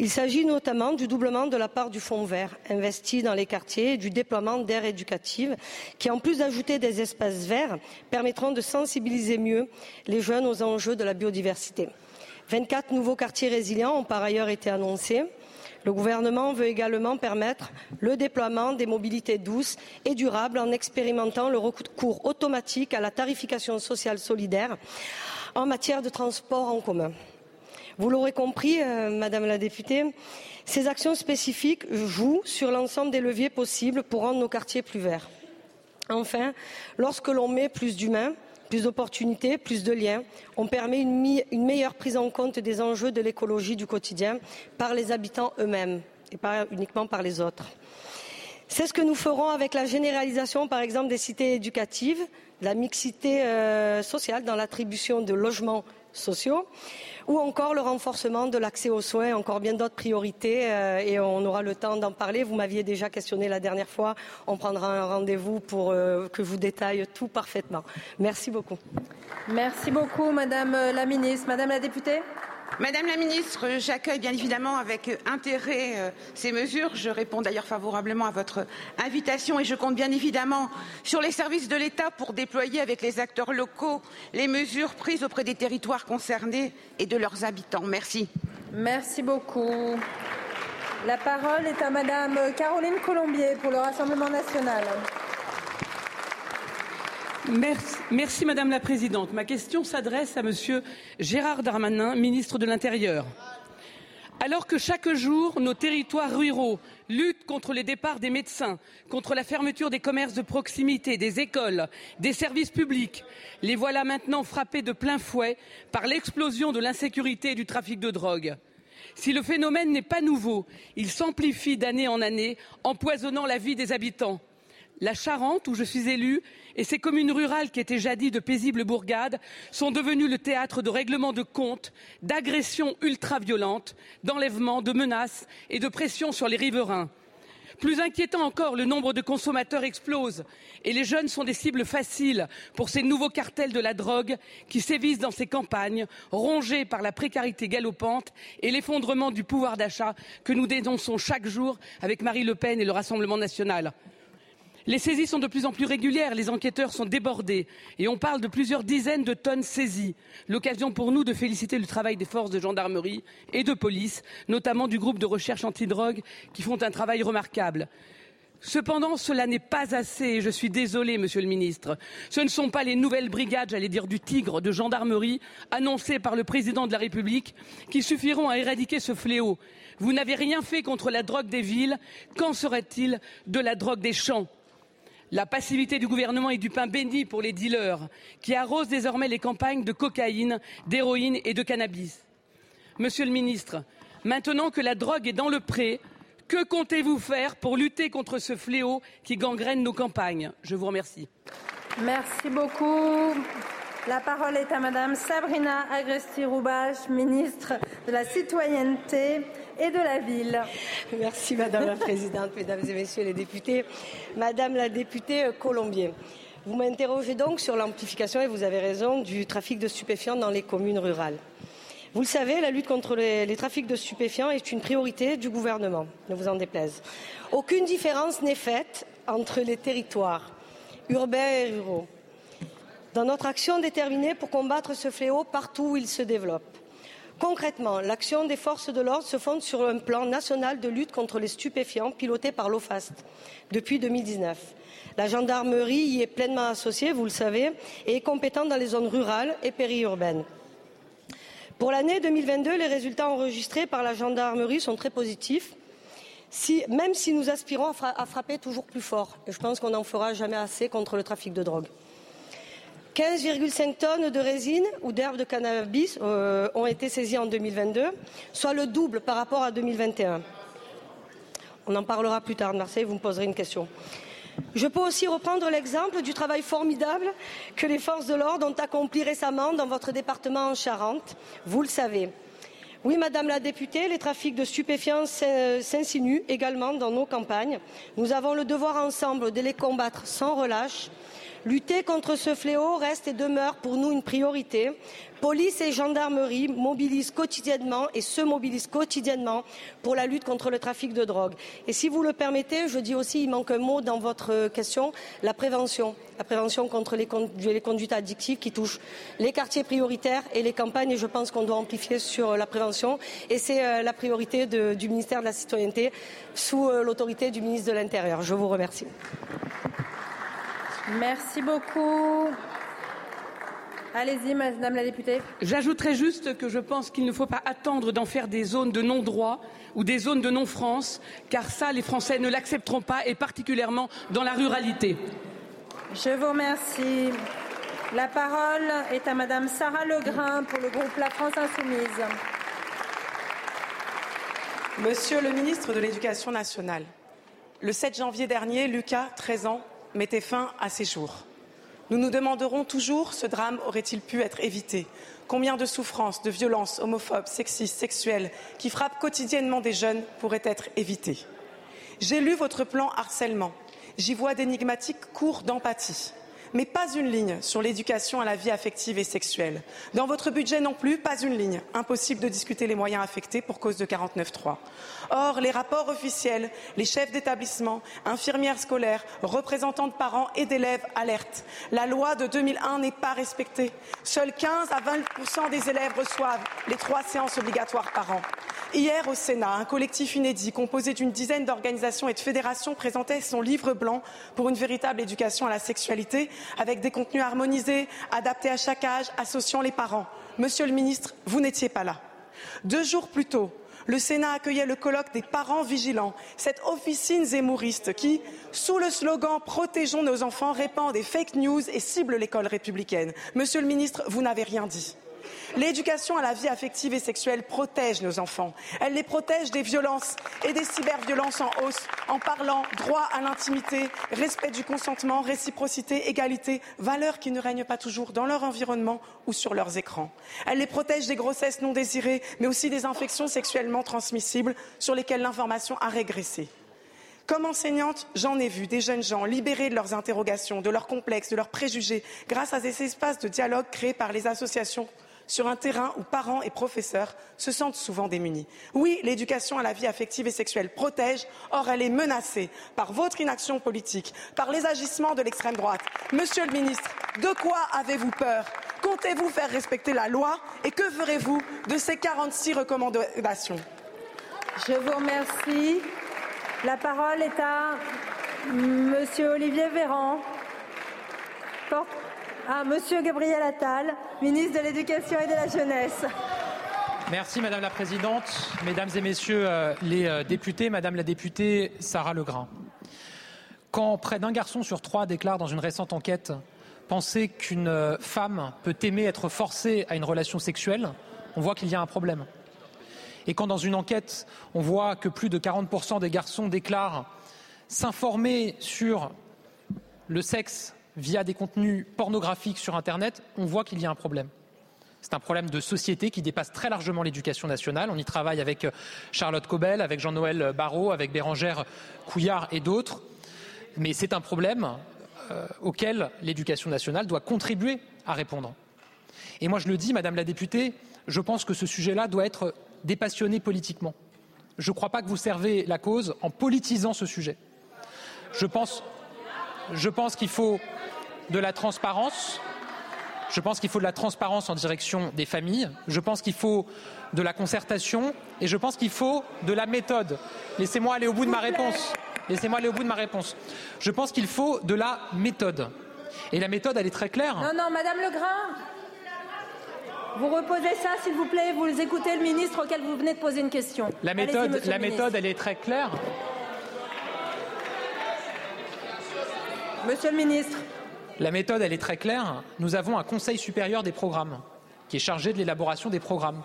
Il s'agit notamment du doublement de la part du fonds vert investi dans les quartiers et du déploiement d'aires éducatives qui, en plus d'ajouter des espaces verts, permettront de sensibiliser mieux les jeunes aux enjeux de la biodiversité. 24 nouveaux quartiers résilients ont par ailleurs été annoncés. Le gouvernement veut également permettre le déploiement des mobilités douces et durables en expérimentant le recours automatique à la tarification sociale solidaire en matière de transport en commun. Vous l'aurez compris, euh, Madame la députée, ces actions spécifiques jouent sur l'ensemble des leviers possibles pour rendre nos quartiers plus verts. Enfin, lorsque l'on met plus d'humains, plus d'opportunités, plus de liens, on permet une, meilleure prise en compte des enjeux de l'écologie du quotidien par les habitants eux-mêmes et pas uniquement par les autres. C'est ce que nous ferons avec la généralisation, par exemple, des cités éducatives, la mixité euh, sociale dans l'attribution de logements sociaux ou encore le renforcement de l'accès aux soins, encore bien d'autres priorités euh, et on aura le temps d'en parler. Vous m'aviez déjà questionné la dernière fois. On prendra un rendez-vous pour euh, que vous détaille tout parfaitement. Merci beaucoup. Merci beaucoup, Madame la Ministre. Madame la députée Madame la ministre, j'accueille bien évidemment avec intérêt euh, ces mesures. Je réponds d'ailleurs favorablement à votre invitation et je compte bien évidemment sur les services de l'État pour déployer avec les acteurs locaux les mesures prises auprès des territoires concernés et de leurs habitants. Merci. Merci beaucoup. La parole est à Madame Caroline Colombier pour le Rassemblement national. Merci, Madame la Présidente. Ma question s'adresse à Monsieur Gérard Darmanin, ministre de l'Intérieur. Alors que chaque jour, nos territoires ruraux luttent contre les départs des médecins, contre la fermeture des commerces de proximité, des écoles, des services publics, les voilà maintenant frappés de plein fouet par l'explosion de l'insécurité et du trafic de drogue. Si le phénomène n'est pas nouveau, il s'amplifie d'année en année, empoisonnant la vie des habitants. La Charente, où je suis élue, et ces communes rurales qui étaient jadis de paisibles bourgades sont devenues le théâtre de règlements de comptes, d'agressions ultra-violentes, d'enlèvements, de menaces et de pressions sur les riverains. Plus inquiétant encore, le nombre de consommateurs explose et les jeunes sont des cibles faciles pour ces nouveaux cartels de la drogue qui sévissent dans ces campagnes, rongés par la précarité galopante et l'effondrement du pouvoir d'achat que nous dénonçons chaque jour avec Marie Le Pen et le Rassemblement national. Les saisies sont de plus en plus régulières, les enquêteurs sont débordés et on parle de plusieurs dizaines de tonnes saisies. L'occasion pour nous de féliciter le travail des forces de gendarmerie et de police, notamment du groupe de recherche antidrogue qui font un travail remarquable. Cependant, cela n'est pas assez, et je suis désolé, monsieur le ministre. Ce ne sont pas les nouvelles brigades, j'allais dire du tigre, de gendarmerie, annoncées par le président de la République, qui suffiront à éradiquer ce fléau. Vous n'avez rien fait contre la drogue des villes. Qu'en serait-il de la drogue des champs? La passivité du gouvernement est du pain béni pour les dealers qui arrosent désormais les campagnes de cocaïne, d'héroïne et de cannabis. Monsieur le ministre, maintenant que la drogue est dans le pré, que comptez-vous faire pour lutter contre ce fléau qui gangrène nos campagnes? Je vous remercie. Merci beaucoup. La parole est à Madame Sabrina Agresti-Roubache, ministre de la Citoyenneté et de la Ville. Merci Madame la Présidente, Mesdames et Messieurs les députés. Madame la députée Colombier, Vous m'interrogez donc sur l'amplification, et vous avez raison, du trafic de stupéfiants dans les communes rurales. Vous le savez, la lutte contre les, les, trafics de stupéfiants est une priorité du gouvernement, ne vous en déplaise. Aucune différence n'est faite entre les territoires urbains et ruraux dans notre action déterminée pour combattre ce fléau partout où il se développe. Concrètement, l'action des forces de l'ordre se fonde sur un plan national de lutte contre les stupéfiants piloté par l'OFAST depuis 2019. La gendarmerie y est pleinement associée, vous le savez, et est compétente dans les zones rurales et périurbaines. Pour l'année 2022, les résultats enregistrés par la gendarmerie sont très positifs, si, même si nous aspirons à frapper toujours plus fort. Et je pense qu'on n'en fera jamais assez contre le trafic de drogue. 15,5 tonnes de résine ou d'herbes de cannabis euh, ont été saisies en 2022, soit le double par rapport à 2021. On en parlera plus tard de Marseille, vous me poserez une question. Je peux aussi reprendre l'exemple du travail formidable que les forces de l'ordre ont accompli récemment dans votre département en Charente. Vous le savez. Oui, Madame la députée, les trafics de stupéfiants s'insinuent également dans nos campagnes. Nous avons le devoir ensemble de les combattre sans relâche Lutter contre ce fléau reste et demeure pour nous une priorité. Police et gendarmerie mobilisent quotidiennement et se mobilisent quotidiennement pour la lutte contre le trafic de drogue. Et si vous le permettez, je dis aussi, il manque un mot dans votre question, la prévention. La prévention contre les, conduites addictives qui touchent les quartiers prioritaires et les campagnes. Et je pense qu'on doit amplifier sur la prévention. Et c'est euh, la priorité du ministère de la Citoyenneté sous euh, l'autorité du ministre de l'Intérieur. Je vous remercie. Merci beaucoup. Allez-y, Madame la députée. J'ajouterai juste que je pense qu'il ne faut pas attendre d'en faire des zones de non-droit ou des zones de non-France, car ça, les Français ne l'accepteront pas, et particulièrement dans la ruralité. Je vous remercie. La parole est à Madame Sarah Legrain pour le groupe La France Insoumise. Monsieur le ministre de l'Éducation nationale, le 7 janvier dernier, Lucas, 13 ans, mettait fin à ses jours. Nous nous demanderons toujours ce drame aurait-il pu être évité? Combien de souffrances, de violences homophobes, sexistes, sexuelles qui frappent quotidiennement des jeunes pourraient être évitées? J'ai lu votre plan harcèlement. J'y vois d'énigmatiques cours d'empathie mais pas une ligne sur l'éducation à la vie affective et sexuelle. Dans votre budget non plus, pas une ligne. Impossible de discuter les moyens affectés pour cause de 49.3. Or, les rapports officiels, les chefs d'établissement, infirmières scolaires, représentants de parents et d'élèves alertent. La loi de 2001 n'est pas respectée. Seuls 15 à 20 des élèves reçoivent les trois séances obligatoires par an. Hier, au Sénat, un collectif inédit composé d'une dizaine d'organisations et de fédérations présentait son livre blanc pour une véritable éducation à la sexualité avec des contenus harmonisés, adaptés à chaque âge, associant les parents. Monsieur le ministre, vous n'étiez pas là. Deux jours plus tôt, le Sénat accueillait le colloque des parents vigilants, cette officine zémouriste qui, sous le slogan Protégeons nos enfants, répand des fake news et cible l'école républicaine. Monsieur le ministre, vous n'avez rien dit. L'éducation à la vie affective et sexuelle protège nos enfants. Elle les protège des violences et des cyberviolences en hausse en parlant droit à l'intimité, respect du consentement, réciprocité, égalité, valeurs qui ne règnent pas toujours dans leur environnement ou sur leurs écrans. Elle les protège des grossesses non désirées, mais aussi des infections sexuellement transmissibles sur lesquelles l'information a régressé. Comme enseignante, j'en ai vu des jeunes gens libérés de leurs interrogations, de leurs complexes, de leurs préjugés, grâce à ces espaces de dialogue créés par les associations sur un terrain où parents et professeurs se sentent souvent démunis. Oui, l'éducation à la vie affective et sexuelle protège, or elle est menacée par votre inaction politique, par les agissements de l'extrême droite. Monsieur le ministre, de quoi avez-vous peur? Comptez-vous faire respecter la loi et que ferez-vous de ces 46 recommandations? Je vous remercie. La parole est à Monsieur Olivier Véran. Monsieur Gabriel Attal, ministre de l'Éducation et de la Jeunesse. Merci Madame la Présidente, Mesdames et Messieurs euh, les euh, députés, Madame la députée Sarah Legrain. Quand près d'un garçon sur trois déclare dans une récente enquête penser qu'une euh, femme peut aimer être forcée à une relation sexuelle, on voit qu'il y a un problème. Et quand dans une enquête, on voit que plus de 40% des garçons déclarent s'informer sur le sexe via des contenus pornographiques sur Internet, on voit qu'il y a un problème. C'est un problème de société qui dépasse très largement l'éducation nationale. On y travaille avec euh, Charlotte Cobel, avec Jean-Noël Barrot, avec Bérangère Couillard et d'autres. Mais c'est un problème euh, auxquels l'éducation nationale doit contribuer à répondre. Et moi, je le dis, Madame la députée, je pense que ce sujet-là doit être dépassionné politiquement. Je ne crois pas que vous servez la cause en politisant ce sujet. Je pense qu'il faut de la transparence. Je pense qu'il faut de la transparence en direction des familles. Je pense qu'il faut de la concertation et je pense qu'il faut de la méthode. Laissez-moi aller au bout de ma réponse. Laissez-moi aller au bout de ma réponse. Je pense qu'il faut de la méthode. Et la méthode, elle est très claire. Non, non, Madame Legrain, vous reposez ça, s'il vous plaît. Vous écoutez le ministre auquel vous venez de poser une question. La méthode, la méthode elle est très claire. Monsieur le ministre. La méthode, elle est très claire. Nous avons un Conseil supérieur des programmes qui est chargé de l'élaboration des programmes,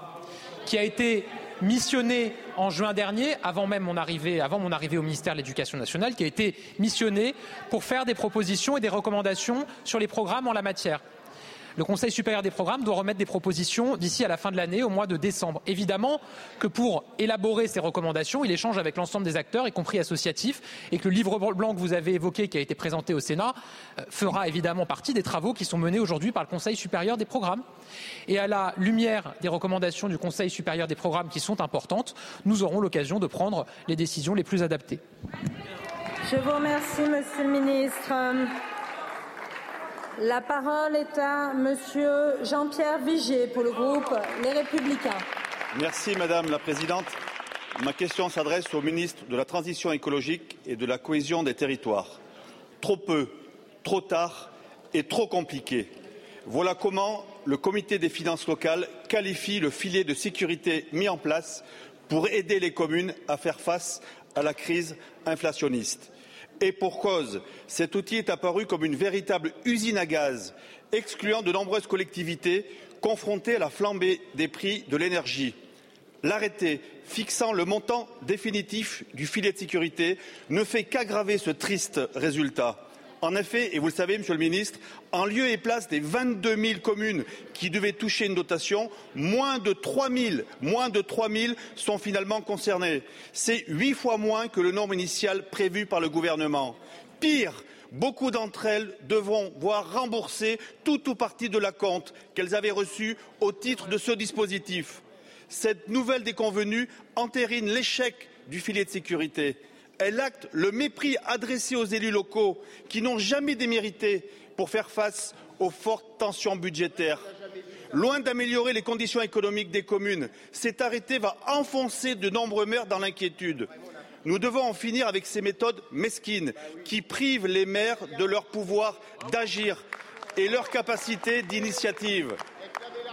qui a été missionné en juin dernier, avant même mon arrivée, mon arrivée au ministère de l'Éducation nationale, qui a été missionné pour faire des propositions et des recommandations sur les programmes en la matière. Le Conseil supérieur des programmes doit remettre des propositions d'ici à la fin de l'année, au mois de décembre. Évidemment que pour élaborer ces recommandations, il échange avec l'ensemble des acteurs, y compris associatifs, et que le livre blanc que vous avez évoqué, qui a été présenté au Sénat, euh, fera évidemment partie des travaux qui sont menés aujourd'hui par le Conseil supérieur des programmes. Et à la lumière des recommandations du Conseil supérieur des programmes qui sont importantes, nous aurons l'occasion de prendre les décisions les plus adaptées. Je vous remercie, Monsieur le Ministre. La parole est à Monsieur Jean-Pierre Vigier pour le groupe Les Républicains. Merci Madame la Présidente. Ma question s'adresse au ministre de la Transition écologique et de la cohésion des territoires. Trop peu, trop tard et trop compliqué. Voilà comment le comité des finances locales qualifie le filet de sécurité mis en place pour aider les communes à faire face à la crise inflationniste. Et pour cause, cet outil est apparu comme une véritable usine à gaz, excluant de nombreuses collectivités confrontées à la flambée des prix de l'énergie. L'arrêté fixant le montant définitif du filet de sécurité ne fait qu'aggraver ce triste résultat. En effet, et vous le savez, Monsieur le Ministre, en lieu et place des 22 000 communes qui devaient toucher une dotation, moins de 3 000, moins de 3 000 sont finalement concernées. C'est huit fois moins que le nombre initial prévu par le gouvernement. Pire, beaucoup d'entre elles devront voir rembourser tout ou partie de la compte qu'elles avaient reçue au titre de ce dispositif. Cette nouvelle déconvenue entérine l'échec du filet de sécurité elle acte le mépris adressé aux élus locaux qui n'ont jamais démérité pour faire face aux fortes tensions budgétaires. Loin d'améliorer les conditions économiques des communes, cet arrêté va enfoncer de nombreux maires dans l'inquiétude. Nous devons en finir avec ces méthodes mesquines qui privent les maires de leur pouvoir d'agir et leur capacité d'initiative.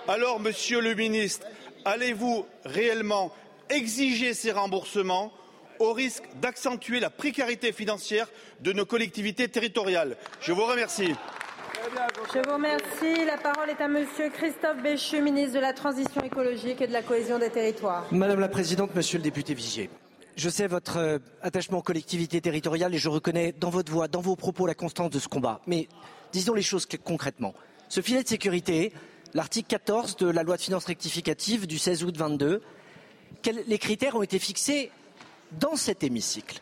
Alors, Monsieur le ministre, allez-vous réellement exiger ces remboursements au risque d'accentuer la précarité financière de nos collectivités territoriales. Je vous remercie. Je vous remercie. La parole est à Monsieur Christophe Béchu, ministre de la Transition écologique et de la cohésion des territoires. Madame la Présidente, Monsieur le député Vigier, je sais votre euh, attachement aux collectivités territoriales et je reconnais dans votre voix, dans vos propos, la constance de ce combat. Mais disons les choses concrètement. Ce filet de sécurité, l'article 14 de la loi de finances rectificative du 16 août 22, les critères ont été fixés dans cet hémicycle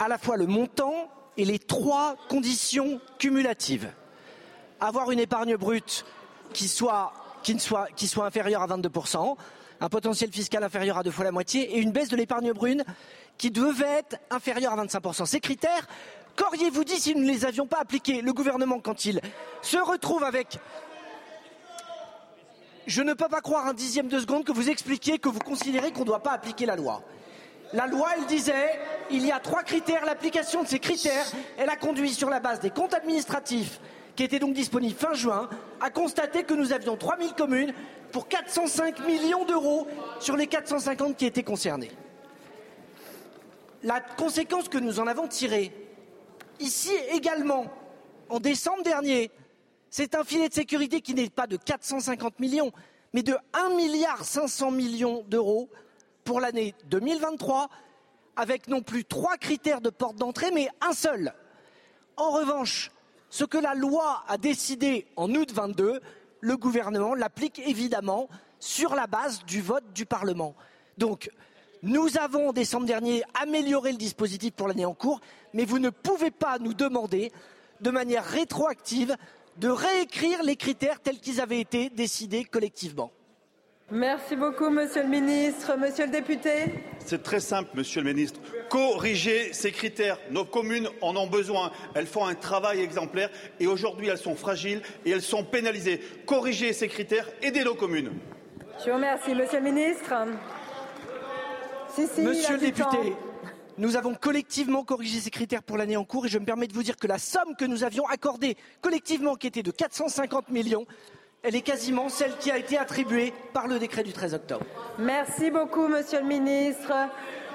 à la fois le montant et les trois conditions cumulatives. Avoir une épargne brute qui soit, inférieure à 22%, un potentiel fiscal inférieur à deux fois la moitié et une baisse de l'épargne brune qui devait être inférieure à 25%. Ces critères, qu'auriez-vous dit si nous ne les avions pas appliqués? Le gouvernement, quand il se retrouve avec je ne peux pas croire un dixième de seconde que vous expliquiez que vous considérez qu'on ne doit pas appliquer la loi. La loi, elle disait, il y a trois critères. L'application de ces critères, elle a conduit sur la base des comptes administratifs, qui étaient donc disponibles fin juin, à constater que nous avions 3000 communes pour 405 millions d'euros sur les 450 qui étaient concernées. La conséquence que nous en avons tirée, ici également, en décembre dernier, c'est un filet de sécurité qui n'est pas de 450 millions, mais de 1 milliard 500 millions d'euros pour l'année 2023 avec non plus trois critères de porte d'entrée, mais un seul. En revanche, ce que la loi a décidé en août 22, le gouvernement l'applique évidemment sur la base du vote du Parlement. Donc, nous avons, en décembre dernier, amélioré le dispositif pour l'année en cours, mais vous ne pouvez pas nous demander de manière rétroactive, de réécrire les critères tels qu'ils avaient été décidés collectivement. Merci beaucoup, monsieur le ministre. Monsieur le député. C'est très simple, monsieur le ministre. Corriger ces critères. Nos communes en ont besoin. Elles font un travail exemplaire et aujourd'hui elles sont fragiles et elles sont pénalisées. Corriger ces critères, aidez nos communes. Je vous remercie, monsieur le ministre. Si, si, Monsieur le député, temps. nous avons collectivement corrigé ces critères pour l'année en cours et je me permets de vous dire que la somme que nous avions accordée collectivement, qui était de 450 millions, elle est quasiment celle qui a été attribuée par le décret du 13 octobre. Merci beaucoup, monsieur le ministre.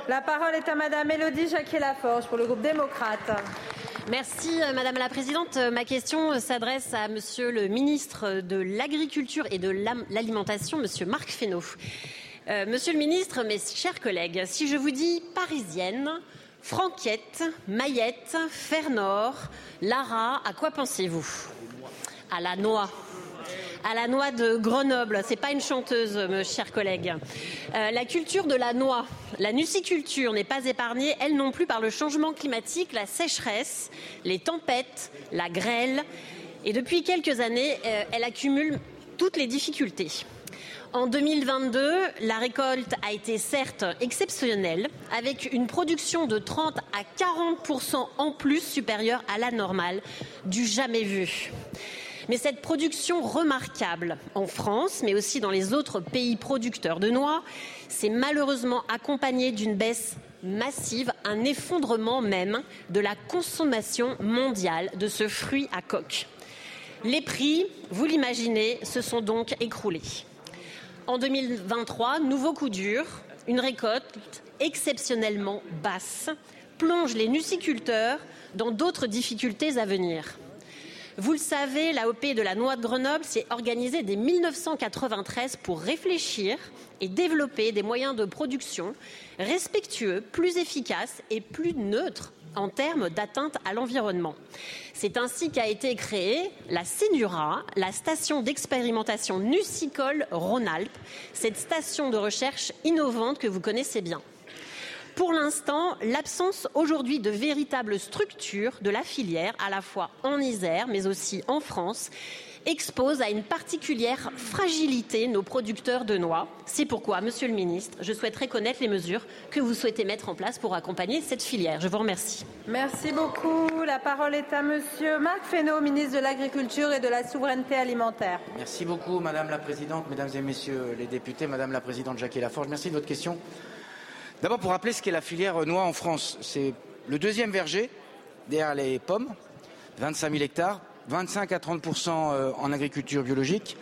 La parole est à madame Élodie Jacquier-Laforge pour le groupe démocrate. Merci euh, Madame la Présidente. Euh, Ma question euh, s'adresse à Monsieur le ministre de l'Agriculture et de l'Alimentation, Monsieur Marc Fesneau. Euh, Monsieur le ministre, mes chers collègues, si je vous dis parisienne, Franquette, Mayette, Fernord, Lara, à quoi pensez-vous? À la noix. À la noix de Grenoble, c'est pas une chanteuse, mes chers collègues. Euh, la culture de la noix, la nuciculture n'est pas épargnée, elle non plus, par le changement climatique, la sécheresse, les tempêtes, la grêle. Et depuis quelques années, euh, elle accumule toutes les difficultés. En 2022, la récolte a été certes exceptionnelle, avec une production de 30 à 40 en plus supérieure à la normale, du jamais vu. Mais cette production remarquable en France, mais aussi dans les autres pays producteurs de noix, s'est malheureusement accompagnée d'une baisse massive, un effondrement même de la consommation mondiale de ce fruit à coque. Les prix, vous l'imaginez, se sont donc écroulés. En 2023, nouveau coup dur, une récolte exceptionnellement basse plonge les nuciculteurs dans d'autres difficultés à venir. Vous le savez, l'AOP de la noix de Grenoble s'est organisée dès 1993 pour réfléchir et développer des moyens de production respectueux, plus efficaces et plus neutres en termes d'atteinte à l'environnement. C'est ainsi qu'a été créée la CENURA, la station d'expérimentation nucicole Rhône-Alpes, cette station de recherche innovante que vous connaissez bien. Pour l'instant, l'absence aujourd'hui de véritable structure de la filière, à la fois en Isère mais aussi en France, expose à une particulière fragilité nos producteurs de noix. C'est pourquoi, Monsieur le Ministre, je souhaiterais connaître les mesures que vous souhaitez mettre en place pour accompagner cette filière. Je vous remercie. Merci beaucoup. La parole est à monsieur Marc Fesneau, ministre de l'Agriculture et de la Souveraineté alimentaire. Merci beaucoup, Madame la Présidente, Mesdames et Messieurs les députés, Madame la Présidente Jacques Laforge. Merci de votre question. D'abord, pour rappeler ce qu'est la filière noix en France, c'est le deuxième verger derrière les pommes, 25 000 hectares, 25 à 30 en agriculture biologique.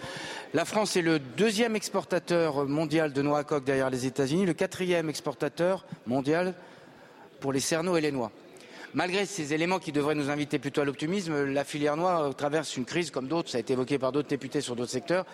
La France est le deuxième exportateur mondial de noix à coque derrière les États-Unis, le quatrième exportateur mondial pour les cerneaux et les noix. Malgré ces éléments qui devraient nous inviter plutôt à l'optimisme, la filière noix traverse une crise comme d'autres, ça a été évoqué par d'autres députés sur d'autres secteurs,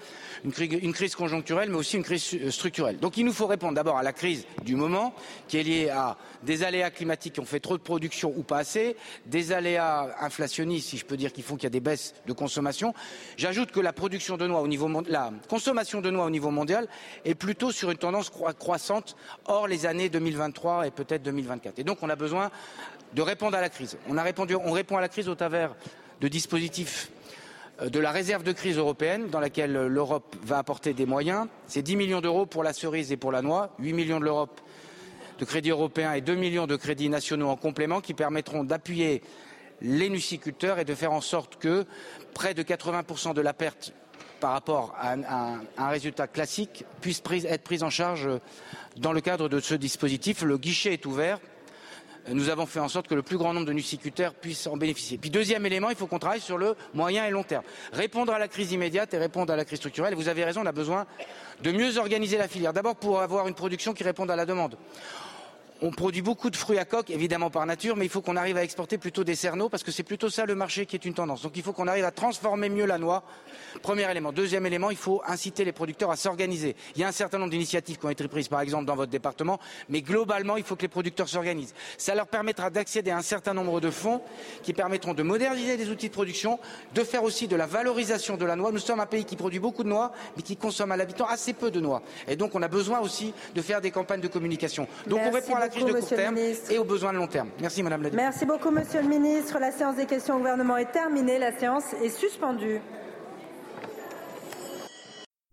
une crise, conjoncturelle mais aussi une crise structurelle. Donc il nous faut répondre d'abord à la crise du moment qui est liée à des aléas climatiques qui ont fait trop de production ou pas assez, des aléas inflationnistes si je peux dire qui font qu'il y a des baisses de consommation. J'ajoute que la production de noix au niveau la consommation de noix au niveau mondial est plutôt sur une tendance croi- croissante hors les années 2023 et peut-être 2024. Et donc on a besoin de répondre à la crise. On, répond à la crise au travers de dispositifs euh, de la réserve de crise européenne dans laquelle euh, l'Europe va apporter des moyens. C'est 10 millions d'euros pour la cerise et pour la noix, 8 millions de l'Europe de crédits européens et 2 millions de crédits nationaux en complément qui permettront d'appuyer les nuciculteurs et de faire en sorte que près de 80% de la perte par rapport à un, résultat classique puisse être prise en charge euh, dans le cadre de ce dispositif. Le guichet est ouvert nous avons fait en sorte que le plus grand nombre de nuciculteurs puissent en bénéficier. Puis deuxième élément, il faut qu'on travaille sur le moyen et long terme. Répondre à la crise immédiate et répondre à la crise structurelle. Vous avez raison, on a besoin de mieux organiser la filière. D'abord pour avoir une production qui réponde à la demande. On produit beaucoup de fruits à coque, évidemment par nature, mais il faut qu'on arrive à exporter plutôt des cerneaux parce que c'est plutôt ça le marché qui est une tendance. Donc il faut qu'on arrive à transformer mieux la noix. Premier élément. Deuxième élément, il faut inciter les producteurs à s'organiser. Il y a un certain nombre d'initiatives qui ont été prises, par exemple, dans votre département, mais globalement, il faut que les producteurs s'organisent. Ça leur permettra d'accéder à un certain nombre de fonds qui permettront de moderniser les outils de production, de faire aussi de la valorisation de la noix. Nous sommes un pays qui produit beaucoup de noix, mais qui consomme à l'habitant assez peu de noix. Et donc, on a besoin aussi de faire des campagnes de communication. Donc, on répond à la sacrifices de court monsieur le terme ministre. et aux besoins de long terme. Merci Madame la députée. Merci beaucoup, Monsieur le ministre. La séance des questions au gouvernement est terminée. La séance est suspendue.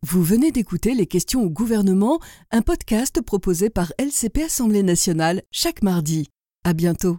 Vous venez d'écouter Les questions au gouvernement, un podcast proposé par LCP Assemblée nationale chaque mardi. À bientôt.